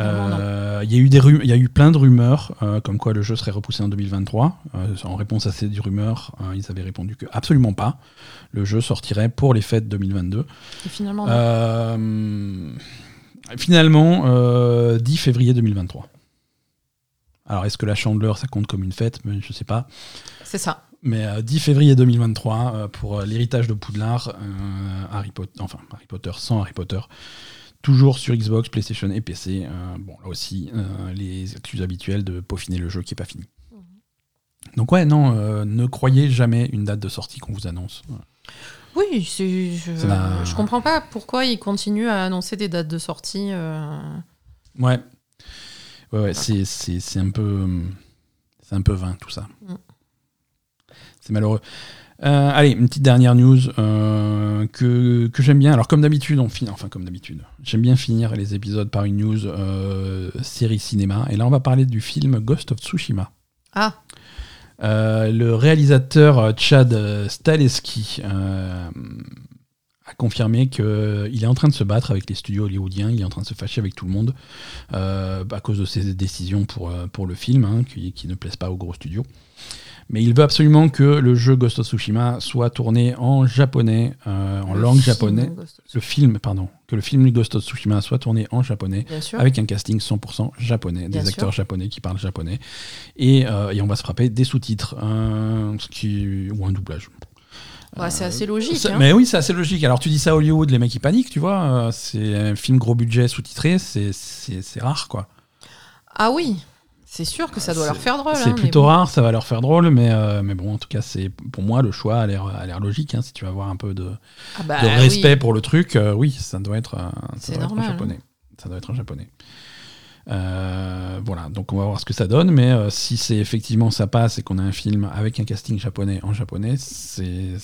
Euh, Il y a eu des y a eu plein de rumeurs euh, comme quoi le jeu serait repoussé en 2023. Euh, en réponse à ces rumeurs, ils avaient répondu que absolument pas. Le jeu sortirait pour les fêtes 2022. Et finalement, finalement, euh, 10 février 2023. Alors, est-ce que la chandeleur, ça compte comme une fête? Je sais pas. C'est ça. Mais euh, 10 février 2023 euh, pour l'héritage de Poudlard, Harry Potter, enfin Harry Potter sans Harry Potter, toujours sur Xbox, PlayStation et PC. Euh, bon, là aussi, euh, les excuses habituelles de peaufiner le jeu qui est pas fini. Donc ouais, non, euh, ne croyez jamais une date de sortie qu'on vous annonce. Oui, je, n'a- je comprends pas pourquoi ils continuent à annoncer des dates de sortie. euh, Ouais, ouais, ouais c'est, c'est, c'est un peu, c'est un peu vain tout ça. Mm. C'est malheureux. Euh, allez, une petite dernière news euh, que, que j'aime bien. Alors, comme d'habitude, on finit. Enfin, comme d'habitude. J'aime bien finir les épisodes par une news euh, série cinéma. Et là, on va parler du film Ghost of Tsushima. Ah, le réalisateur Chad euh, a confirmé qu'il est en train de se battre avec les studios hollywoodiens, il est en train de se fâcher avec tout le monde à cause de ses décisions pour, pour le film, hein, qui, qui ne plaisent pas aux gros studios. Mais il veut absolument que le jeu Ghost of Tsushima soit tourné en japonais, euh, en le langue japonaise. Le film, pardon, que le film Ghost of Tsushima soit tourné en japonais avec un casting 100% japonais, Bien des sûr. acteurs japonais qui parlent japonais, et, euh, et on va se frapper des sous-titres, euh, qui ou un doublage. Ouais, c'est assez logique. hein. Mais oui, c'est assez logique. Alors tu dis ça à Hollywood, les mecs ils paniquent, tu vois. c'est un film gros budget sous-titré, c'est rare quoi. Ah oui, c'est sûr que ça doit leur faire drôle. C'est hein, plutôt bon. rare, ça va leur faire drôle, mais euh, mais bon, en tout cas, c'est pour moi le choix a l'air logique. hein, si tu vas avoir un peu de, Ah bah de respect oui. pour le truc, euh, oui, ça doit être, un- ça doit être un japonais. Ça doit être un japonais. Euh, voilà, donc on va voir ce que ça donne, mais euh, si c'est effectivement ça passe et qu'on a un film avec un casting japonais en japonais, c'est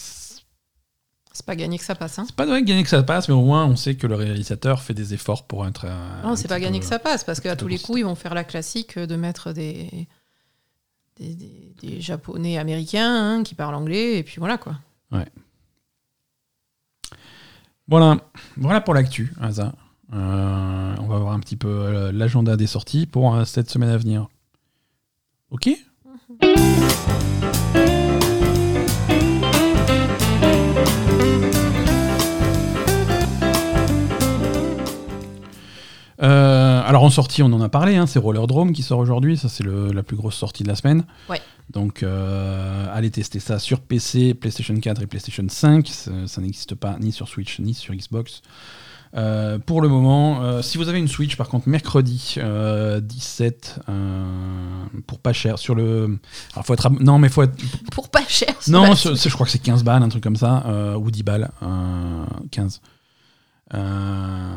C'est pas gagné que ça passe. Hein. c'est pas de gagner que ça passe, mais au moins on sait que le réalisateur fait des efforts pour être. Non, c'est pas gagné que ça passe, parce qu'à tous les coups, ils vont faire la classique de mettre des, des, des- des Japonais américains hein, qui parlent anglais, et puis voilà quoi. Voilà, voilà pour l'actu, Asa. Euh, on va voir un petit peu euh, l'agenda des sorties pour euh, cette semaine à venir. Ok? Euh, alors en sortie, on en a parlé, hein, c'est Rollerdrome qui sort aujourd'hui, ça c'est la plus grosse sortie de la semaine. Ouais. Donc euh, allez tester ça sur PC, PlayStation 4 et PlayStation 5, ça, ça n'existe pas ni sur Switch ni sur Xbox. Euh, pour le moment, si vous avez une Switch, par contre, mercredi euh, 17, euh, pour pas cher, sur le. Alors, faut être. Non, mais faut être. Pour pas cher. Non, je crois que c'est 15 balles, un truc comme ça, ou 10 balles, euh, 15. Euh,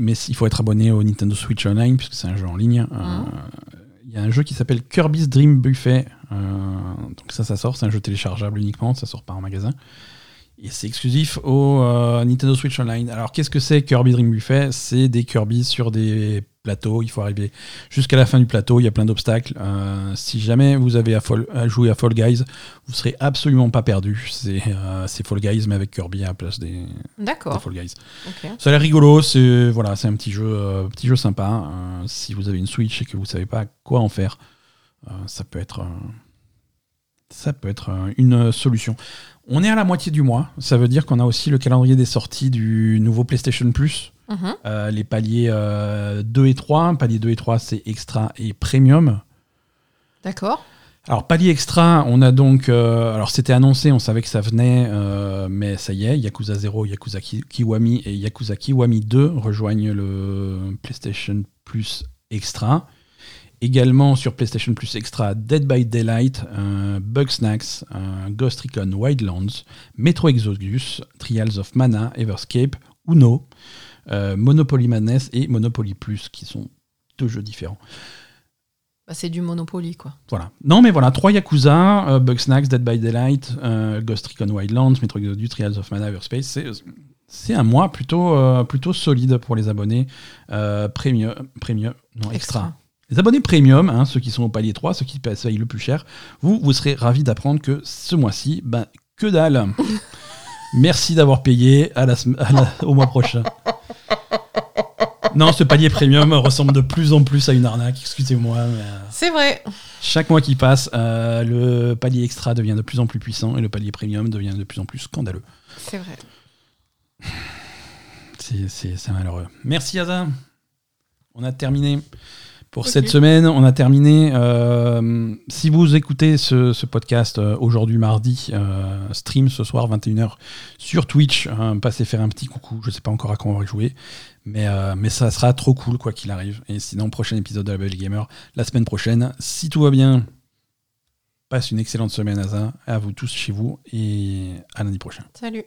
mais il faut être abonné au Nintendo Switch Online, puisque c'est un jeu en ligne. Euh, Mhm. Il y a un jeu qui s'appelle Kirby's Dream Buffet. euh, donc ça, ça sort, c'est un jeu téléchargeable uniquement, ça sort pas en magasin. Et c'est exclusif au euh, Nintendo Switch Online. Alors qu'est-ce que c'est Kirby Dream Buffet? C'est des Kirby sur des plateaux. Il faut arriver jusqu'à la fin du plateau. Il y a plein d'obstacles. Euh, si jamais vous avez à, Fall- à jouer à Fall Guys, vous serez absolument pas perdu. C'est euh, Fall Guys mais avec Kirby à la place des. Fall Guys. ok. Ça a l'air rigolo. C'est voilà, c'est un petit jeu, petit jeu sympa. Si vous avez une Switch et que vous savez pas quoi en faire, ça peut être, ça peut être une solution. On est à la moitié du mois. Ça veut dire qu'on a aussi le calendrier des sorties du nouveau PlayStation Plus. Mhm. Euh, les paliers euh, 2 et 3. Palier 2 et 3, c'est extra et premium. D'accord. Alors, palier extra, on a donc. euh, alors, c'était annoncé, on savait que ça venait, euh, mais ça y est, Yakuza 0, Yakuza Ki- Kiwami et Yakuza Kiwami 2 rejoignent le PlayStation Plus Extra. Également sur PlayStation Plus Extra, Dead by Daylight, euh, Bugsnax, euh, Ghost Recon Wildlands, Metro Exodus, Trials of Mana, Everscape, Uno, euh, Monopoly Madness et Monopoly Plus, qui sont deux jeux différents. Bah, c'est du Monopoly, quoi. Voilà. Non, mais voilà, trois Yakuza, euh, Bugsnax, Dead by Daylight, euh, Ghost Recon Wildlands, Metro Exodus, Trials of Mana, Everspace. C'est, c'est un mois plutôt, euh, plutôt solide pour les abonnés euh, premium, premium, non, extra. Les abonnés premium, hein, ceux qui sont au palier 3, ceux qui payent le plus cher, vous, vous serez ravis d'apprendre que ce mois-ci, ben, que dalle Merci d'avoir payé à la, sem- à la- au mois prochain. Non, ce palier premium ressemble de plus en plus à une arnaque, excusez-moi. Euh, C'est vrai. chaque mois qui passe, euh, le palier extra devient de plus en plus puissant et le palier premium devient de plus en plus scandaleux. C'est vrai. C'est malheureux. Merci Aza. On a terminé pour cette semaine. On a terminé. euh, si vous écoutez ce, ce podcast euh, aujourd'hui mardi, euh, stream ce soir 21h sur Twitch, hein, passez faire un petit coucou. Je sais pas encore à quoi on va jouer. Mais, mais ça sera trop cool quoi qu'il arrive. Et sinon, prochain épisode de la Belle Gamer la semaine prochaine. Si tout va bien, passe une excellente semaine Aza. À vous tous chez vous et à lundi prochain. Salut.